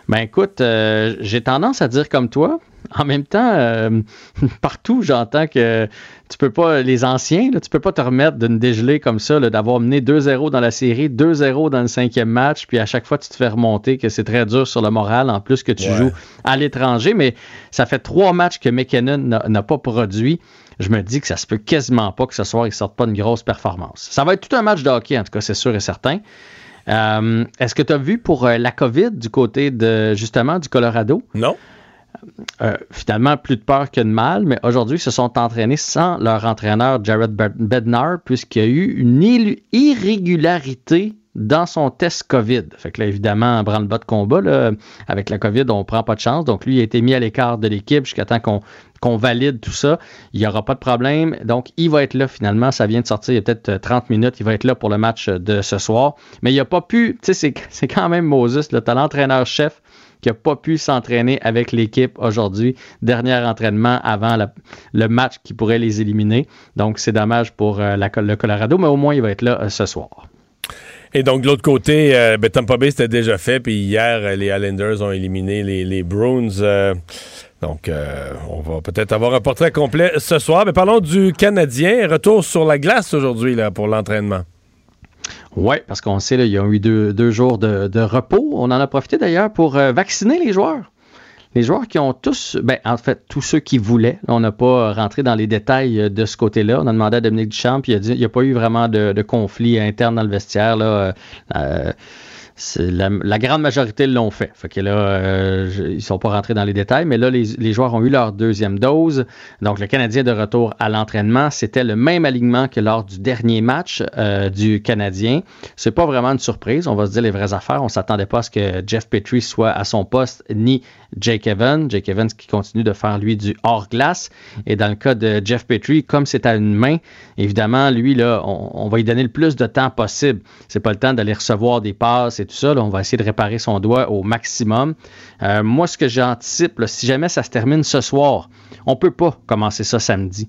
Ben écoute, euh, j'ai tendance à dire comme toi. En même temps, euh, partout, j'entends que tu peux pas, les anciens, là, tu peux pas te remettre d'une dégelée comme ça, d'avoir mené 2-0 dans la série, 2-0 dans le cinquième match, puis à chaque fois tu te fais remonter, que c'est très dur sur le moral, en plus que tu Ouais. joues à l'étranger. Mais ça fait trois matchs que McKinnon n'a pas produit. Je me dis que ça se peut quasiment pas que ce soir, il sorte pas une grosse performance. Ça va être tout un match de hockey, en tout cas, c'est sûr et certain. Euh, Est-ce que tu as vu pour euh, la COVID du côté de justement du Colorado? Non. Euh, finalement, plus de peur que de mal, mais aujourd'hui, ils se sont entraînés sans leur entraîneur Jared Bed- Bednar, puisqu'il y a eu une irrégularité dans son test COVID. Fait que là, évidemment, en branle-bas de combat, là, avec la COVID, on prend pas de chance. Donc, lui, il a été mis à l'écart de l'équipe jusqu'à temps qu'on qu'on valide tout ça. Il n'y aura pas de problème. Donc, il va être là finalement. Ça vient de sortir il y a peut-être euh, 30 minutes. Il va être là pour le match euh, de ce soir. Mais il n'a pas pu, tu sais, c'est- quand même Moses. Tu as l'entraîneur-chef qui n'a pas pu s'entraîner avec l'équipe aujourd'hui. Dernier entraînement avant le match qui pourrait les éliminer. Donc, c'est dommage pour euh, le Colorado, mais au moins, il va être là euh, ce soir. Et donc, de l'autre côté, euh, ben, Tampa Bay, c'était déjà fait. Puis hier, euh, les Islanders ont éliminé les, les. Donc, euh, on va peut-être avoir un portrait complet ce soir. Mais parlons du Canadien. Retour sur la glace aujourd'hui pour l'entraînement. Oui, parce qu'on sait, là, ils ont eu deux, jours de, repos. On en a profité d'ailleurs pour euh, vacciner les joueurs. Les joueurs qui ont tous, ben, en fait, tous ceux qui voulaient. On n'a pas rentré dans les détails euh, de ce côté-là. On a demandé à Dominique Duchamp, puis il a n'y a pas eu vraiment de, conflit interne dans le vestiaire. La, grande majorité l'ont fait. Fait que là, euh, ils sont pas rentrés dans les détails, mais là, les, joueurs ont eu leur deuxième dose. Donc, le Canadien de retour à l'entraînement, c'était le même alignement que lors du dernier match euh, du Canadien. C'est pas vraiment une surprise. On va se dire les vraies affaires. On s'attendait pas à ce que Jeff Petrie soit à son poste, ni Jake Evans. Jake Evans qui continue de faire, lui, du hors-glace. Et dans le cas de Jeff Petrie, comme c'est à une main, évidemment, lui, là, on, va lui donner le plus de temps possible. C'est pas le temps d'aller recevoir des passes tout ça. on va essayer de réparer son doigt au maximum. Euh, moi, ce que j'anticipe, si jamais ça se termine ce soir, on peut pas commencer ça samedi.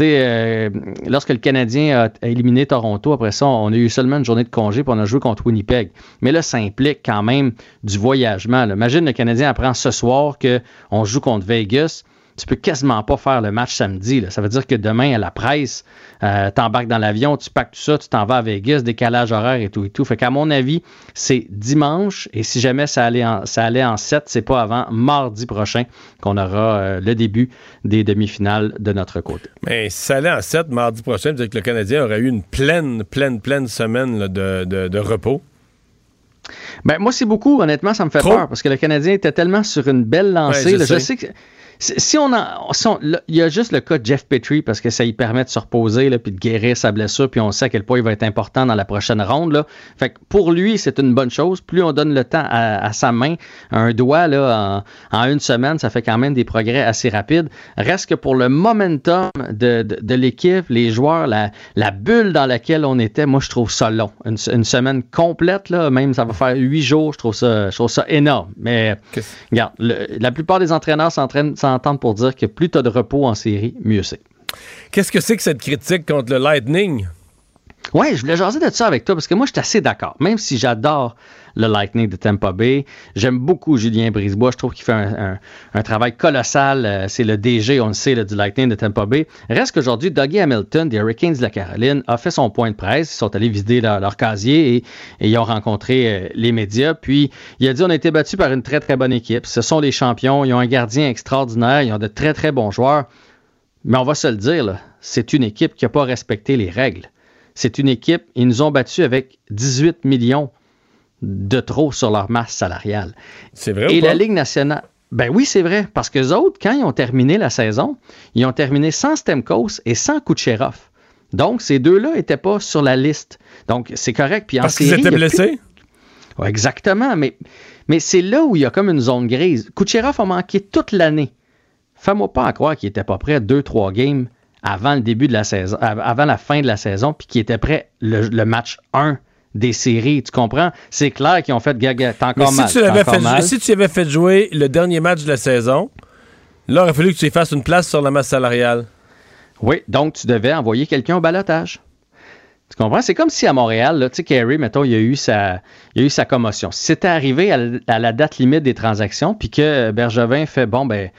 Euh, lorsque le Canadien a, éliminé Toronto, après ça, on a eu seulement une journée de congé puis on a joué contre Winnipeg. Mais là, ça implique quand même du voyagement. Imagine le Canadien apprend ce soir qu'on joue contre Vegas. Tu peux quasiment pas faire le match samedi. là. Ça veut dire que demain, à la presse, euh, t'embarques dans l'avion, tu packs tout ça, tu t'en vas à Vegas, décalage horaire et tout et tout. Fait qu'à mon avis, c'est dimanche et si jamais ça allait en, ça allait en 7, c'est pas avant mardi prochain qu'on aura euh, le début des demi-finales de notre côté. Mais si ça allait en 7 mardi prochain, c'est que le Canadien aurait eu une pleine, pleine, pleine semaine là, de, de- de repos. Ben, moi, c'est beaucoup. Honnêtement, ça me fait Trop? peur parce que le Canadien était tellement sur une belle lancée. Ouais, je là. je, sais. sais que. Si on en, si on- là, il y a juste le cas de Jeff Petrie parce que ça lui permet de se reposer là, puis de guérir sa blessure, puis on sait à quel point il va être important dans la prochaine ronde. Là. Fait que pour lui, c'est une bonne chose. Plus on donne le temps à, à sa main, un doigt là, en, en une semaine, ça fait quand même des progrès assez rapides. Reste que pour le momentum de, de, de l'équipe, les joueurs, la, la bulle dans laquelle on était, moi je trouve ça long. Une, une semaine complète, là, même ça va faire huit jours, je trouve ça, je trouve ça énorme. Mais regarde, le- la plupart des entraîneurs s'entraînent- s'entendent pour dire que plus tu as de repos en série, mieux c'est. Qu'est-ce que c'est que cette critique contre le Lightning? Ouais, je voulais jaser de ça avec toi parce que moi, je suis assez d'accord. Même si j'adore le Lightning de Tampa Bay, j'aime beaucoup Julien Brisebois. Je trouve qu'il fait un, travail colossal. Euh, C'est le DG, on le sait, du Lightning de Tampa Bay. Reste qu'aujourd'hui, Dougie Hamilton des Hurricanes de la Caroline a fait son point de presse. Ils sont allés vider leur, casier et, ils ont rencontré euh, les médias. Puis, il a dit on a été battus par une très, très bonne équipe. Ce sont les champions. Ils ont un gardien extraordinaire. Ils ont de très, très bons joueurs. Mais on va se le dire, c'est une équipe qui n'a pas respecté les règles. C'est une équipe, ils nous ont battus avec 18 millions de trop sur leur masse salariale. C'est vrai Et ou pas? la Ligue nationale. Ben oui, c'est vrai. Parce que autres, quand ils ont terminé la saison, ils ont terminé sans Stemkos et sans Kucherov. Donc, ces deux-là n'étaient pas sur la liste. Donc, c'est correct. Puis en Parce qu'ils étaient plus- blessés? Ouais, exactement, mais, mais c'est là où il y a comme une zone grise. Kucherov a manqué toute l'année. Fais-moi pas à croire qu'il était pas prêt à 2-3 games avant le début de la saison, av- avant la fin de la saison, puis qu'il était prêt le, le match 1 des séries. Tu comprends? C'est clair qu'ils ont fait gaga. T'es encore si mal. tu, encore fait, mal. si tu avais fait jouer le dernier match de la saison, là, il aurait fallu que tu fasses une place sur la masse salariale. Oui, donc tu devais envoyer quelqu'un au balotage. Tu comprends? C'est comme si à Montréal, là, tu sais, Kerry, mettons, il y a eu sa, il a eu sa commotion. Si c'était arrivé à, à la date limite des transactions, puis que Bergevin fait, bon, ben,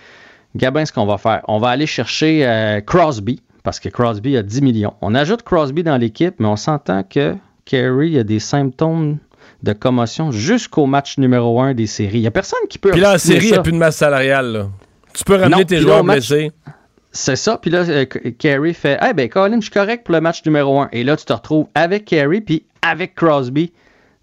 Gabin, ce qu'on va faire, on va aller chercher euh, Crosby, parce que Crosby a 10 millions. On ajoute Crosby dans l'équipe, mais on s'entend que Kerry a des symptômes de commotion jusqu'au match numéro 1 des séries. Il n'y a personne qui peut Puis là, en série, il n'y a plus de masse salariale. là. Tu peux ramener Non, tes joueurs match- blessés. C'est ça. Puis là, euh, Carey fait Eh ben, Colin, je suis correct pour le match numéro 1. Et là, tu te retrouves avec Carey puis avec Crosby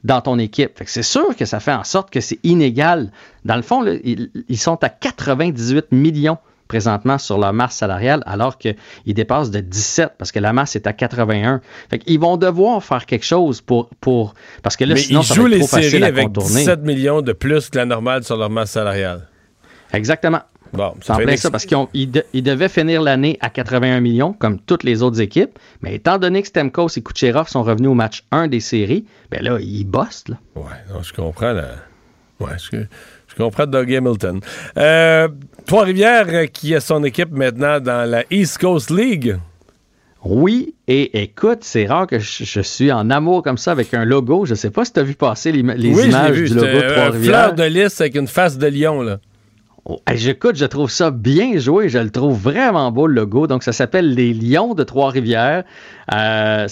dans ton équipe. C'est sûr que ça fait en sorte que c'est inégal. Dans le fond, là, ils, ils sont à 98 millions présentement sur leur masse salariale, alors qu'ils dépassent de 17 parce que la masse est à 81. Fait qu'ils vont devoir faire quelque chose pour. pour parce que là, Mais sinon, ils ça jouent va être les trop facile séries à avec contourner. 17 millions de plus que la normale sur leur masse salariale. Exactement. Bon, C'est en fait plein une ça, parce qu'ils de- devaient finir l'année à 81 millions, comme toutes les autres équipes. Mais étant donné que Stemkos et Kucherov sont revenus au match 1 des séries, ben là, ils bossent. Là. Ouais, non, je comprends. Ouais, je, je comprends Doug Hamilton. Euh, Trois-Rivières euh, qui a son équipe maintenant dans la East Coast League. Oui, et écoute, c'est rare que je, je suis en amour comme ça avec un logo. Je sais pas si tu as vu passer les, oui, images vu. du logo Trois-Rivières. fleur de lys avec une face de lion, là. Oh, J'écoute, je trouve ça bien joué. Je le trouve vraiment beau, le logo. Donc, ça s'appelle les Lions de Trois-Rivières. Euh,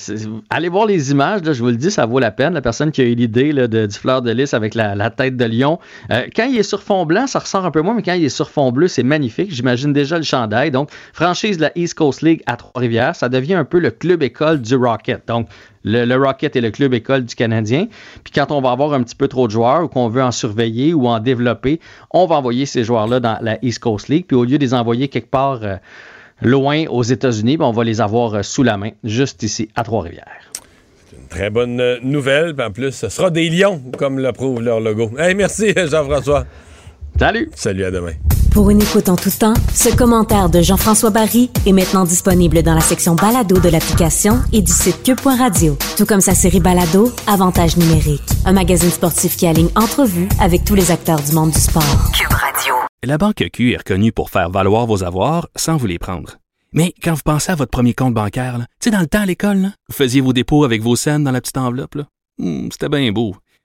allez voir les images, là, je vous le dis, ça vaut la peine. La personne qui a eu l'idée du fleur de lys avec la, tête de lion. Euh, quand il est sur fond blanc, ça ressort un peu moins, mais quand il est sur fond bleu, c'est magnifique. J'imagine déjà le chandail. Donc, franchise de la East Coast League à Trois-Rivières, ça devient un peu le club école du Rocket. Donc, le, Rocket est le club école du Canadien. Puis quand on va avoir un petit peu trop de joueurs ou qu'on veut en surveiller ou en développer, on va envoyer ces joueurs-là dans la East Coast League. Puis au lieu de les envoyer quelque part euh, loin aux États-Unis, ben, on va les avoir euh, sous la main, juste ici à Trois-Rivières. Très bonne euh, nouvelle. En plus, ce sera des lions, comme le prouve leur logo. Hey, merci, Jean-François. Salut. Salut, à demain. Pour une écoute en tout temps, ce commentaire de Jean-François Barry est maintenant disponible dans la section balado de l'application et du site cube.radio. Tout comme sa série balado, Avantage numérique. Un magazine sportif qui aligne entrevues avec tous les acteurs du monde du sport. Cube Radio. La Banque Q est reconnue pour faire valoir vos avoirs sans vous les prendre. Mais quand vous pensez à votre premier compte bancaire, tu sais, dans le temps à l'école, vous faisiez vos dépôts avec vos scènes dans la petite enveloppe. Hmm, C'était bien beau.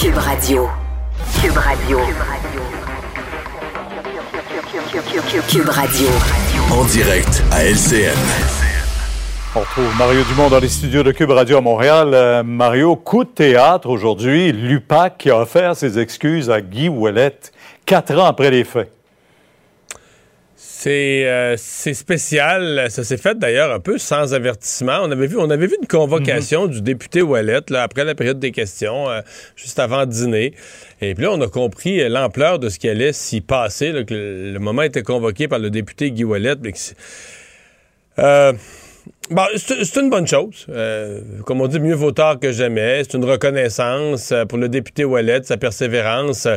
Cube Radio. Cube Radio. Cube Radio. En direct à LCN. On retrouve Mario Dumont dans les studios de Cube Radio à Montréal. Euh, Mario, coup de théâtre aujourd'hui. L'UPAC qui a offert ses excuses à Guy Ouellette quatre ans après les faits. C'est euh, c'est spécial. Ça s'est fait d'ailleurs un peu sans avertissement. On avait vu, on avait vu une convocation du député Ouellet là, après la période des questions, euh, juste avant dîner. Et puis là, on a compris euh, l'ampleur de ce qui allait s'y passer. là, que le, le moment était convoqué par le député Guy Ouellet. mais que c'est- euh, Bon, c'est une bonne chose. Euh, comme on dit, mieux vaut tard que jamais. C'est une reconnaissance euh, pour le député Ouellet, sa persévérance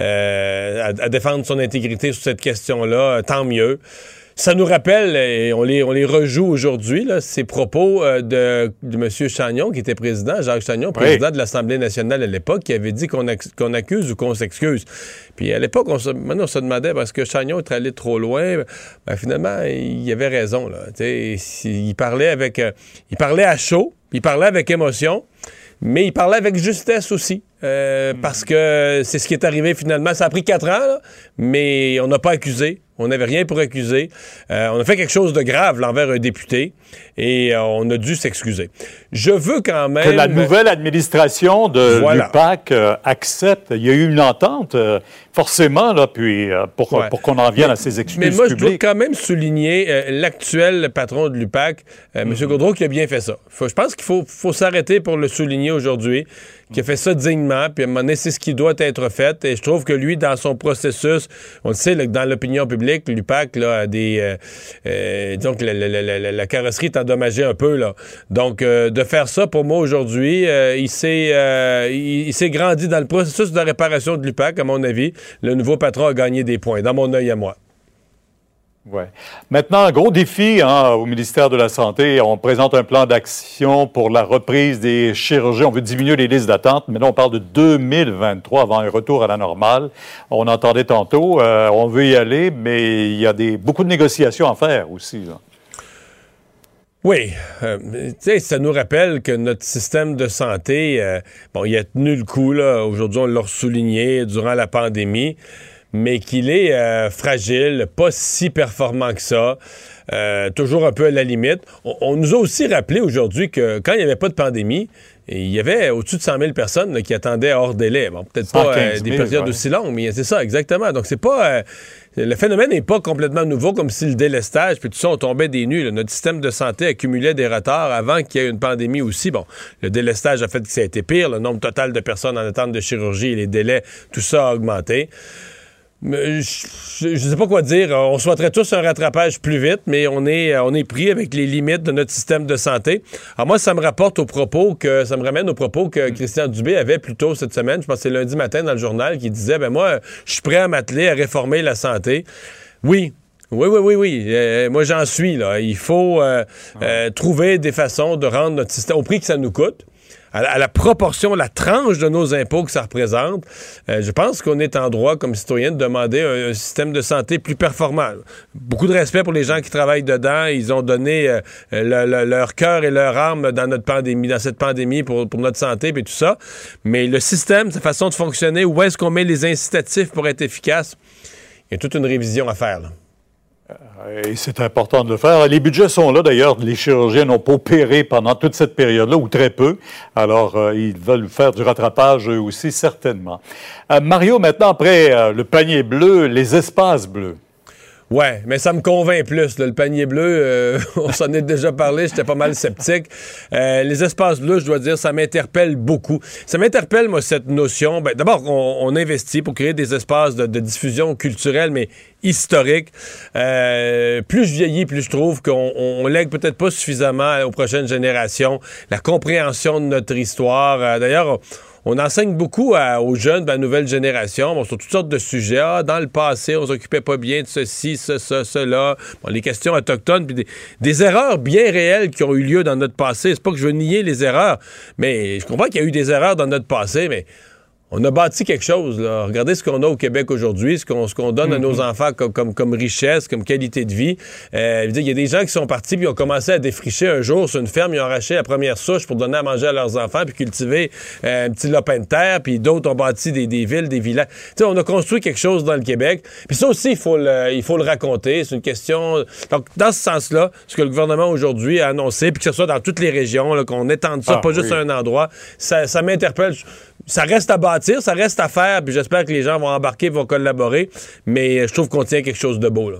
euh, à, à défendre son intégrité sur cette question-là. Euh, Tant mieux. Ça nous rappelle, et on les, on les rejoue aujourd'hui, ces propos euh, de, de M. Chagnon, qui était président, Jacques Chagnon, président de l'Assemblée nationale à l'époque, qui avait dit qu'on ac- qu'on accuse ou qu'on s'excuse. Puis à l'époque, on se, maintenant, on se demandait, parce que Chagnon est allé trop loin? Ben, finalement, il avait raison. Là. Il parlait avec... euh, il parlait à chaud, il parlait avec émotion, mais il parlait avec justesse aussi. Euh, Parce que c'est ce qui est arrivé finalement. Ça a pris quatre ans, là, mais on n'a pas accusé. On n'avait rien pour accuser. Euh, on a fait quelque chose de grave là, envers un député et euh, on a dû s'excuser. Je veux quand même... Que la nouvelle administration de Voilà. l'UPAC accepte. Il y a eu une entente, forcément, là, puis, pour, Ouais. pour qu'on en vienne Mais- à ces excuses Mais moi, je dois quand même souligner l'actuel patron de l'UPAC, M. Mhm. Gaudreau, qui a bien fait ça. Faut- je pense qu'il faut, faut s'arrêter pour le souligner aujourd'hui, qui a fait ça dignement, puis à un moment donné, c'est ce qui doit être fait. Et je trouve que lui, dans son processus, on le sait, dans l'opinion publique, l'UPAC a des... Euh, euh, que la, carrosserie est endommagée un peu. là. Donc, euh, de faire ça, pour moi, aujourd'hui, il s'est il s'est grandi dans le processus de réparation de l'UPAC, à mon avis. Le nouveau patron a gagné des points, dans mon œil à moi. Ouais. Maintenant, gros défi hein, au ministère de la Santé. On présente un plan d'action pour la reprise des chirurgies. On veut diminuer les listes d'attente, mais là, on parle de 2023 avant un retour à la normale. On entendait tantôt, euh, on veut y aller, mais il y a beaucoup de négociations à faire aussi. Oui, euh, ça nous rappelle que notre système de santé, euh, bon, il a tenu le coup. Aujourd'hui, on l'a souligné durant la pandémie, mais qu'il est euh, fragile, pas si performant que ça, euh, toujours un peu à la limite. On, on nous a aussi rappelé aujourd'hui que quand il n'y avait pas de pandémie, il y avait au-dessus de 100 000 personnes là, qui attendaient hors délai. Bon, peut-être pas 115 euh, 000, des périodes ouais. aussi longues, mais c'est ça, exactement. Donc, c'est pas. le phénomène n'est pas complètement nouveau, comme si le délestage, puis tout ça, on tombait des nues. là. Notre système de santé accumulait des retards avant qu'il y ait une pandémie aussi. Bon, le délestage a fait que ça a été pire. Le nombre total de personnes en attente de chirurgie et les délais, tout ça a augmenté. Je ne sais pas quoi dire. On souhaiterait tous un rattrapage plus vite, mais on est, on est pris avec les limites de notre système de santé. Alors moi, ça me rapporte aux propos que ça me ramène aux propos que Christian Dubé avait plus tôt cette semaine. Je pense que c'est lundi matin dans le journal qui disait ben moi, je suis prêt à m'atteler à réformer la santé. Oui, oui, oui, oui, oui. Euh, moi, j'en suis. Là. Il faut euh, euh, trouver des façons de rendre notre système au prix que ça nous coûte. À la, proportion, la tranche de nos impôts que ça représente, euh, je pense qu'on est en droit, comme citoyen, de demander un, système de santé plus performant. Beaucoup de respect pour les gens qui travaillent dedans. Ils ont donné euh, le- le- leur cœur et leur âme dans notre pandémie, dans cette pandémie pour, notre santé et tout ça. Mais le système, sa façon de fonctionner, où est-ce qu'on met les incitatifs pour être efficace, il y a toute une révision à faire. Et c'est important de le faire. Les budgets sont là d'ailleurs. Les chirurgiens n'ont pas opéré pendant toute cette période-là, ou très peu. Alors, euh, ils veulent faire du rattrapage eux aussi, certainement. Euh, Mario, maintenant, après euh, le panier bleu, les espaces bleus. Ouais, mais ça me convainc plus. Le panier bleu, euh, on s'en est déjà parlé, j'étais pas mal sceptique. Euh, les espaces bleus, je dois dire, ça m'interpelle beaucoup. Ça m'interpelle, moi, cette notion. Ben, D'abord, on, investit pour créer des espaces de, diffusion culturelle, mais historique. Euh, plus je vieillis, plus je trouve qu'on on, on lègue peut-être pas suffisamment aux prochaines générations la compréhension de notre histoire. D'ailleurs, on enseigne beaucoup aux jeunes de la nouvelle génération bon, sur toutes sortes de sujets. Ah, dans le passé, on s'occupait pas bien de ceci, ce, ce, cela. Bon, les questions autochtones, puis des, des erreurs bien réelles qui ont eu lieu dans notre passé. C'est pas que je veux nier les erreurs, mais je comprends qu'il y a eu des erreurs dans notre passé, mais on a bâti quelque chose. Là. Regardez ce qu'on a au Québec aujourd'hui, ce qu'on donne à nos enfants comme, comme, comme richesse, comme qualité de vie. Euh, Il y a des gens qui sont partis puis ont commencé à défricher un jour sur une ferme. Ils ont arraché la première souche pour donner à manger à leurs enfants puis cultiver euh, un petit lopin de terre. Puis d'autres ont bâti des, des villes, des villages. Tu sais, on a construit quelque chose dans le Québec. Puis ça aussi, il faut le, il faut le raconter. C'est une question... Donc, dans ce sens-là, ce que le gouvernement aujourd'hui a annoncé, puis que ce soit dans toutes les régions, qu'on étende ça, Ah, pas juste à un endroit, ça, ça m'interpelle. Ça reste à bâtir, ça reste à faire, puis j'espère que les gens vont embarquer, vont collaborer, mais je trouve qu'on tient quelque chose de beau, là.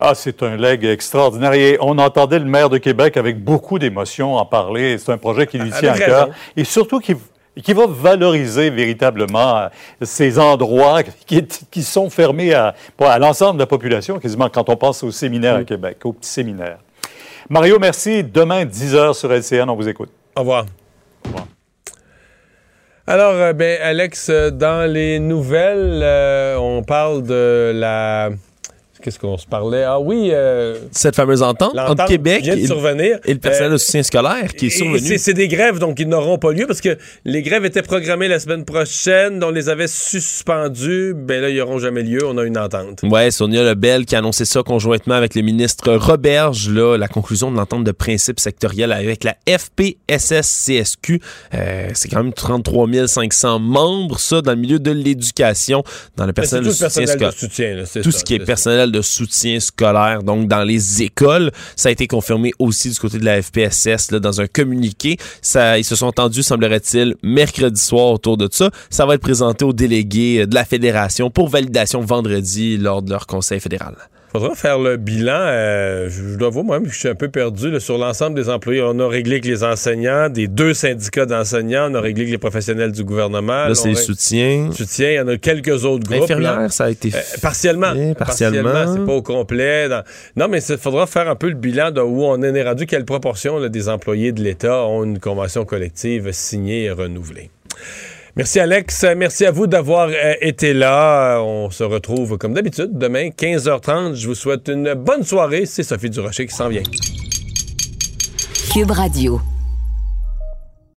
Ah, c'est un leg extraordinaire. Et on entendait le maire de Québec avec beaucoup d'émotion en parler. C'est un projet qui lui Avec tient à cœur. Et surtout qui, qui va valoriser véritablement euh, ces endroits qui, qui sont fermés à, à l'ensemble de la population, quasiment quand on pense au séminaire à Québec, au petit séminaire. Mario, merci. Demain, 10h sur LCN, on vous écoute. Au revoir. Alors, euh, ben, Alex, euh, dans les nouvelles, euh, on parle de la. Qu'est-ce qu'on se parlait? Ah oui. euh, Cette fameuse entente entre Québec vient de et, survenir. et le personnel Euh, de soutien scolaire qui est survenu. c'est- des grèves, donc, qui n'auront pas lieu parce que les grèves étaient programmées la semaine prochaine, on les avait suspendues. Ben là, ils n'auront jamais lieu. On a une entente. Ouais, Sonia Lebel qui a annoncé ça conjointement avec le ministre Roberge, là, la conclusion de l'entente de principe sectoriel avec la FPSS-CSQ. Euh, c'est quand même 33 500 membres, ça, dans le milieu de l'éducation, dans le Ben, personnel tout de le soutien personnel de scolaire. soutien. Tout ça, ce qui est c'est personnel de soutien scolaire, donc dans les écoles. Ça a été confirmé aussi du côté de la FPSS là, dans un communiqué. Ça, ils se sont entendus, semblerait-il, mercredi soir autour de ça. Ça va être présenté aux délégués de la fédération pour validation vendredi lors de leur conseil fédéral. Faudra faire le bilan. euh, je dois voir moi-même que je suis un peu perdu là, sur l'ensemble des employés. On a réglé avec les enseignants, des deux syndicats d'enseignants. On a réglé avec les professionnels du gouvernement. Là, c'est les soutiens. Soutien, il y en a quelques autres groupes. Infirmières, ça a été Euh, partiellement. fait, partiellement. c'est pas au complet. Dans- Non, mais il faudra faire un peu le bilan de où on en est rendu, quelle proportion là, des employés de l'État ont une convention collective signée et renouvelée. Merci Alex, merci à vous d'avoir euh, été là. Euh, On se retrouve comme d'habitude demain 15h30. Je vous souhaite une bonne soirée. C'est Sophie Durocher qui s'en vient. Cube Radio.